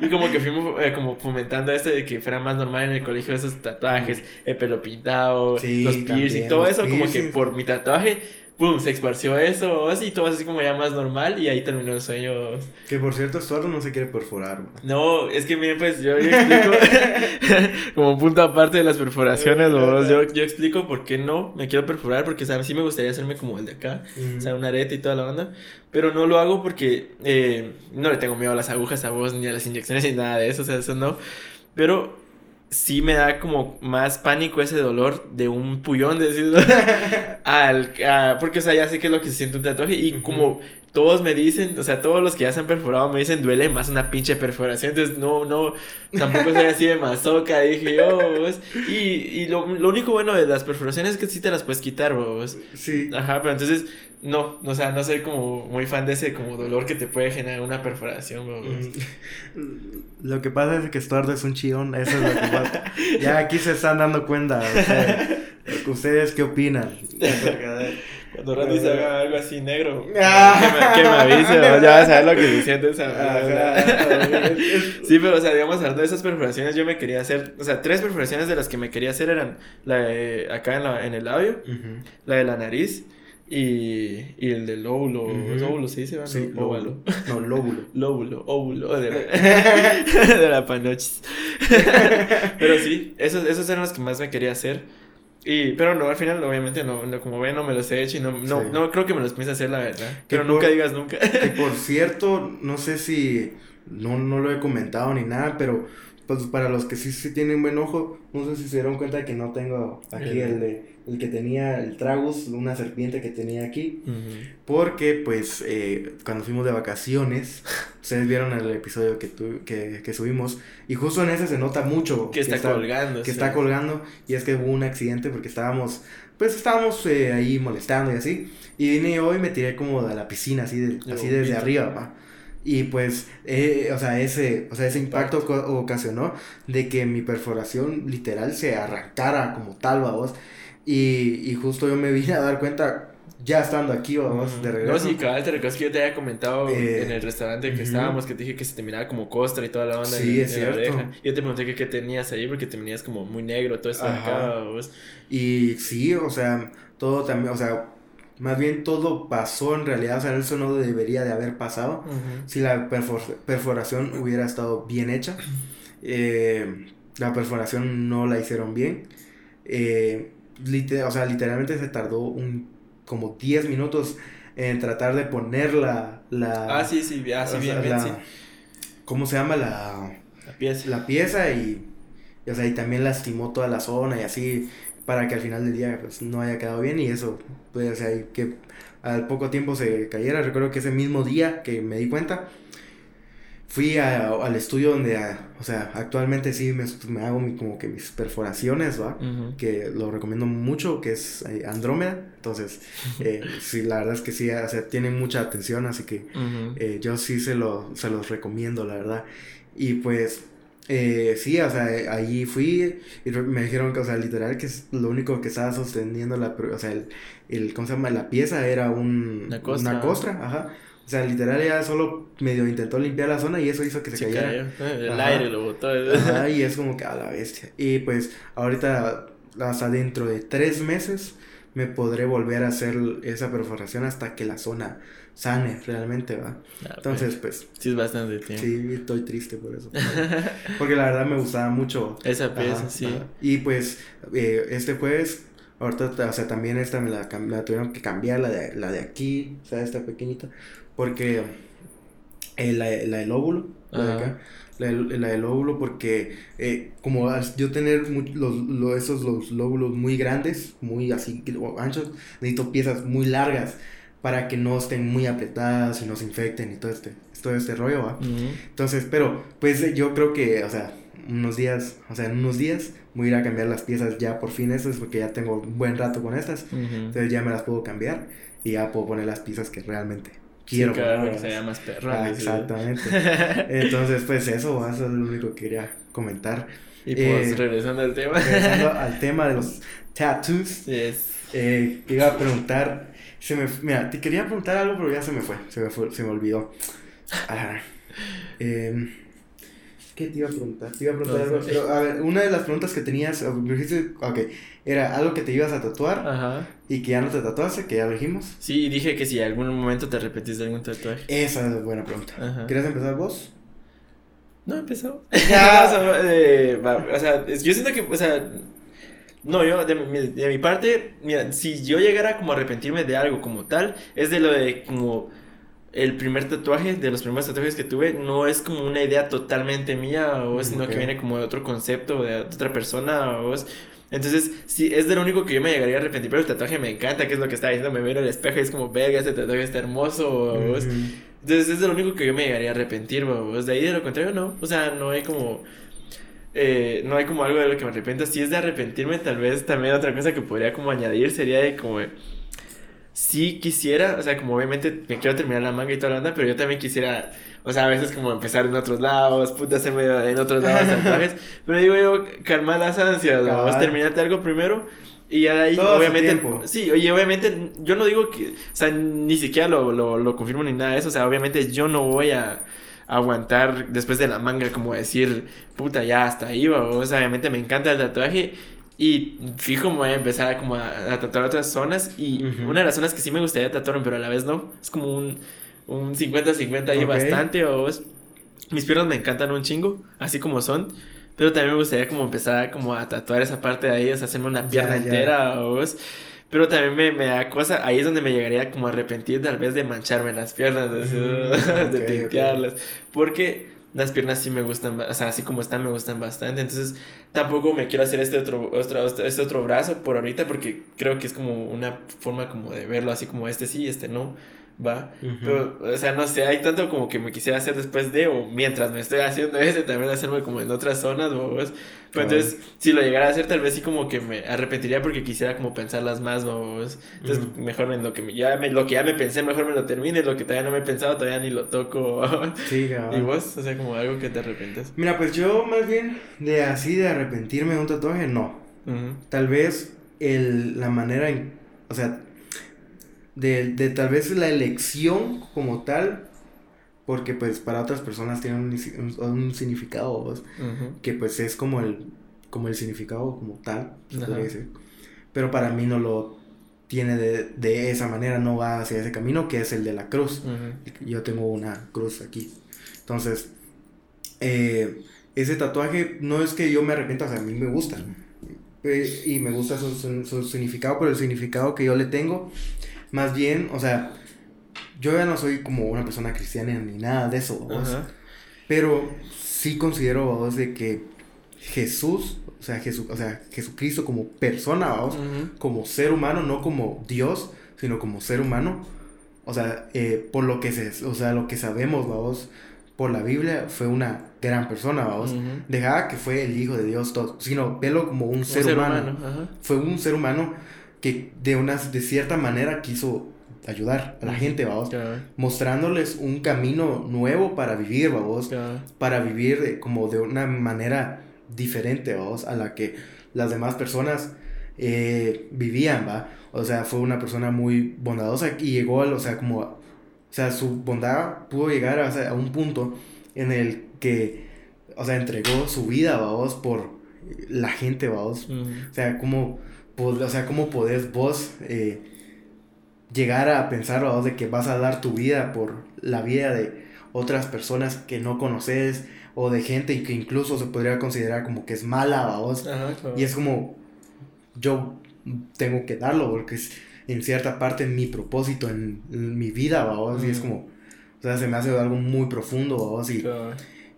y como que fuimos eh, como fomentando esto de que fuera más normal en el colegio esos tatuajes, el pelo pintado, los piercing, y todo eso, como que por mi tatuaje pum, se esparció eso, así, todo así como ya más normal y ahí terminó el sueño. Que por cierto, Estuardo no se quiere perforar. No, es que miren, pues yo, explico como punto aparte de las perforaciones, yo, yo explico por qué no me quiero perforar, porque ¿sabes? sí me gustaría hacerme como el de acá, o sea, una areta y toda la banda, pero no lo hago porque eh, no le tengo miedo a las agujas a vos, ni a las inyecciones, ni nada de eso, o sea, eso no. Pero sí me da como más pánico ese dolor de un puñón, decirlo. al, porque, o sea, ya sé que es lo que se siente un tatuaje y como todos me dicen, o sea, todos los que ya se han perforado me dicen, duele más una pinche perforación. Entonces, no, no, tampoco soy así de masoca, dije yo, vos. Y, y lo, lo único bueno de las perforaciones es que sí te las puedes quitar, vos. Sí. Ajá, pero entonces, no, o sea, no soy como muy fan de ese como dolor que te puede generar una perforación, vos. Mm, Lo que pasa es que Stuart es un chillón, eso es lo que pasa. ya aquí se están dando cuenta. o sea, ¿Ustedes qué opinan? Cuando Randy se haga algo así negro, que, me, avise, vos, ya vas a ver lo que se siente esa Ajá. Sí, pero o sea, digamos, hablando de esas perforaciones, yo me quería hacer, o sea, tres perforaciones de las que me quería hacer eran la de acá en, la, en el labio, la de la nariz y, y el del óvulo, Ujú. ¿es óvulo se dice? Sí, No, óvalo. No, lóbulo. Lóbulo, óvulo, de la, de la panochis. pero sí, esos, esos eran los que más me quería hacer. Y, pero no, al final, obviamente, no, no, como ven, no me los he hecho y no, no, Sí. no creo que me los piense hacer, la verdad. Que Pero por- nunca digas nunca. Que por cierto, no sé si no, no lo he comentado ni nada, pero pues para los que sí, sí tienen buen ojo, no sé si se dieron cuenta que no tengo aquí El- el de el que tenía el tragus, una serpiente que tenía aquí, Ujú. porque pues eh, cuando fuimos de vacaciones, ustedes vieron el episodio que, tu- que, que subimos y justo en ese se nota mucho Que está colgando. que sí. está colgando y es que hubo un accidente porque estábamos pues estábamos eh, ahí molestando y así y vine yo y me tiré como de la piscina así de- así desde arriba pa. y pues eh, o sea ese o sea ese impacto ocasionó de que mi perforación literal se arrancara como tal vamos y, y justo yo me vine a dar cuenta ya estando aquí vamos de No, regreso sí, cabal, te recuerdas que yo te había comentado Eh, en el restaurante que estábamos, que te dije que se te miraba como costra y toda la onda Sí, en, es en la cierto. oreja. Y yo te pregunté que qué tenías ahí porque te venías como muy negro, todo Ajá. acá, vos. Y sí, o sea, todo también, o sea, más bien todo pasó en realidad, o sea, eso no debería de haber pasado si la perfor- perforación hubiera estado bien hecha. Eh, la perforación no la hicieron bien. Eh, lite- o sea, literalmente se tardó un, como 10 minutos en tratar de poner la... la Ah, sí, sí, ah, sí, bien, sea, bien, la- sí. ¿Cómo se llama? La La pieza. la pieza y, y, o sea, y también lastimó toda la zona y así para que al final del día pues no haya quedado bien y eso pues o sea, y que al poco tiempo se cayera recuerdo que ese mismo día que me di cuenta fui a- al estudio donde a- o sea actualmente sí me, me hago como que mis perforaciones va que lo recomiendo mucho, que es eh, Andrómeda. Entonces, eh, sí, la verdad es que sí, o sea, tiene mucha atención, así que eh, yo sí se, lo, se los recomiendo, la verdad. Y pues, eh, sí, o sea, eh, allí fui y me dijeron que, o sea, literal, que es lo único que estaba sosteniendo la, o sea, el, el, ¿cómo se llama? La pieza era un, Una costra. una costra, ajá. O sea, literal, ella solo medio intentó limpiar la zona y eso hizo que se Se cayera. cayó. Eh, El Ajá. aire lo botó. Ajá, y es como que a la bestia. Y pues ahorita, hasta dentro de tres meses, me podré volver a hacer esa perforación hasta que la zona sane realmente, ¿va? Ah, Entonces, pues, Sí, es bastante tiempo. sí, estoy triste por eso. Porque la verdad me gustaba mucho. Esa pieza, Ajá, sí. ajá. Y pues, eh, este jueves, ahorita, o sea, también esta me la, me la tuvieron que cambiar, la de, la de aquí, o sea, esta pequeñita, porque eh, la, la del óvulo, la de acá, la, del- la del óvulo, porque eh, como yo tener los, lo- esos los lóbulos muy grandes, muy así anchos, necesito piezas muy largas para que no estén muy apretadas y no se infecten y todo este, todo este rollo, ¿va? Entonces, pero, pues eh, yo creo que, o sea, unos días, o sea, en unos días voy a ir a cambiar las piezas ya por fin estas, porque ya tengo un buen rato con estas. Entonces ya me las puedo cambiar y ya puedo poner las piezas que realmente Sí, quiero claro, ponerlas. que se llama más perro. Ah. Sí. exactamente. Entonces, pues eso, va, eso es lo único que quería comentar. Y pues, Eh, regresando al tema. Regresando al tema de los tattoos, Yes. eh, iba a preguntar, se me, mira, te quería preguntar algo, pero ya se me fue, se me, fue, se me olvidó. Ah, em, ¿Qué te iba a preguntar? Te iba a preguntar algo, pero, a ver, una de las preguntas que tenías, dijiste, ok, era algo que te ibas a tatuar Ajá. y que ya no te tatuaste, que ya lo dijimos. Sí, y dije que si algún momento te arrepentiste de algún tatuaje. Esa es buena pregunta. Ajá. ¿Quieres empezar vos? No, empezó. Ya. o, sea, eh, o sea, yo siento que, o sea, no, yo, de mi, de mi parte, mira, si yo llegara como a arrepentirme de algo como tal, es de lo de como el primer tatuaje, de los primeros tatuajes que tuve, no es como una idea totalmente mía, o sino que viene como de otro concepto, de otra persona, o es, Entonces, sí, es de lo único que yo me llegaría a arrepentir, pero el tatuaje me encanta, que es lo que estaba diciendo, me veo en el espejo y es como, verga, ese tatuaje está hermoso. Entonces, es de lo único que yo me llegaría a arrepentir, babos. De ahí, de lo contrario, no. O sea, no hay como... Eh, no hay como algo de lo que me arrepiento. Si es de arrepentirme, tal vez también otra cosa que podría como añadir sería de como... Sí quisiera, o sea, como obviamente me quiero terminar la manga y toda la onda, pero yo también quisiera o sea, a veces como empezar en otros lados, puta, hacerme en otros lados pero digo yo, calmar las ansias, vamos terminarte algo primero. Y ya de ahí, obviamente, sí, oye, obviamente, yo no digo que, o sea, ni siquiera lo, lo, lo confirmo ni nada de eso, o sea, obviamente yo no voy a, aguantar después de la manga, como decir, puta, ya hasta ahí, o sea, obviamente me encanta el tatuaje y fijo, me voy a empezar a, como a, tatuar otras zonas y una de las zonas que sí me gustaría tatuar, pero a la vez no, es como un un 50-50 ahí bastante. O mis piernas me encantan un chingo, así como son. Pero también me gustaría como empezar como a tatuar esa parte de ahí, o sea, hacerme una pierna entera. O, pero también me, me, da cosa, ahí es donde me llegaría como a arrepentir tal vez de mancharme las piernas, de, mm, de pintearlas. Porque las piernas sí me gustan, o sea, así como están me gustan bastante. Entonces tampoco me quiero hacer este otro, otro, este otro brazo por ahorita porque creo que es como una forma como de verlo, así como este sí, este no va. Pero, o sea, no sé, hay tanto como que me quisiera hacer después de, o mientras me estoy haciendo ese, también hacerme como en otras zonas, ¿vos? Pero entonces, si lo llegara a hacer, tal vez sí como que me arrepentiría porque quisiera como pensarlas más, ¿vos? Entonces, mejor en lo que ya me, lo que ya me pensé, mejor me lo termine, lo que todavía no me he pensado, todavía ni lo toco. Sí, ¿Y vos? O sea, como algo que te arrepientes. Mira, pues yo más bien de así de arrepentirme de un tatuaje, no. Tal vez el, la manera en, o sea, de, de tal vez la elección como tal, porque pues para otras personas tiene un, un, significado que pues es como el, como el significado como tal, pero para mí no lo tiene de, de, esa manera, no va hacia ese camino que es el de la cruz. Yo tengo una cruz aquí. Entonces, eh, ese tatuaje no es que yo me arrepienta, o sea, a mí me gusta. Eh, y me gusta su, su, significado, pero el significado que yo le tengo más bien, o sea, yo ya no soy como una persona cristiana ni nada de eso, pero sí considero, vos, de que Jesús, o sea, Jesús, o sea, Jesucristo como persona, vamos, como ser humano, no como Dios, sino como ser humano, o sea, eh, por lo que se, o sea, lo que sabemos, vamos, por la Biblia, fue una gran persona, vamos. Dejaba que fue el Hijo de Dios todo, sino velo como un, ser, humano. Fue un ser humano que de, una, de cierta manera quiso ayudar a la gente, vamos, mostrándoles un camino nuevo para vivir, vamos, para vivir como de una manera diferente, vamos, a la que las demás personas eh, vivían, va, o sea, fue una persona muy bondadosa y llegó, o sea, como, o sea, su bondad pudo llegar a, a un punto en el que, o sea, entregó su vida, vamos, por la gente, vamos, o sea, como o sea, cómo podés vos eh, llegar a pensar vos, de que vas a dar tu vida por la vida de otras personas que no conoces o de gente que incluso se podría considerar como que es mala, vos. Y es como, yo tengo que darlo porque es en cierta parte mi propósito en, mi vida, vos. Y es como, o sea, se me hace algo muy profundo, vos. Y,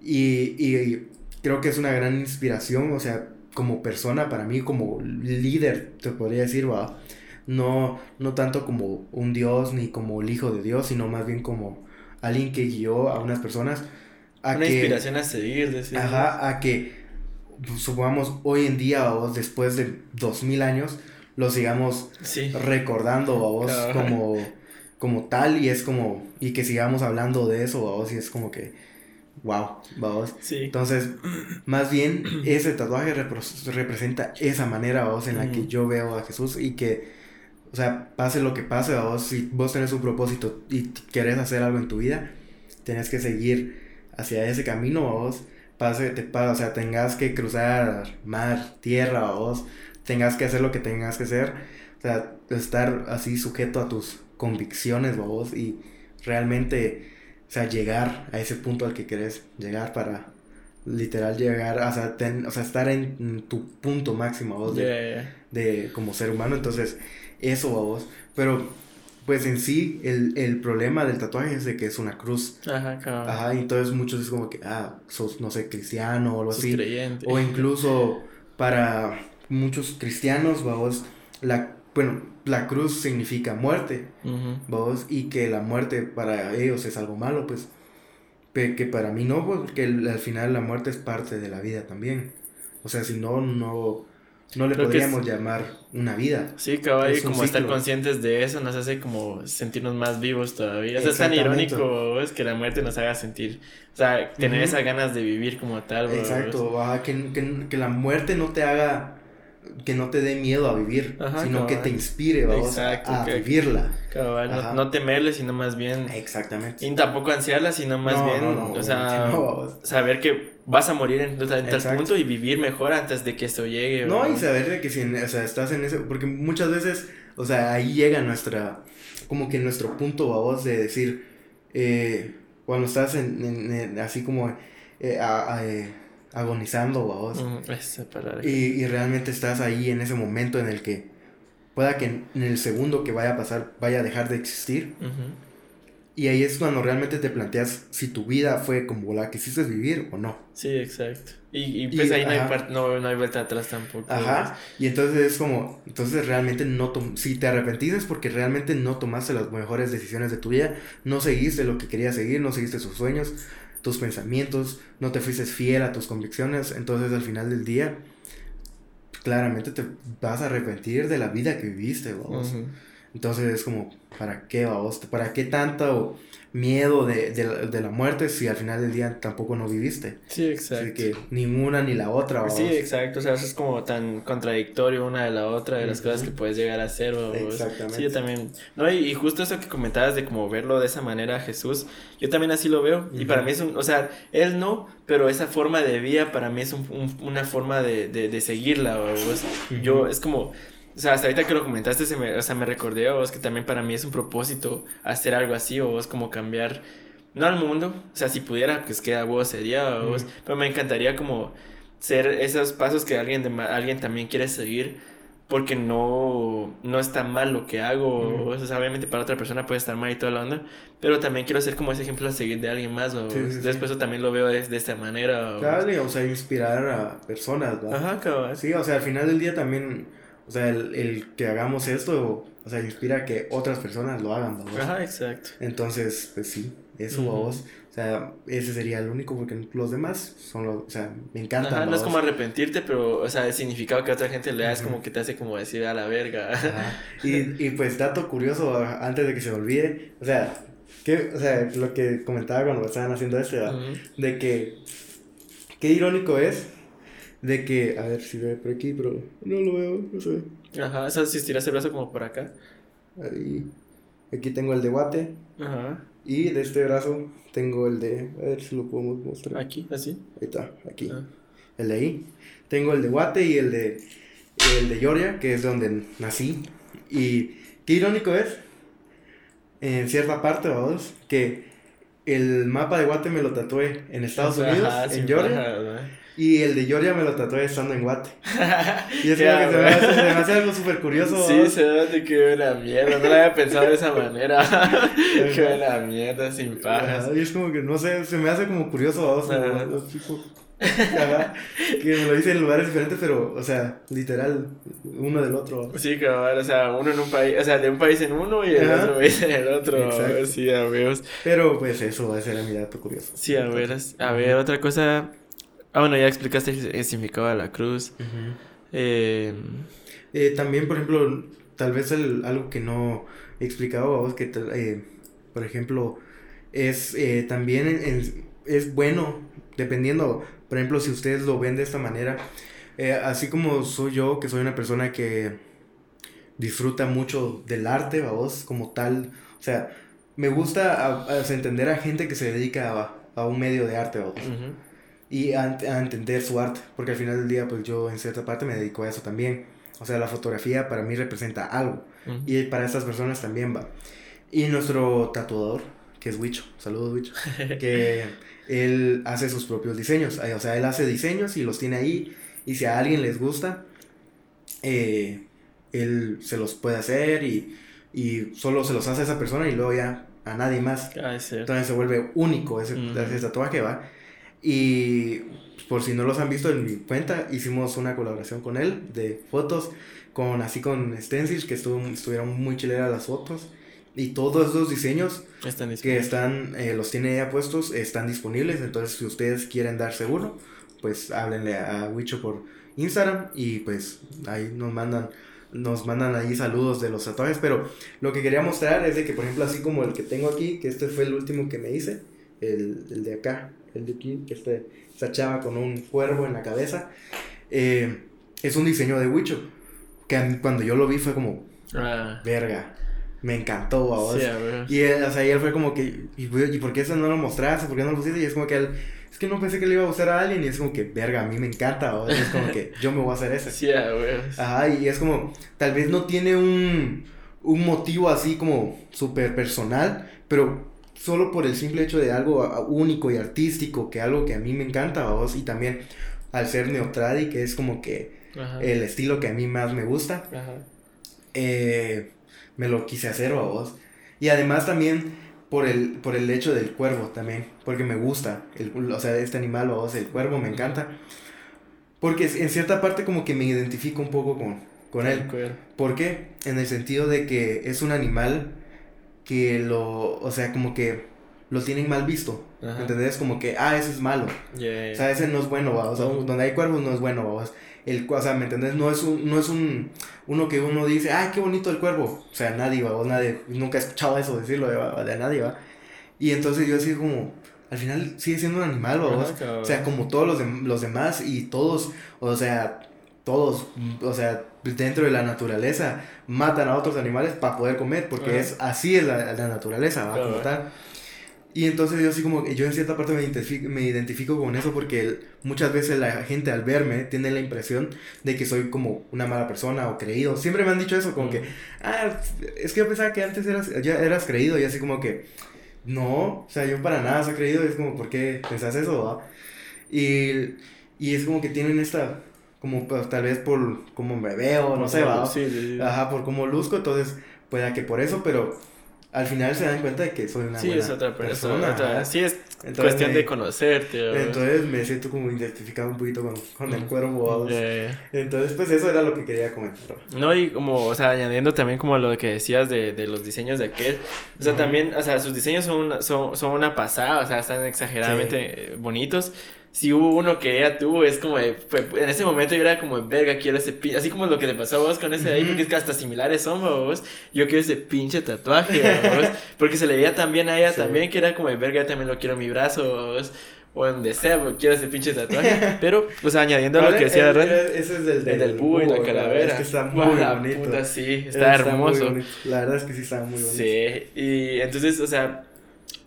y, y creo que es una gran inspiración, o sea, como persona, para mí como líder, te podría decir, va. No, no tanto como un Dios ni como el Hijo de Dios, sino más bien como alguien que guió a unas personas. A Una inspiración a seguir, decir. Ajá, a que, pues, supongamos, hoy en día o después de dos mil años, lo sigamos recordando a vos como, como tal y es como, y que sigamos hablando de eso a vos y es como que wow, vamos. Sí. Entonces, más bien, ese tatuaje representa esa manera, vos, en la que yo veo a Jesús y que, o sea, pase lo que pase, vos, si vos tenés un propósito y querés hacer algo en tu vida, tenés que seguir hacia ese camino, vos, pase, te, o sea, tengas que cruzar mar, tierra, vos, tengas que hacer lo que tengas que hacer, o sea, estar así sujeto a tus convicciones, vos, y realmente o sea, llegar a ese punto al que querés llegar para literal llegar, o sea, o sea estar en tu punto máximo vos de, de, como ser humano. Entonces, eso a vos. Pero, pues en sí, el, el, problema del tatuaje es de que es una cruz. Ajá, claro. Ajá, y entonces muchos es como que, ah, sos, no sé, cristiano o algo así. Creyente. O incluso para muchos cristianos, vamos, la, bueno, la cruz significa muerte, vamos, y que la muerte para ellos es algo malo, pues, que para mí no, pues, porque al final la muerte es parte de la vida también. O sea, si no, no, no le podríamos llamar una vida. Sí, cabal, y como estar conscientes de eso nos hace como sentirnos más vivos todavía. O sea, es tan irónico, es que la muerte nos haga sentir, o sea, tener esas ganas de vivir como tal. Exacto, que, que, que, la muerte no te haga que no te dé miedo a vivir, sino que te inspire vamos, a, vivirla. no, no, temerle, sino más bien. Exactamente. Y tampoco ansiarla, sino más bien. o sea, saber que vas a morir en, tal punto y vivir mejor antes de que esto llegue. No, y saber de que si o sea, estás en ese. Porque muchas veces, o sea, ahí llega nuestra. Como que nuestro punto, vos, de decir. Eh, cuando estás en, así como. Eh, eh agonizando, vos. y, y, realmente estás ahí en ese momento en el que pueda que en, el segundo que vaya a pasar vaya a dejar de existir. Y ahí es cuando realmente te planteas si tu vida fue como la que hiciste vivir o no. Sí, exacto. Y, y pues ahí no hay, no, no hay, vuelta atrás tampoco. Ajá. Y entonces es como, entonces realmente no, si te arrepentiste es porque realmente no tomaste las mejores decisiones de tu vida, no seguiste lo que querías seguir, no seguiste sus sueños, tus pensamientos, no te fuiste fiel a tus convicciones, entonces al final del día claramente te vas a arrepentir de la vida que viviste, vamos. Entonces es como, ¿para qué, vamos? ¿Para qué tanto miedo de, de, la muerte si al final del día tampoco no viviste? Sí, exacto. Así que ni una ni la otra. Sí, exacto. O sea, eso es como tan contradictorio una de la otra, de las cosas que puedes llegar a hacer. Exactamente. Sí, yo también. No, y, justo eso que comentabas de como verlo de esa manera Jesús, yo también así lo veo. Y para mí es un, o sea, él no, pero esa forma de vida para mí es un, una forma de, de, de seguirla. Yo, es como o sea, hasta ahorita que lo comentaste, se me, o sea, me recordé a vos que también para mí es un propósito hacer algo así, o vos como cambiar, no al mundo, o sea, si pudiera, pues que a vos sería, vos, pero me encantaría como ser esos pasos que alguien, de, alguien también quiere seguir, porque no, no está mal lo que hago, o sea, obviamente para otra persona puede estar mal y toda la onda, pero también quiero ser como ese ejemplo a seguir de alguien más, o después también lo veo de, de esta manera. O... Claro, o sea, inspirar a personas, ¿no? Ajá, cabrón. Sí, o sea, al final del día también o sea, el, el que hagamos esto, o sea, inspira a que otras personas lo hagan, ¿no? Ajá, exacto. Entonces, pues sí, eso a vos. O sea, ese sería el único, porque los demás son los, o sea, me encantan. Ajá, no es como arrepentirte, pero, o sea, el significado que a otra gente le da es como que te hace como decir a la verga. Ajá. Y, y pues, dato curioso, antes de que se me olvide, o sea, que, o sea, lo que comentaba cuando estaban haciendo esto, de que, qué irónico es de que, a ver si ve por aquí, pero no lo veo, no sé. Ajá, o sea, si estiras el brazo como por acá. Ahí. Aquí tengo el de guate. Ajá. Y de este brazo tengo el de, a ver si lo podemos mostrar. Aquí, así. Ahí está, aquí. Ah. El de ahí. Tengo el de guate y el de, el de Georgia, que es donde nací. Y qué irónico es, en cierta parte, vamos, que el mapa de Guate me lo tatué en Estados Unidos, en Georgia. Y el de Georgia me lo trató estando en Guate. Y es que se me, hace, se me hace algo súper curioso. Sí, se ve de que buena mierda. No lo había pensado de esa manera. qué buena mierda, sin pajas. Y es como que, no sé, se me hace como curioso. O sea, que me lo hice en lugares diferentes, pero, o sea, literal, uno del otro. Sí, cabal, o sea, uno en un país, o sea, de un país en uno y el otro país en el otro. Exacto. Sí, a ver. Pero, pues eso, ese era mi dato curioso. Sí, a ver, a ver, otra cosa Ah, bueno, ya explicaste el significado de la cruz. Eh, eh, también, por ejemplo, tal vez algo que no he explicado a vos, que eh, por ejemplo, es también es bueno, dependiendo, por ejemplo, si ustedes lo ven de esta manera, así como soy yo, que soy una persona que disfruta mucho del arte, vos, como tal, o sea, me gusta entender a gente que se dedica a, un medio de arte, vos y a, entender su arte, porque al final del día, pues yo en cierta parte me dedico a eso también. O sea, la fotografía para mí representa algo, y para estas personas también va. Y nuestro tatuador, que es Wicho, saludos Wicho, que él hace sus propios diseños, o sea, él hace diseños y los tiene ahí, y si a alguien les gusta, eh, él se los puede hacer y, y solo se los hace a esa persona y luego ya a nadie más. Ah, Entonces se vuelve único ese, ese tatuaje, va. Y por si no los han visto en mi cuenta, hicimos una colaboración con él de fotos, con así con stencils, que estuvo, estuvieron muy chileras las fotos. Y todos esos diseños Están que están, eh, los tiene ya puestos, están disponibles. Entonces, si ustedes quieren darse uno, pues háblenle a Wicho por Instagram y pues ahí nos mandan, nos mandan ahí saludos de los tatuajes. Pero lo que quería mostrar es de que, por ejemplo, así como el que tengo aquí, que este fue el último que me hice, el, el de acá, el que este, esta chava con un cuervo en la cabeza, eh, es un diseño de Wicho. Que cuando yo lo vi fue como, Ah, verga, me encantó, babos. sí. Y él, o sea, y él fue como que, ¿y, ¿y por qué eso no lo mostraste? ¿Por qué no lo pusiste? Y es como que él, es que no pensé que le iba a gustar a alguien. Y es como que, verga, a mí me encanta. O es como que yo me voy a hacer ese. Sí. Ajá, y es como, tal vez no tiene un, un motivo así como súper personal, pero solo por el simple hecho de algo único y artístico, que algo que a mí me encanta, vos, y también al ser neotradi, que es como que Ajá. el estilo que a mí más me gusta, Ajá. eh, me lo quise hacer a vos. Y además también por el, por el hecho del cuervo también, porque me gusta, el, o sea, este animal, vos, el cuervo me encanta. Porque en cierta parte como que me identifico un poco con, con él. ¿Por qué? En el sentido de que es un animal que lo, o sea, como que lo tienen mal visto. Ajá. ¿Entendés? Como que, ah, ese es malo. Yeah. O sea, ese no es bueno, va. O sea, donde hay cuervos no es bueno, va. El, o sea, ¿me entendés? No es un, no es un, uno que uno dice, ay, qué bonito el cuervo. O sea, nadie, va. Nadie, nunca he escuchado eso decirlo de, va, de nadie, va. Y entonces yo así como, al final sigue siendo un animal, va. Ajá. O sea, como todos los, dem- los demás y todos, o sea, todos, o sea, dentro de la naturaleza matan a otros animales para poder comer, porque es así es la, la naturaleza, ¿va? Como Claro. tal. Y entonces yo así como, yo en cierta parte me identifico, me identifico con eso porque el- muchas veces la gente al verme tiene la impresión de que soy como una mala persona o creído. Siempre me han dicho eso, como que, ah, es que yo pensaba que antes eras, ya eras creído y así como que, no, o sea, yo para nada soy creído, es como, ¿por qué pensás eso? va? Y, y es como que tienen esta, como pues, tal vez por cómo me veo, no sé, va. Sí, sí, sí. Ajá, por cómo luzco, entonces pueda que por eso, pero al final se dan cuenta de que soy una Sí, buena es otra persona. otra- ajá. Sí, es Entonces cuestión me- de conocerte. ¿verdad? Entonces me siento como identificado un poquito con, con el cuervo. Yeah. Entonces, pues eso era lo que quería comentar. No, y como, o sea, añadiendo también como lo que decías de, de los diseños de aquel, o sea, también, o sea, sus diseños son una, son, son una pasada, o sea, están exageradamente eh, bonitos. Si hubo uno que ella tuvo, es como, de- fue- en ese momento yo era como, verga, quiero ese pinche, así como lo que le pasó a vos con ese de ahí, porque es que hasta similares son, vos, yo quiero ese pinche tatuaje, vos, porque se le veía también a ella Sí. también, que era como, de verga, yo también lo quiero en mi brazo, vos, o en donde sea, quiero ese pinche tatuaje, pero, pues añadiendo a lo ¿Cuál que decía Ren, Ese es el, el del búho y la calavera. Es que está muy bonito. puta, sí, Está está hermoso. La verdad es que sí está muy bonito. Sí, y entonces, o sea,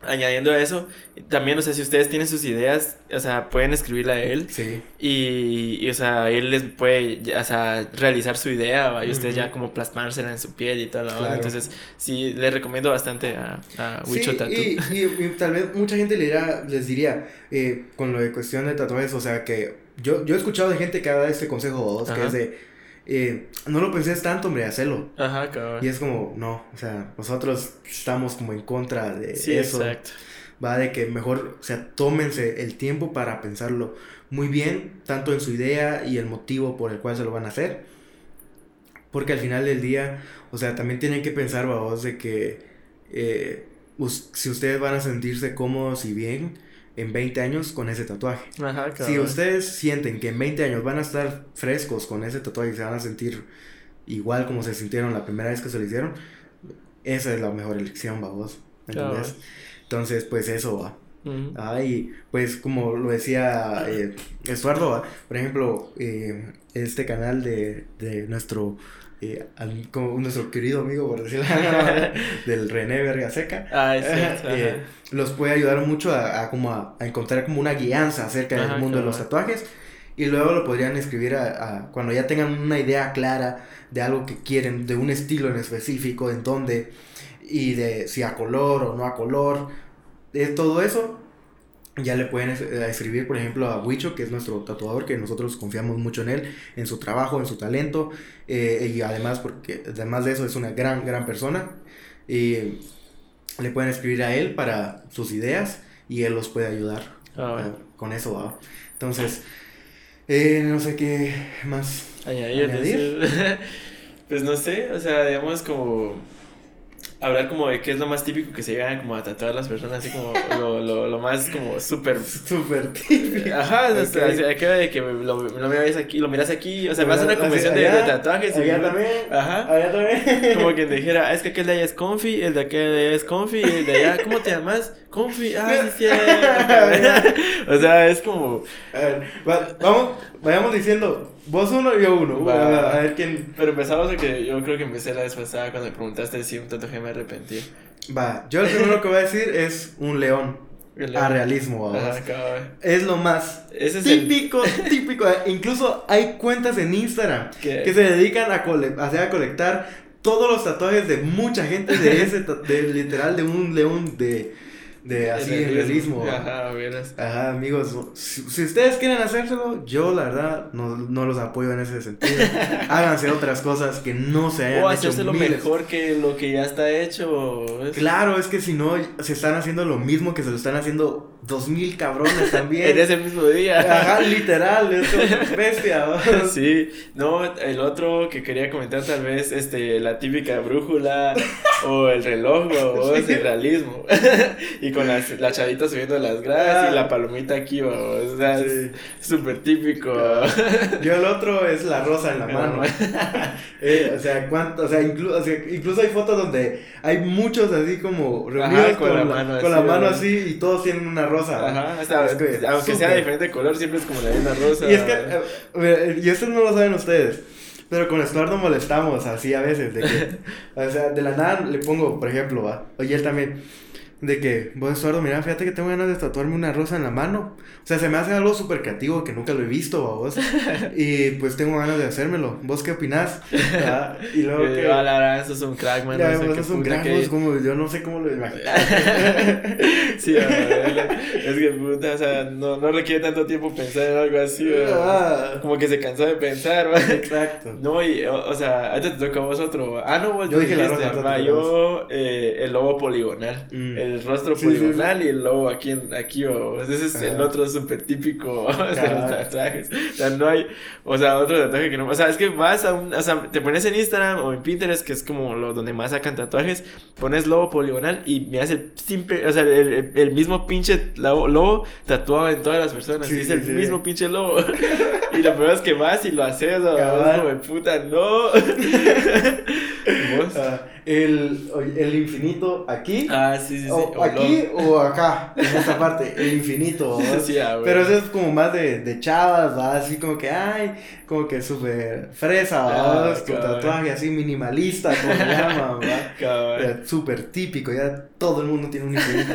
añadiendo a eso, también, o sea, si ustedes tienen sus ideas, o sea, pueden escribirle a él Sí. y, y, o sea, él les puede, o sea, realizar su idea ¿va? y ustedes ya como plasmársela en su piel y tal, Claro. entonces, sí, les recomiendo bastante a, a Wicho Sí, Tattoo. y, y- y tal vez mucha gente le dirá- les diría, eh, con lo de cuestión de tatuajes, o sea, que yo, yo he escuchado de gente que ha dado este consejo, vos, que es de, eh, no lo pensés tanto, hombre, hacelo. Ajá, cabrón. Y es como, no, o sea, nosotros estamos como en contra de Sí, eso. exacto. Va de que mejor, o sea, tómense el tiempo para pensarlo muy bien, tanto en su idea y el motivo por el cual se lo van a hacer. Porque al final del día, o sea, también tienen que pensar, vos, de que eh, si ustedes van a sentirse cómodos y bien en 20 años con ese tatuaje. Ajá. Si ustedes sienten que en 20 años van a estar frescos con ese tatuaje y se van a sentir igual como se sintieron la primera vez que se lo hicieron, esa es la mejor elección, vos. Claro. ¿Entendés? Entonces, pues eso va. Ah, y pues como lo decía eh, Estuardo, ¿va? por ejemplo, eh, este canal de, de nuestro, eh, am- como nuestro querido amigo, por decirlo del René Vergaseca, Ah, es cierto, eh, los puede ayudar mucho a, a como a, a encontrar como una guianza acerca Ajá, del mundo de los tatuajes. Y luego lo podrían escribir a, cuando ya tengan una idea clara de algo que quieren, de un estilo en específico, en dónde y de si a color o no a color, de todo eso. Ya le pueden eh, escribir, por ejemplo, a Wicho, que es nuestro tatuador, que nosotros confiamos mucho en él, en su trabajo, en su talento, eh, y además, porque además de eso es una gran, gran persona. Y le pueden escribir a él para sus ideas y él los puede ayudar Ah, bueno. eh, con eso, ¿va? Entonces, eh, no sé qué más Añadir, añadir. pues no sé, o sea, digamos como hablar como de qué es lo más típico que se llegan como a tatuar las personas, así como lo, lo, lo más como súper... Súper típico. Ajá, o sea, de que lo, lo miras aquí, lo miras aquí, o sea, vas a una convención de, de tatuajes y... allá también, Ajá. allá también. Como quien dijera, "Ah, es que aquel de allá es Confi, el de aquel de allá es Confi, y el de allá, ¿cómo te llamas? Confi, ah, sí, cierto. o sea, es como, A ver, va- vamos, vayamos diciendo, vos uno y yo uno. A ver quién. pero empezamos de que yo creo que empecé la vez pasada cuando me preguntaste si un tatuaje me arrepentí. Va, yo el primero que voy a decir es un león. A realismo. Ajá. Es lo más Ese es el- típico, típico. Incluso hay cuentas en Instagram ¿Qué? que se dedican a, cole- o sea, a colectar todos los tatuajes de mucha gente de ese, de, literal, de un león de, de así, el en realismo. Ajá, verás. Ajá, amigos, si, si ustedes quieren hacérselo, yo la verdad no, no los apoyo en ese sentido. Háganse otras cosas que no se hayan O hecho hacérselo miles. mejor que lo que ya está hecho. ¿ves? Claro, es que si no, se están haciendo lo mismo que se lo están haciendo dos mil cabrones también. En ese mismo día. Ajá, literal, es bestia. ¿va? Sí, no, el otro que quería comentar tal vez, este, la típica brújula o el reloj, o Sí. el realismo. y con las, la chavita subiendo las gradas y la palomita aquí, o sea, Sí. es súper típico. Yo el otro es la rosa en la mano. Eh, o sea, cuánto, o sea, inclu- o sea, incluso hay fotos donde hay muchos así como reunidos Ajá, con, con la, la mano con así, la mano así y todos tienen una rosa. Ajá, hasta- Es que, aunque sea súper. de diferente color, siempre es como la misma rosa. Y es que, eh, eh, y esto no lo saben ustedes, pero con Estuardo molestamos así a veces, de que, o sea, de la nada le pongo, por ejemplo, va, oye, él también, de que, vos Estuardo, mira, fíjate que tengo ganas de tatuarme una rosa en la mano, o sea, se me hace algo súper creativo que nunca lo he visto, ¿va, vos, y pues tengo ganas de hacérmelo, ¿vos qué opinás? Ah, Y luego Eh, que... ah, la verdad, eso es un crack, man. Ya, no sé qué sos un que- vos, como, yo no sé cómo lo imaginas. Sí, a ver, es que puta, o sea, no, no requiere tanto tiempo pensar en algo así, ¿verdad? Ah, Como que se cansó de pensar, ¿va? Exacto. No, y, o, o sea, ahorita te toca a vos otro. ¿va? Ah, no, vos Yo dije la rosa, yo, eh, el lobo poligonal. Mm. El rostro Sí, sí, poligonal y el lobo aquí, en, aquí, o ese es el Ajá. otro súper típico de los tatuajes. O sea, no hay, o sea, otro tatuaje que no, o sea, es que vas a un, o sea, te pones en Instagram o en Pinterest, que es como lo donde más sacan tatuajes, pones lobo poligonal y miras el simple, o sea, el, el- el mismo pinche lobo, lobo tatuado en todas las personas, Sí, y es sí, el sí. mismo pinche lobo. y lo peor es que vas y lo haces, o es como puta, no. ¿Vos? Ah, el, el infinito aquí. Ah, sí, sí, sí. o o aquí o acá, en esta parte, el infinito. ah. Pero eso es como más de, de chavas, ¿va? Así como que, ay, como que súper fresa, ¿va? Ah, Tu cabrón. tatuaje así minimalista, como. Cabal. Ya, Súper típico, ya todo el mundo tiene un infinito.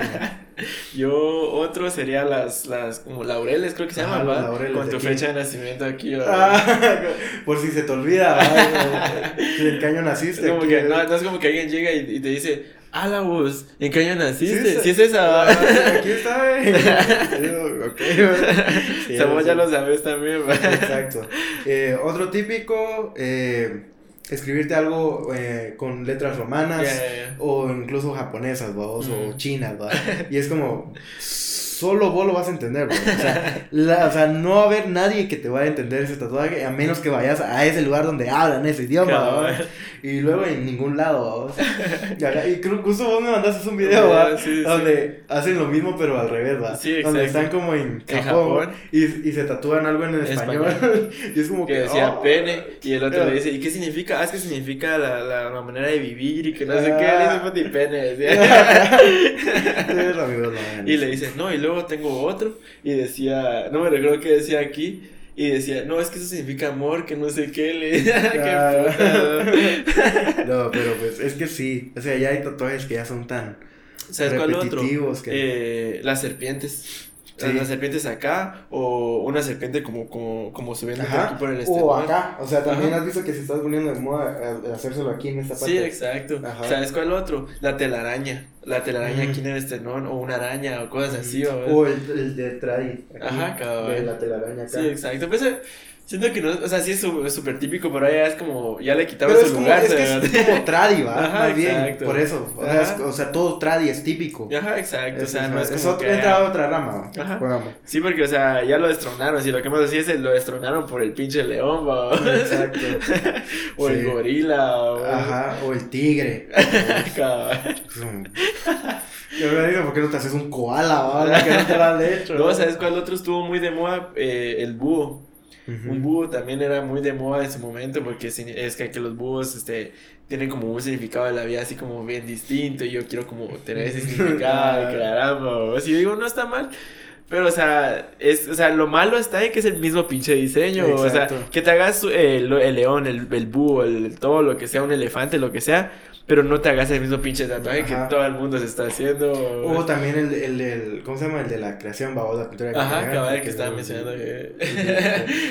Yo, otro sería las, las, como laureles, creo que se los ¿va? laureles Con tu fecha de nacimiento aquí. Ah, por si se te olvida. ¿En qué año naciste? No, no es como que alguien llega y, y te dice, ala vos, ¿en qué año naciste? Sí, Si es esa. Ah, Aquí está, eh. Yo, ok, sí, Somos ya lo sabes también, ¿va? Exacto. Eh, otro típico, eh, escribirte algo eh, con letras romanas o incluso japonesas, o chinas. Y es como, solo vos lo vas a entender, bro. O sea, la- o sea, no va a haber nadie que te vaya a entender ese tatuaje a menos que vayas a ese lugar donde hablan ese idioma. Cabal. Y luego en ningún lado. Y Y creo- justo vos me mandaste un video, ¿va? Sí, sí. Donde hacen lo mismo pero al revés, ¿va? Sí, Donde exacto. están como en En Japón, Japón. Y, y se tatúan algo en español. y es como que... Que decía oh. pene y el otro Ah. le dice, ¿y qué significa? Ah, es que significa la, la, la manera de vivir y que no sé Ah. qué, le dice puti pene, decía. Sí, mismo, ¿no? Y le dice, no, y luego tengo otro. Y decía, no me recuerdo qué decía aquí. Y decía, no, es que eso significa amor, que no sé qué. Le Ah. No, pero pues es que sí. O sea, ya hay tatuajes que ya son tan ¿Sabes cuál otro? repetitivos que... Eh, las serpientes. Sí. Las serpientes acá o una serpiente como, como, como por Ajá. aquí por el O exterior. acá. O sea, también Ajá. has visto que se está poniendo de moda a- a hacérselo aquí en esta parte. Sí, exacto. Ajá. ¿Sabes cuál otro? La telaraña. la telaraña Ujú. aquí en el esternón, o una araña, o cosas así, ¿va? O el, el de Tradi. Ajá, cabrón. De la telaraña acá. Sí, exacto. Pues, eh, siento que no, o sea, sí es súper típico, pero ya es como, ya le quitaba Pero su es como, lugar. es, que es como tradi, ¿va? Ajá, Más bien, exacto. por eso. O sea, es- Ajá. o sea, todo tradi es típico. Ajá, exacto. o sea, no es, es como que entra haya- a otra rama, ¿va? Ajá. Sí, porque, o sea, ya lo destronaron. Si lo que hemos decía es lo destronaron por el pinche león, ¿va? Exacto. o el gorila, o... Ajá, o el tigre. Cabrón. Yo me digo, ¿por qué no te haces un koala, va? Que no te lo han hecho. No, ¿sabes cuál otro estuvo muy de moda? Eh, el búho. Un búho también era muy de moda en su momento porque es que los búhos este, tienen como un significado de la vida así como bien distinto y yo quiero como tener ese significado, y caramba, así digo, no está mal. Pero, o sea, es, o sea, lo malo está en que es el mismo pinche diseño. O sea, que te hagas eh, el, el león, el, el búho, el, todo lo que sea, un elefante, lo que sea, pero no te hagas el mismo pinche tatuaje Ajá. que todo el mundo se está haciendo. O también el, el, el, ¿cómo se llama? El de la creación, va, la pintura de Ajá, cabal, que que estaba mencionando que...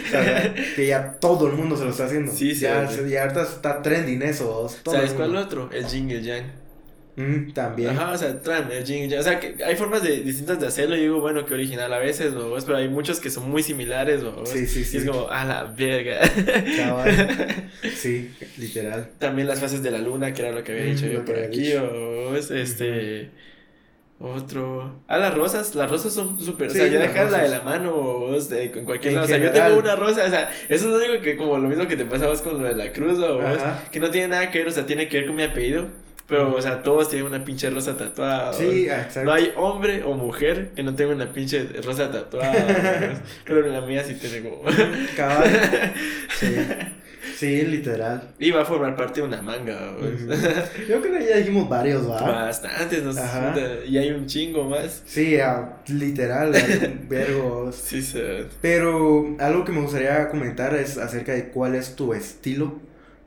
O sea, que ya todo el mundo se lo está haciendo. Sí, sí, Ya, sí. ya ahorita está trending eso. ¿Sabes el cuál otro? El Jing y el Yang. Mm, también. Ajá, o sea, el Yang. O sea, que hay formas de, distintas de hacerlo. Y digo, bueno, que original a veces, ¿no? pero hay muchos que son muy similares, ¿no? Sí, sí, Y es como, a la verga. Cabal. Sí, literal. También las fases de la luna, que era lo que había Mm, dicho lo yo por aquí, o es este. Otro. Ah, las rosas. Las rosas son súper. Sí, o sea, ya las dejar la de la mano o este, con cualquier En lado. O sea, yo tengo una rosa. O sea, eso es lo único que, como lo mismo que te pasabas con lo de la cruz, o que no tiene nada que ver, o sea, tiene que ver con mi apellido. Pero, o sea, todos tienen una pinche rosa tatuada. Sí, exacto. No hay hombre o mujer que no tenga una pinche rosa tatuada. pero en la mía sí tiene como. Cabal. Sí. Sí, literal. y va a formar parte de una manga. Ujú. Yo creo que ya dijimos varios, ¿va? Bastantes, no sé. Ajá. Y hay un chingo más. Sí, ah, literal, vergos. Sí, se. Pero algo que me gustaría comentar es acerca de cuál es tu estilo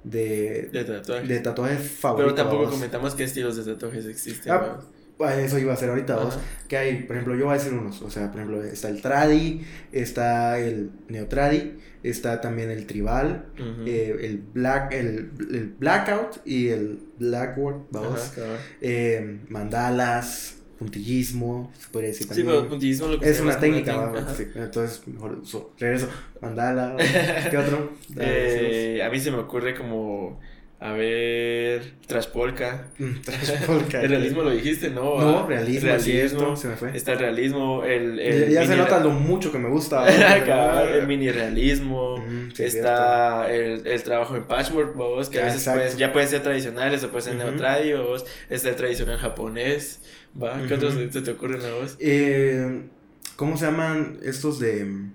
de, De tatuaje. de tatuaje favorito. Pero tampoco comentamos qué estilos de tatuajes existen. Ah. Ah, Eso iba a ser ahorita, vos. Que hay, por ejemplo, yo voy a decir unos. O sea, por ejemplo, está el tradi, está el neotradi, está también el tribal, eh, el black, el, el blackout y el blackboard, vamos. Ajá. Eh, mandalas, puntillismo, se podría decir Sí, también. pero puntillismo lo que es una técnica, sí. Entonces, mejor uso. Regreso. Mandala. ¿Qué otro? Eh, a mí se me ocurre como. A ver. Traspolka. decimos. Mm, trash polka. El realismo lo dijiste, ¿no? No, Ah, realismo, es cierto, se me fue. Está el realismo, el. Ya, el ya se nota lo mucho que me gusta. El mini realismo. Mm, sí, está el, el trabajo en patchwork, vos, que a Ah, veces pueden- ya pueden ser tradicionales o pueden ser Ujú. neotradios. Está el tradicional japonés. ¿va? ¿Qué otros se te ocurren a vos? Eh, ¿Cómo se llaman estos de mm,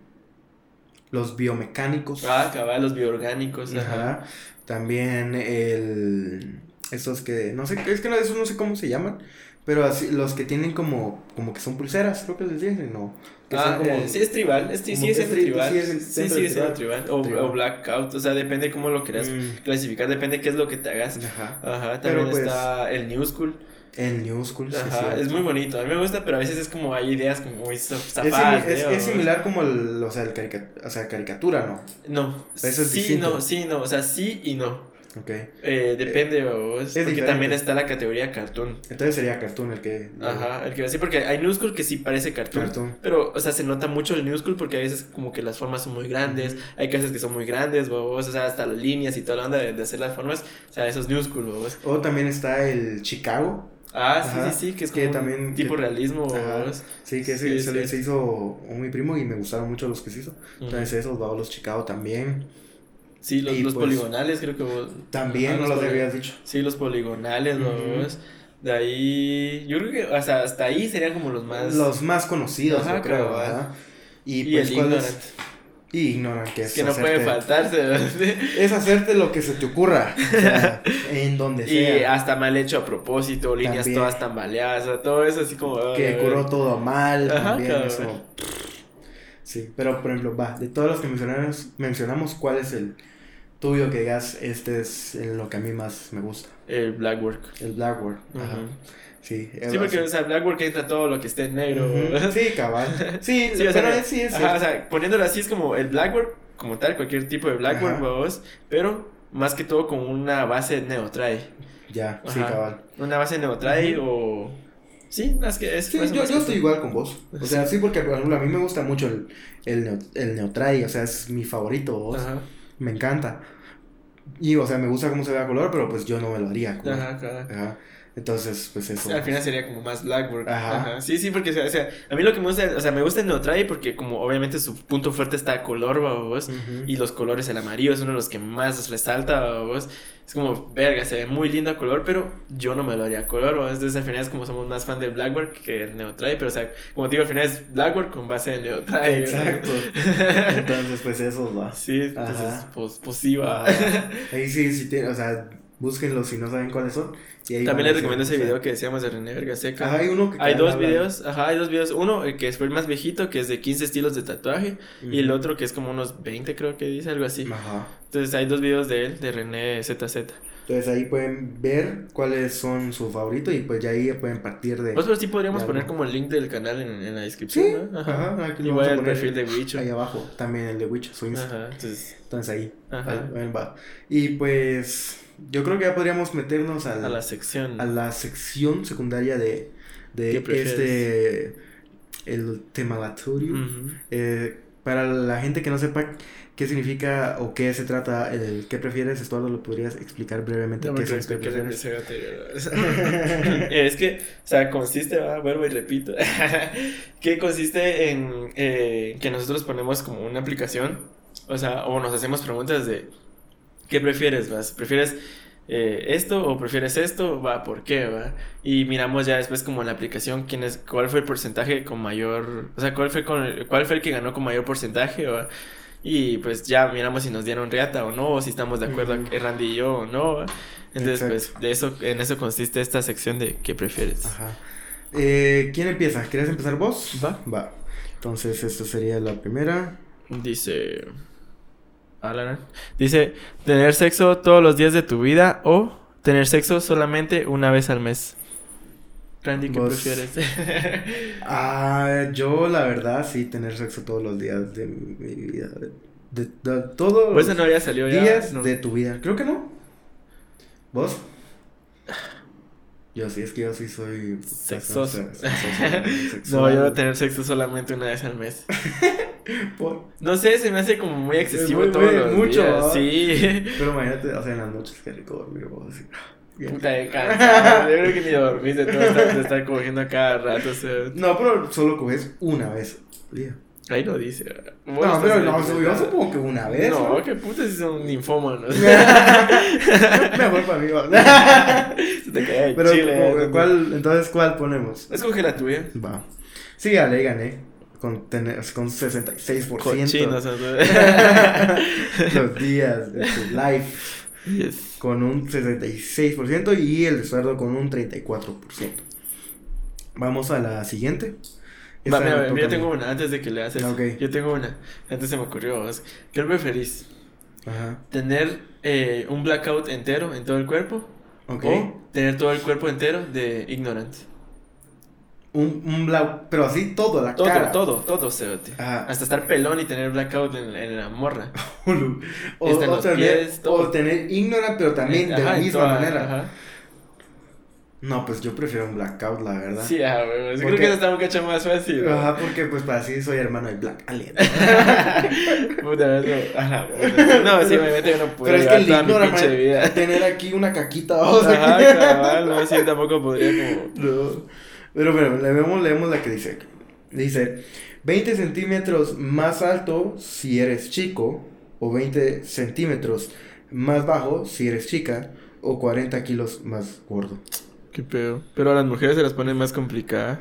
los biomecánicos? Ah, cabal, los bioorgánicos. Ajá. Ajá. También el estos que no sé, es que no, esos no sé cómo se llaman, pero así los que tienen como como que son pulseras, creo que les dicen, no. Que Ah, como eh, sí es tribal, es, sí, siendo es tri- tribal. sí es el- Sí, del siendo tribal. O, Tribal. o blackout, o sea, depende cómo lo quieras Mm, clasificar, depende qué es lo que te hagas. Ajá. Ajá, también pues, está el New School. El New School, sí, Ajá, es muy bonito. A mí me gusta, pero a veces es como hay ideas como muy Es, zafadas. simi- es- es similar como el, o sea, el carica- o sea, caricatura, ¿no? No, Eso es sí, distinto. no, sí, no, o sea, sí y no. Ok. Eh, depende, vos, porque diferente. también está la categoría cartoon. Entonces sería cartoon el que Ajá, el que sí, porque hay New School que sí parece cartoon. Cartoon. Pero, o sea, se nota mucho el New School porque a veces como que las formas son muy grandes, hay casos que son muy grandes, vos, o sea, hasta las líneas y toda la onda de, de hacer las formas, o sea, eso es New School, vos. O también está el Chicago. Ah, sí, Ajá, sí, sí, que es que como también- un tipo que- realismo, Ajá. Sí, que Sí, ese se, le- sí. se hizo un mi primo y me gustaron mucho los que se hizo. Entonces esos, va, los Chicago también. Sí, los, los pues, poligonales creo que vos... También no los habías dicho. Sí, los poligonales, Ujú. vos. De ahí, yo creo que hasta, hasta ahí serían como los más... Los más conocidos, Ajá, yo creo. ¿verdad? Y, y pues, el ¿cuál es? Y ignoran que es que no puede faltarse, ¿verdad? Es hacerte lo que se te ocurra. O sea, en donde Y sea. hasta mal hecho a propósito, líneas También. todas tambaleadas, o sea, todo eso así como... que curó todo mal. Ajá, también cabrón. eso. Sí, pero por ejemplo, va, de todos los que mencionamos, mencionamos, ¿cuál es el tuyo que digas, este es lo que a mí más me gusta? El blackwork. El Blackboard. Ajá. Sí, Sí, porque, o sea, blackwork entra todo lo que esté en negro. Sí, cabal. Sí, Sí, o pero sea, sí es Ajá, o sea, poniéndolo así es como el blackwork, como tal, cualquier tipo de blackwork, Ajá. vamos, pero más que todo con una base neotrae. Ya, sí, cabal. Una base neotrae o, Sí, es que es Sí, más yo, yo estoy igual con vos. O sea, sí, porque por ejemplo a mí me gusta mucho el, el, neo- el Neotray, o sea, es mi favorito, vos. Ajá, Me encanta. Y, o sea, me gusta cómo se ve a color, pero pues yo no me lo haría. ajá, ajá. Ajá. Entonces, pues eso. Al final sería como más Blackwork. Ajá. Ajá. Sí, sí, porque o sea, a mí lo que me gusta, o sea, me gusta el Neotray porque como obviamente su punto fuerte está a color, vos. Ujú. Y los colores, el amarillo es uno de los que más resalta, vos. Es como, verga, se ve muy lindo a color, pero yo no me lo haría a color, ¿vos? Entonces al final es como somos más fan del Blackwork que el Neotray, pero o sea, como te digo, al final es Blackwork con base en Neotray. ¿no? Exacto. Entonces, pues eso va. Sí, entonces, Ajá. pues, pues sí va. Ah, Ahí sí, sí, tiene, o sea, búsquenlo si no saben cuáles son. También les recomiendo ese video que decíamos de René Vergaseca. Ajá, hay uno que Hay que dos videos, ajá, hay dos videos. Uno, el que fue el más viejito, que es de 15 estilos de tatuaje. Y el otro que es como unos 20, creo que dice, algo así. Ajá. Entonces hay dos videos de él, de René ZZ. Entonces ahí pueden ver cuáles son su favorito y pues ya ahí pueden partir de... Pues, pero sí podríamos poner como el link del canal en, en la descripción, Sí, ¿no? ajá, aquí lo Igual vamos a el perfil de Wicho. Ahí abajo, también el de Witch, su Instagram. Ajá, entonces, Entonces ahí, Ajá. ahí, ahí va. Y pues yo creo que ya podríamos meternos al- a la sección. a la sección secundaria de, ¿Qué de este, el temalatorio. Ujú. Eh, para la gente que no sepa qué significa o qué se trata el qué prefieres, Estuardo, ¿lo podrías explicar brevemente No qué es qué prefieres? es que, o sea, consiste, va, vuelvo y repito, que consiste en eh, que nosotros ponemos como una aplicación, o sea, o nos hacemos preguntas de ¿qué prefieres, vas? ¿Prefieres eh, esto o prefieres esto? Va, ¿por qué, va? Y miramos ya después como en la aplicación quién es, cuál fue el porcentaje con mayor, o sea, cuál fue con el- cuál fue el que ganó con mayor porcentaje, va. Y pues ya miramos si nos dieron reata o no, o si estamos de acuerdo Ujú. Randy y yo o no. ¿va? Entonces, Exacto. pues de eso, en eso consiste esta sección de qué prefieres. Ajá. Eh, ¿Quién empieza? ¿Quieres empezar vos? Va. Va. Entonces, esta sería la primera. Dice. Dice: tener sexo todos los días de tu vida o tener sexo solamente una vez al mes. Randy, ¿qué Vos- prefieres? Ah, yo la verdad sí tener sexo todos los días de mi vida. De, de- todos Pues los eso no había salido ya. días no. de tu vida. Creo que no. ¿Vos? Yo sí, es que yo sí soy... Sexoso. sexoso, No, yo sexual. tener sexo solamente una vez al mes. Por- No sé, se me hace como muy excesivo muy- todos muy- los mucho, días. Sí. Pero imagínate, o sea, en las noches que rico dormir, vos así. Puta de cansado. Yo creo que ni dormís de todo de estar cogiendo a cada rato. O sea, No, pero solo coges una vez al día. Ahí lo dice. Vos No, pero no, yo supongo que una vez. No, ¿no? qué puta si son ninfómanos. Mejor para mí. va. Se te cae el Pero, chile. ¿cu- ¿no? ¿cuál, entonces, ¿cuál ponemos? Escoge la tuya. Va. Sí, Ale, gané. Con, tener, con 66%. Cochinos. los días de tu life. Yes. Con un 66% y el de Estuardo con un 34%. Vamos a la siguiente. Va, mira, yo tengo una antes de que le haces. Yo tengo una. Antes se me ocurrió. ¿Qué preferís? Ajá. ¿Tener eh, un blackout entero en todo el cuerpo? ¿O tener todo el cuerpo entero de ignorante? Un, un blau. Pero así todo, la Todo, cara. todo, todo, cerote. Ajá. Hasta estar pelón y tener blackout en, en la morra. o, Está en o tener, pies, todo. o tener ignora, pero también de Ajá, la misma toda- manera. ajá. No, pues yo prefiero un blackout, la verdad. Sí, ah, güey. Creo que eso está un cacho más fácil. ¿no? Ajá, porque pues para así soy hermano de Black Alien. Puta, eso. Ajá, bueno. No, sí, obviamente yo no puedo Pero es que el toda mi pinche vida. tener aquí una caquita, vamos Ajá, cabal, no, sí, tampoco podría como. No. Pero bueno, leemos, leemos la que dice. Dice, 20 centímetros más alto si eres chico, o 20 centímetros más bajo si eres chica, o 40 kilos más gordo. Qué pedo. Pero a las mujeres se las ponen más complicadas.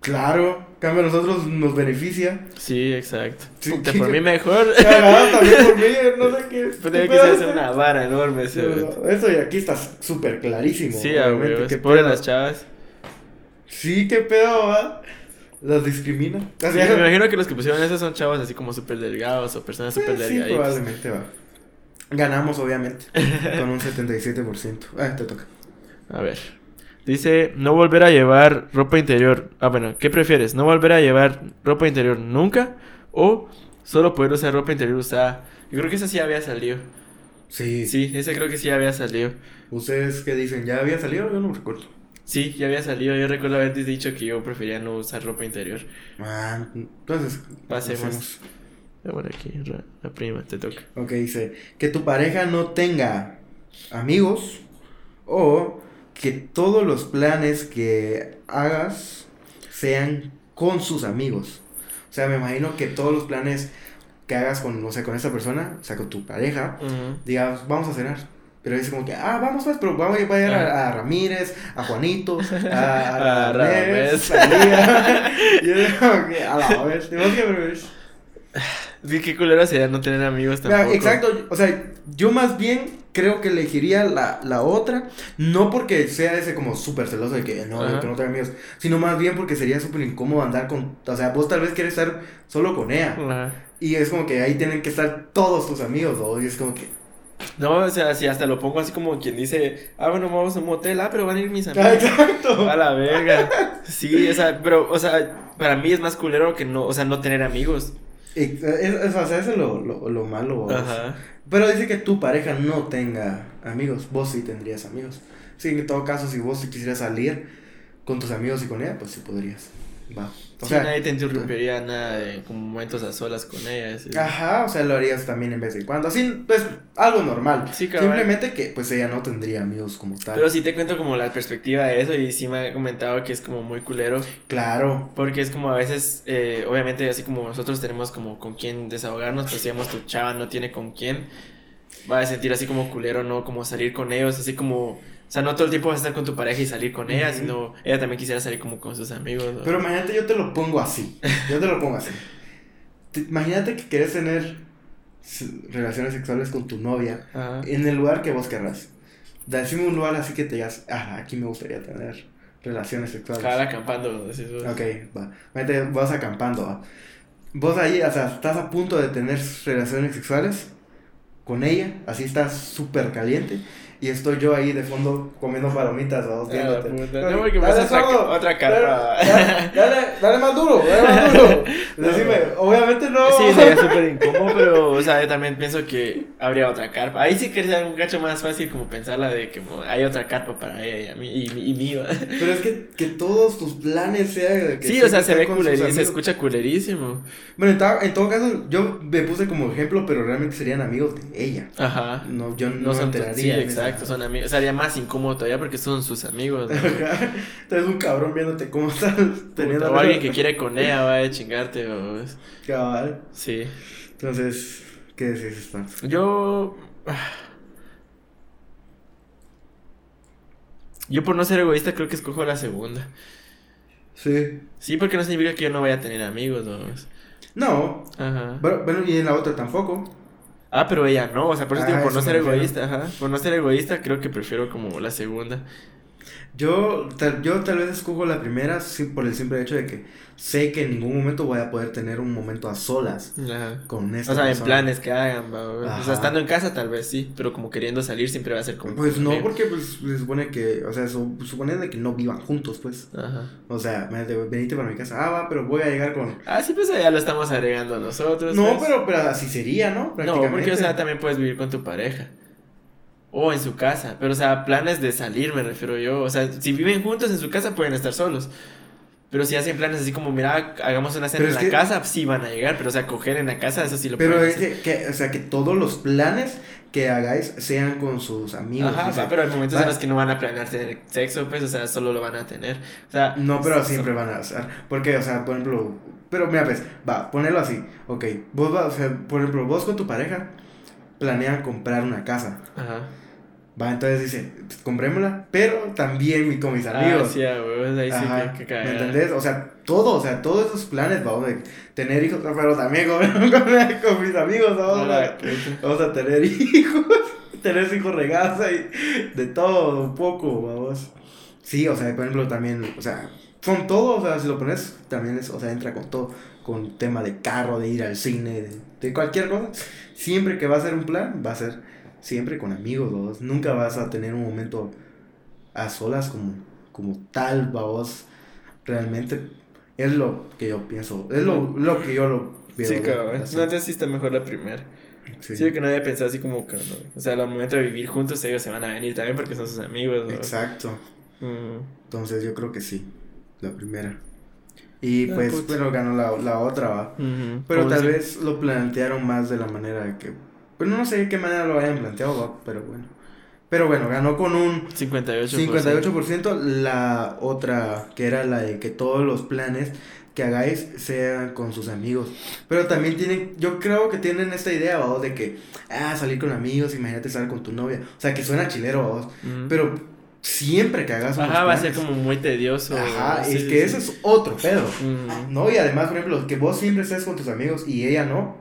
Claro, cambio a nosotros nos beneficia. Sí, exacto. Sí, Puta, ¿qué- por mí mejor. También por mí, no sé qué. Pues qué que hacer una vara enorme ese. No, Eso y aquí está súper clarísimo. Sí, obviamente, Por pedo. las chavas. Sí, qué pedo, va. Las discrimina. Sí, me imagino que los que pusieron esas son chavas así como súper delgados o personas súper Eh, sí, delgaditas. probablemente va. Ganamos, obviamente. con un 77%. Ah, te toca. A ver. Dice, no volver a llevar ropa interior. Ah, bueno, ¿qué prefieres? ¿No volver a llevar ropa interior nunca? ¿O solo poder usar ropa interior usada? Yo creo que esa sí había salido. Sí. Sí, esa creo que sí había salido. ¿Ustedes qué dicen? ¿Ya había salido? Yo no me recuerdo. Sí, ya había salido. Yo recuerdo haberte dicho que yo prefería no usar ropa interior. Ah, entonces. Pasemos. Por aquí, la prima, te toca. Ok, dice: Que tu pareja no tenga amigos o que todos los planes que hagas sean con sus amigos. O sea, me imagino que todos los planes que hagas con, o sea, con esa persona, o sea, con tu pareja, digas, vamos a cenar. Pero dice como que, ah, vamos pues, pero vamos a ir a, a, Ramírez, a Juanito, a, a, Ramírez, a Y yo digo que, a la vez, tenemos que ver. Sí, qué culero sería no tener amigos tampoco. exacto, o sea, yo más bien creo que elegiría la, la otra, no porque sea ese como súper celoso de que no, que no tenga amigos, sino más bien porque sería súper incómodo andar con, o sea, vos tal vez quieres estar solo con ella. Y es como que ahí tienen que estar todos tus amigos, ¿no? Y es como que... No, o sea, si hasta lo pongo así como quien dice, ah, bueno, vamos a un motel, ah, pero van a ir mis amigos. Exacto. A la verga. Sí, o sea, pero, o sea, para mí es más culero que no, o sea, no tener amigos. Es, es, o sea, eso es lo, lo, lo malo. Ajá. Pero dice que tu pareja no tenga amigos. Vos sí tendrías amigos. Sí, en todo caso, si vos quisieras salir con tus amigos y con ella, pues sí podrías. Va. O sea, nadie te interrumpiría nada de como momentos a solas con ella. Ajá, o sea, lo harías también en vez en cuando. Así, pues, algo normal. Sí, Simplemente que, pues, ella no tendría amigos como tal. Pero sí te cuento como la perspectiva de eso y sí me ha comentado que es como muy culero. Claro. Porque es como a veces, eh, obviamente, así como nosotros tenemos como con quién desahogarnos, pues digamos tu chava no tiene con quién, va a sentir así como culero, ¿no? Como salir con ellos, así como o sea, no todo el tiempo vas a estar con tu pareja y salir con ella, sino ella también quisiera salir como con sus amigos. Pero imagínate, yo te lo pongo así. Yo te lo pongo así. imagínate que quieres tener relaciones sexuales con tu novia en el lugar que vos querrás. Decime un lugar así que te digas, ah, aquí me gustaría tener relaciones sexuales. Cada acampando. Ok, va. Imagínate, vas acampando. ¿va? Vos ahí, o sea, estás a punto de tener relaciones sexuales con ella, así estás súper caliente y estoy yo ahí de fondo comiendo palomitas, vamos, ah, viéndote. no, porque dale, otra, otra carpa. Dale, dale, más duro, dale más duro. Decime, obviamente no. Sí, sería súper incómodo, pero, o sea, yo también pienso que habría otra carpa. Ahí sí que sería un cacho más fácil como pensarla de que hay otra carpa para ella y a mí, y, y mío. Pero es que, que todos tus planes sean... Que sí, o sea, se ve culerísimo, se escucha culerísimo. Bueno, en, en, todo caso, yo me puse como ejemplo, pero realmente serían amigos de ella. Ajá. No, yo no, no me enteraría. Sí, exacto exacto, son amigos. O sea, sería más incómodo todavía porque son sus amigos. ¿no? Entonces un cabrón viéndote cómo estás teniendo. O alguien que quiere con ella va a chingarte. O... Cabal. Sí. Entonces, ¿qué decís, Stan? Yo. Yo por no ser egoísta creo que escojo la segunda. Sí. Sí, porque no significa que yo no vaya a tener amigos, ¿no? No. Ajá. bueno, y en la otra tampoco. Ah, pero ella no, o sea, por eso digo, ah, por no ser egoísta, ajá. Por no ser egoísta, creo que prefiero como la segunda. Yo tal, yo tal vez escojo la primera por el simple hecho de que sé que en ningún momento voy a poder tener un momento a solas con esta O sea, en planes que hagan, o sea, estando en casa tal vez sí, pero como queriendo salir siempre va a ser como... Pues no, porque pues se supone que, o sea, supone de que no vivan juntos, pues. Ajá. O sea, venite para mi casa, ah, va, pero voy a llegar con... Ah, sí, pues ya lo estamos agregando nosotros. No, pues. pero, pero así sería, ¿no? No, porque, o sea, también puedes vivir con tu pareja. O en su casa. Pero, o sea, planes de salir, me refiero yo. O sea, si viven juntos en su casa, pueden estar solos. Pero si hacen planes así como, mira, hagamos una cena en la casa, sí van a llegar. Pero, o sea, coger en la casa, eso sí lo Pero es que, o sea, que todos los planes que hagáis sean con sus amigos. Ajá, pero hay momentos en los que no van a planear tener sexo, pues, o sea, solo lo van a tener. O sea, no, pero siempre van a hacer. Porque, o sea, por ejemplo, pero mira, pues, va, ponelo así. Ok, vos, va, o sea, por ejemplo, vos con tu pareja planean comprar una casa. Ajá. Va, entonces dice, pues, comprémosla, pero también con mis ah, amigos. Ah, sí, ahí sí que, que ¿Me entendés? O sea, todo, o sea, todos esos planes, vamos a tener hijos, pero también con, con, mis amigos, vamos, a, vamos a tener hijos, tener hijos regaza y de todo, un poco, vamos. Sí, o sea, por ejemplo, también, o sea, son todos, o sea, si lo pones, también es, o sea, entra con todo, con tema de carro, de ir al cine, de, de cualquier cosa. Siempre que va a ser un plan, va a ser siempre con amigos, vos. Nunca vas a tener un momento a solas como, como tal, vos. Realmente es lo que yo pienso, es lo, lo que yo lo veo. Sí, cabrón. No, sí está mejor la primera. Sí. sí, que nadie pensado así como que, o sea, al momento de vivir juntos ellos se van a venir también porque son sus amigos. Exacto. Mm. Entonces yo creo que sí, la primera. Y Ah, pues, pero ganó la, la otra, va. Pero ¿Cómo tal vez lo plantearon más de la manera de que... Pues no sé de qué manera lo hayan planteado, pero bueno. Pero bueno, ganó con un 58%. 58%. La otra, que era la de que todos los planes que hagáis sean con sus amigos. Pero también tienen, yo creo que tienen esta idea, vamos, de que, ah, salir con amigos, imagínate estar con tu novia. O sea, que suena chilero. Ujú. Pero siempre que hagas unos Ajá, va a ser como muy tedioso. Ajá, Sí, es sí, que sí. eso es otro pedo. ¿No? Y además, por ejemplo, que vos siempre estés con tus amigos y ella no.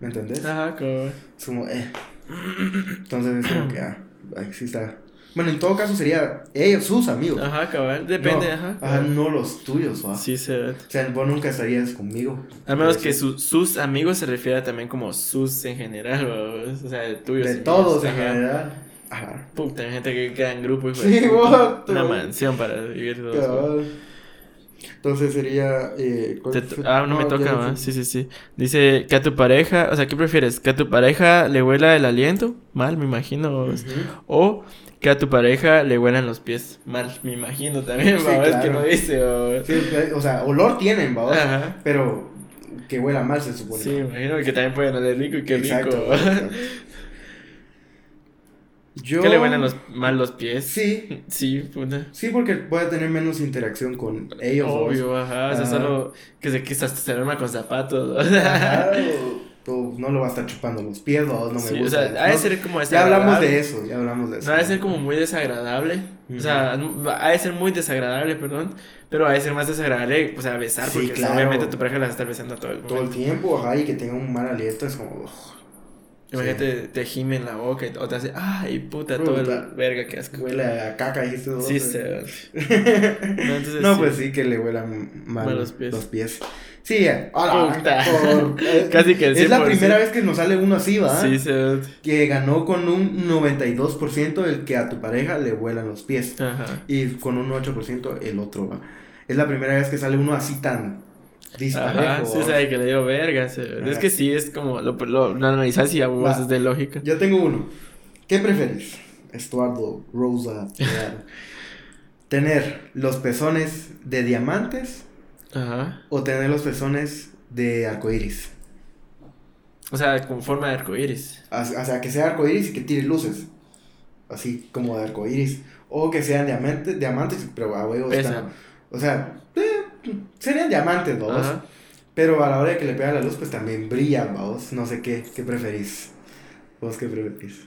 ¿Me entendés? Ajá, como... Es como, eh. Entonces es como que, ah, ahí sí está. Bueno, en todo caso sería ellos, sus amigos. Ajá, cabal. Depende, no, ajá. Ajá, cabal. no los tuyos, ¿va? Sí, se O sea, vos nunca estarías conmigo. A menos que su- sus amigos se refiera también como sus en general, ¿va? o sea, de tuyos. De y míos, todos en ajá. general. Ajá. Puta, hay gente que queda en grupo, Sí, de puta. what, Una mansión para vivir todos. ¿va? Entonces sería. Eh, ah, no, me ya toca, ¿va? Sí, sí, sí. Dice que a tu pareja, o sea, ¿qué prefieres? ¿Que a tu pareja le huela el aliento? Mal, me imagino. Ujú. O que a tu pareja le huelan los pies. Mal, me imagino también, Sí. Es que claro. no dice, ¿va? Sí, o sea, olor tienen, ¿va? Ajá. Pero que huela mal se supone. Sí, me imagino que también pueden oler rico y qué Exacto, rico. exacto. Yo... Que le huelan los, mal los pies. Sí, Sí, puta. sí, porque puede tener menos interacción con ellos. Obvio, ajá. O sea, solo que se quizás se duerma con zapatos. Ajá, o- o no lo va a estar chupando los pies, ¿va? no me Sí, gusta. o sea, ha de ser como Ya hablamos de eso, ya hablamos de eso. No, ha de ser como muy desagradable. O sea, ha de ser muy desagradable, perdón. Pero ha de ser más desagradable, o sea, besar. Sí, porque claro. obviamente tu pareja la va a estar besando todo el Todo el tiempo, ajá, y que tenga un mal aliento es como... Imagínate, te gime en la boca y, o te hace, ay, puta, todo Puta. el verga que asco. huele a caca y esto. Sí, se. No, entonces No, sí. pues sí que le huelan mal, Mal los los pies. Sí, eh, hola, Puta. por- eh, Casi que Es la 100%. primera vez que nos sale uno así, ¿va? Sí, se. Que ganó con un 92% el que a tu pareja le vuelan los pies. Ajá. Y con un 8% el otro, ¿va? Es la primera vez que sale uno así tan disparejo. Ajá, sí, sabe que le dio verga. se- Ajá. Es que sí, es como, lo, lo, lo analizas y a vos Va. es de lógica. Yo tengo uno. ¿Qué preferís? Estuardo, Rosa. ¿Tener los pezones de diamantes Ajá. o tener los pezones de arcoíris? O sea, con forma de arcoíris. O o sea, que sea arcoíris y que tire luces. Así como de arcoíris. O que sean diamantes, diamantes pero a están- O sea, serían diamantes, vamos. Ajá. Pero a la hora de que le pega la luz, pues también brillan, vamos. No sé qué, qué preferís. ¿Vos qué preferís?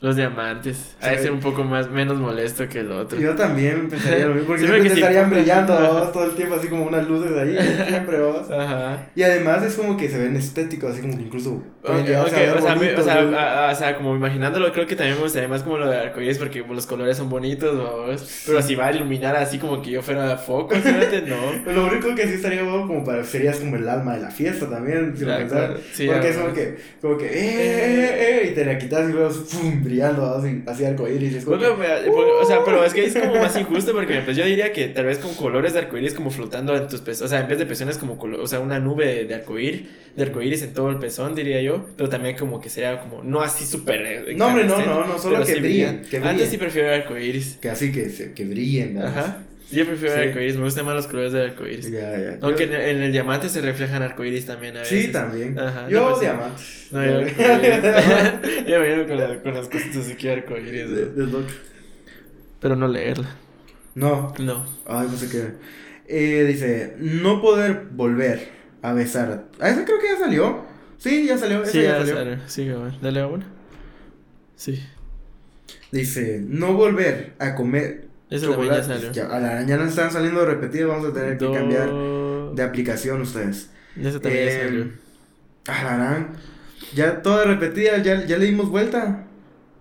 Los diamantes. Ha de Sí. ser un poco más, menos molesto que el otro. Yo también pensaría lo mismo, porque Sí, siempre porque te sí, estarían brillando vamos, todo el tiempo, así como unas luces ahí, siempre vamos. Ajá. Y además es como que se ven estéticos, así como que incluso ver o sea, me- bonitos, o, sea, ¿no? a- a- o sea, como imaginándolo, creo que también me gustaría más como lo de arcoíris porque los colores son bonitos, ¿vos? Pero si va a iluminar así como que yo fuera foco, fíjate, no. Pero lo único que sí estaría bueno como para serías como el alma de la fiesta también, si lo Ya, pensás. claro. Sí, porque es como que, como que, eh, eh, eh, y te la quitas y luego, pum, brillando así, así arcoíris. Es como Porque, que, porque, o sea, pero es que es como más injusto porque pues yo diría que tal vez con colores de arcoíris como flotando en tus pezones, o sea, en vez de pezones como o sea, una nube de arcoíris, de arcoíris en todo el pezón, diría yo, pero también como que sería como no así súper eh, No, hombre, no, no, no, solo que sí brillen, brillan. que Antes brillen. sí prefiero arcoíris. que así que, se- que brillen, ¿no? Ajá. Yo prefiero Sí. el arcoíris, me gustan más los colores del arcoíris. Ya, ya. Aunque Yo- en, en el diamante se reflejan arcoíris también a veces. Sí, también. Ajá, Yo, no, pues, sí. diamantes. No, yo arcoíris. Yo me con, la- con las cosas así que arcoíris. De- ¿no? de loco. Pero no leerla. No, No. ay, no sé qué. Eh, dice, no poder volver a besar. a- Ah, esa creo que ya salió. Sí, ya salió, esa Sí, ya ya salió. sale. Sí, cabrón. Dale a una. Sí. Dice, no volver a comer Esa también ya salió. Ya, a la ya no están saliendo repetidas, vamos a tener que cambiar de aplicación ustedes. Esa también ya Eh, salió. alarán. Ya todas repetidas, ya, ya le dimos vuelta.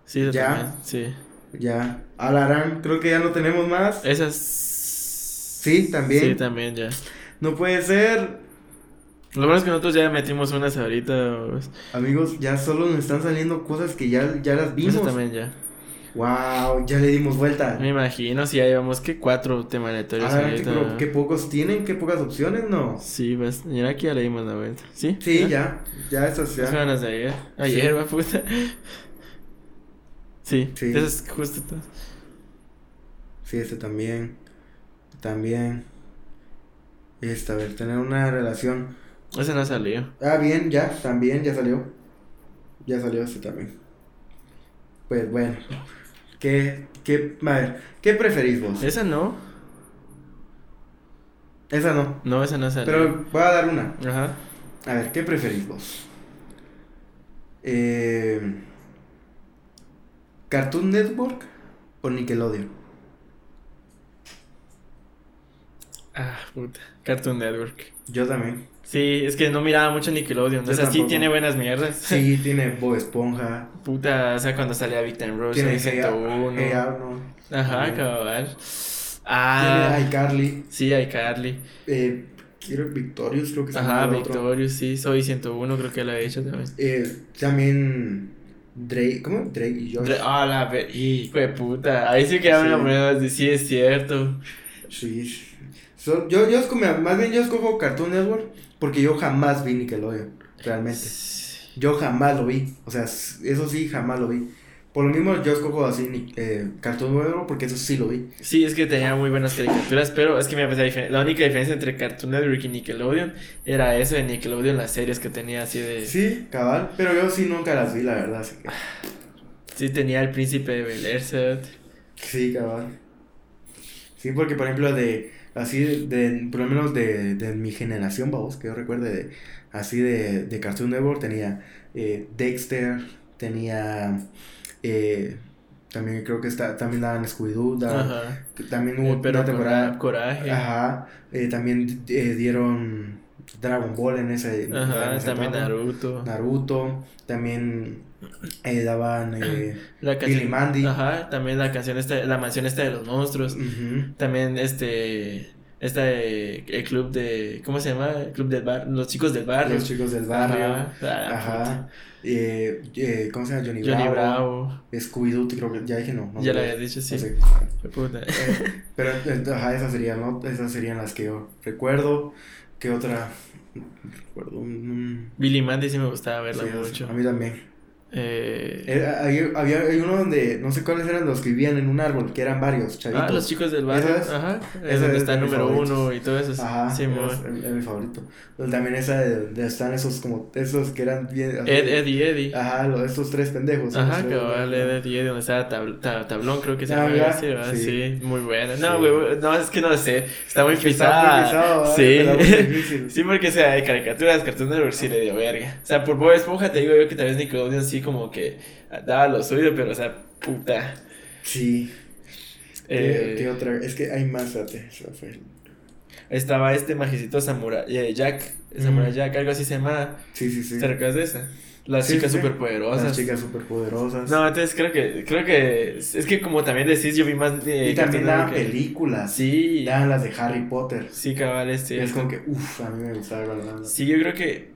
Sí, ya. también. Sí. Ya. Alarán, creo que ya no tenemos más. Esas. Sí, también. Sí, también ya. No puede ser. Lo bueno es que nosotros ya metimos unas ahorita. pues. Amigos, ya solo nos están saliendo cosas que ya, ya las vimos. Esa también ya. Wow, ya le dimos vuelta. Me imagino si ya llevamos que cuatro temas aleatorios Ah, qué, ahorita. pero qué pocos tienen, qué pocas opciones, ¿no? Sí, ves. Mira aquí ya le dimos la vuelta. ¿Sí? Sí, ya, ya esas Esas ya. las de ayer. Ayer, va puta. Sí, Sí. esas justo todas. Sí, este también. También. Esta, a ver, tener una relación. Ese no salió. Ah, bien, ya, también, ya salió. Ya salió este también. Pues bueno. ¿Qué, qué, a ver, ¿qué preferís vos? Esa no. Esa no. No, esa no salió. Pero voy a dar una. Ajá. A ver, ¿qué preferís vos? Eh, ¿Cartoon Network o Nickelodeon? Ah, puta. Cartoon Network. Yo también. Sí, es que no miraba mucho Nickelodeon. Yo o sea, sí tiene buenas mierdas. Sí, tiene Bob Esponja. Puta, o sea, cuando salía Victor Rose, Tiene ahí Hey, 101. Hey Arnold. Ajá, cabal. Tiene Ah, iCarly. sí, iCarly. Eh, quiero Victorious, creo que se Ajá, llama otro. Victorious, sí. Soy 101, creo que lo he hecho también. Eh, también Drake, ¿cómo? Drake y Josh. Ah, la ver... Hijo de puta. Ahí sí que Sí. la ponen de sí, es cierto. Sí. So- yo, yo escojo, más bien yo escojo Cartoon Network porque yo jamás vi Nickelodeon, realmente. Yo jamás lo vi, o sea, eso sí, jamás lo vi. Por lo mismo yo escojo así eh, Cartoon Network porque eso sí lo vi. Sí, es que tenía muy buenas caricaturas, pero es que me parece la, única diferencia entre Cartoon Network y Nickelodeon era eso de Nickelodeon, las series que tenía así de... Sí, Sí, cabal, pero yo sí nunca las vi, la verdad, así que... tenía El Príncipe de Bel Air. Sí, cabal. Sí, porque por ejemplo de así de, de- por lo menos de, de mi generación, vamos, que yo recuerde de así de, de Cartoon Network tenía eh, Dexter, tenía eh, también creo que está también daban Scooby Doo, daban- Ajá. que también Eh, hubo pero una temporada, Cora- Coraje. ajá, eh, también eh, dieron Dragon Ball en ese en Ajá, esa también etapa. Naruto. Naruto, también eh, daban eh, La Billy Mandy. Ajá, también la canción esta, la mansión esta de los monstruos. ujú, También este, esta de, el club de, ¿cómo se llama? El club del bar, los chicos del barrio. Los chicos del barrio. Ajá, ah, Ajá. Eh, eh, ¿Cómo se llama? Johnny, Johnny Bravo. Bravo. Creo que ya dije no. no Ya lo sé. habías dicho, sí. No sé. Qué puta. Eh, Pero, eh, ajá, esas serían, ¿no? Esas serían las que yo recuerdo. ¿Qué otra? Recuerdo. un- Billy Mandy sí me gustaba verla sí, mucho. A mí también. Eh, Eh, hay, había, hay uno donde, no sé cuáles eran los que vivían en un árbol, que eran varios, chavitos. ah, los chicos del barrio. Ajá. Es esa donde es está de el número favoritos. uno y todo eso. Ajá, Sí, es, es- mi favorito. Pero también esa de, de están esos como, esos que eran bien... así- Ed, Eddie, Eddie. Ajá, los, estos tres pendejos. Ajá, cabal, pendejos. Ed, Eddie, Eddie, donde estaba tab- ta- Tablón, creo que se Ah, llama. ¿verdad? sí. Sí. muy buena. Sí. No, güey, no, es que no sé. Está muy Está muy pisada. pisado, sí. Sí, porque, o sea, de caricaturas, Cartoon Network sí le dio verga. O sea, por Bob Esponja te digo yo que tal vez Nickelodeon sí como que daba lo suyo, pero, o sea, puta. Sí. Eh, ¿Qué, qué otra? Es que hay más, fíjate. fue. Estaba este majicito Samurai, eh, Jack, Samurai Mm. Jack, algo así se llama. Sí, sí, sí. ¿Te recuerdas de esa? Las Sí, chicas sí, superpoderosas. Las chicas superpoderosas. No, entonces creo que, creo que, es que como también decís, yo vi más de y también daban que- películas. Sí, Daban las de Harry Potter. sí, cabal, este. Es como que, uff, a mí me gustaba. Sí, yo creo que,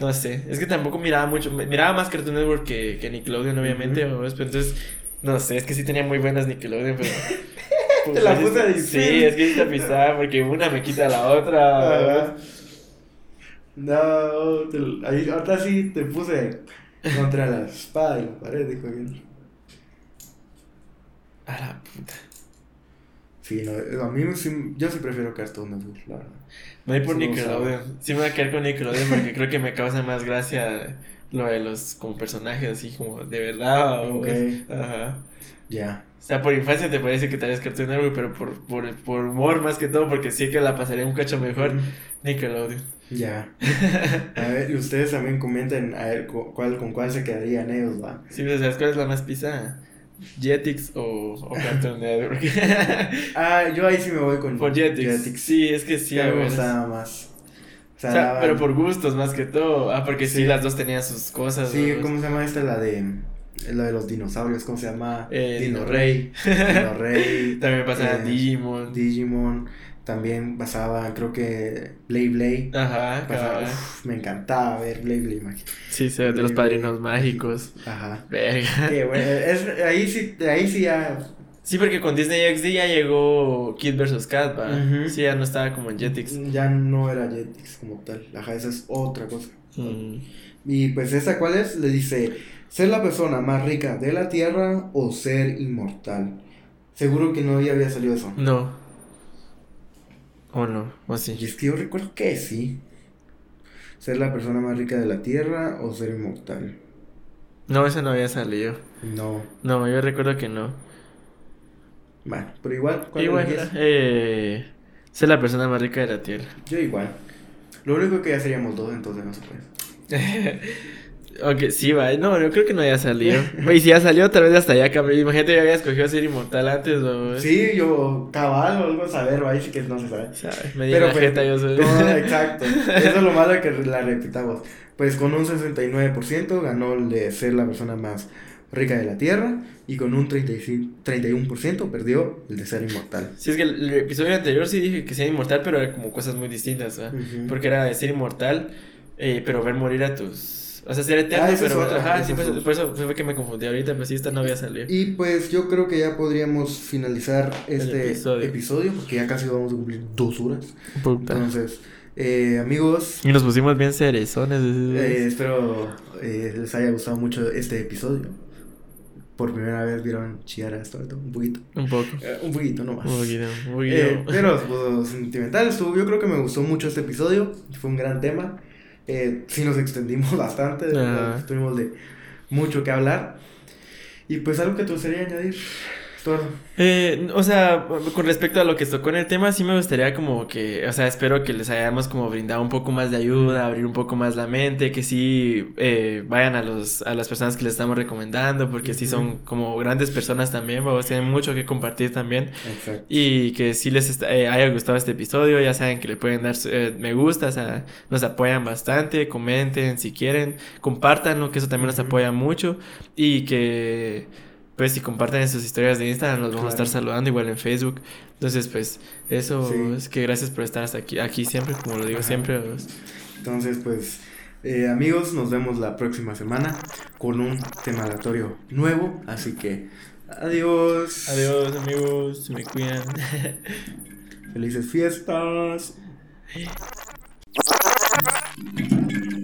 no sé, es que tampoco miraba mucho, miraba más Cartoon Network que, que Nickelodeon, obviamente, pero entonces, no sé, es que sí tenía muy buenas Nickelodeon, pero... Te la sí puse difícil. Sí, es que sí está pisada, porque una me quita la otra. No, te- ahí, ahorita sí te puse contra la espada y la pared, dijo bien. A la puta. Sí, no, a mí sí- yo sí prefiero Cartoon Network, la verdad. Me voy por me Nickelodeon. Sí me voy a quedar con Nickelodeon porque creo que me causa más gracia lo de los como personajes así como de verdad. o- Ok. Ajá. Ya. O sea, por infancia te parece que tal vez Cartoon Network, pero por, por, por humor más que todo, porque sí que la pasaría un cacho mejor, Nickelodeon. Ya. A ver, y ustedes también comenten a ver cu- cuál, con cuál se quedarían ellos, va. Sí, pero ¿sabes cuál es la más pisada? Jetix o, o Cartoon Network. Ah, yo ahí sí me voy con por Jetix. Jetix. Sí, es que sí, me gustaba más. O sea, o sea, daban- pero por gustos más que todo. Ah, porque sí, Sí. las dos tenían sus cosas. Sí. ¿cómo se llama esta? La de. La de los dinosaurios, ¿cómo se llama? Eh, Dino Rey. Dino Rey. También pasaba eh, Digimon. Digimon. También pasaba, creo que. Blade Blade. Ajá, Pasaba, uf, me encantaba ver Blade Blade. man. Sí, se de los padrinos mágicos. Ajá. Verga. Qué bueno, es, ahí sí, ahí sí ya. Sí, porque con Disney XD ya llegó Kid vs. Kat, ¿va? Sí, ya no estaba como en Jetix. Ya no era Jetix como tal. Ajá, esa es otra cosa. Mm. Y pues esta cuál es, le dice, ser la persona más rica de la tierra o ser inmortal. Seguro que no ya había salido eso. No. ¿O no? ¿O Y sí? es que yo recuerdo que sí. Ser la persona más rica de la tierra o ser inmortal. No, ese no había salido. No. No, yo recuerdo que no. Bueno, pero igual, ¿cuál Igual, eh, ser la persona más rica de la tierra. Yo igual. Lo único que ya seríamos dos, entonces no se puede. Ok, sí, va. No, yo creo que no había salido. Y si ya salió, tal vez hasta ya cambió. Imagínate, yo había escogido ser inmortal antes, o. Sí, yo cabal o algo saber, ahí sí que no se sabe. ¿Sabes? Me di Pero la pues, jeta, yo soy. no, exacto. Eso es lo malo que la repitamos. Pues con un 69% ganó el de ser la persona más rica de la Tierra y con un 35, 31% perdió el de ser inmortal. Sí, es que el, el episodio anterior sí dije que sea inmortal, pero era como cosas muy distintas, ¿verdad? Ujú. Porque era de ser inmortal, eh, pero ver morir a tus. O sea, ser eterno, Ah, esa es pero. otra, Ajá, sí, es pues, por eso fue que me confundí ahorita, pues sí, esta no había salido. Y pues yo creo que ya podríamos finalizar este episodio. episodio. porque ya casi vamos a cumplir dos horas. Puta. Entonces, eh, amigos, Y nos pusimos bien cerezones. eh, espero eh, les haya gustado mucho este episodio. Por primera vez vieron chillar a esto, un poquito. Un poco. Eh, un poquito nomás. Un poquito, un poquito. Pero pues, sentimental estuvo. Yo creo que me gustó mucho este episodio. Fue un gran tema. Eh, sí nos extendimos bastante. Ajá. Tuvimos de mucho que hablar. Y pues algo que te gustaría añadir. Eh, o sea, con respecto a lo que tocó en el tema, sí me gustaría como que, o sea, espero que les hayamos como brindado un poco más de ayuda, abrir un poco más la mente, que sí eh, vayan a los a las personas que les estamos recomendando, porque sí son como grandes personas también, vamos, tienen mucho que compartir también. Exacto. Y que si les está- eh, haya gustado este episodio, ya saben que le pueden dar eh, me gusta, o sea, nos apoyan bastante, comenten si quieren, compártanlo, que eso también nos apoya mucho. Y que, pues, si comparten sus historias de Instagram, los vamos a estar saludando, igual en Facebook. Entonces, pues eso es que gracias por estar hasta aquí, aquí siempre, como lo digo siempre. Entonces, pues eh, amigos, nos vemos la próxima semana con un tema aleatorio nuevo, así que adiós. Adiós amigos, se me cuidan. Felices fiestas.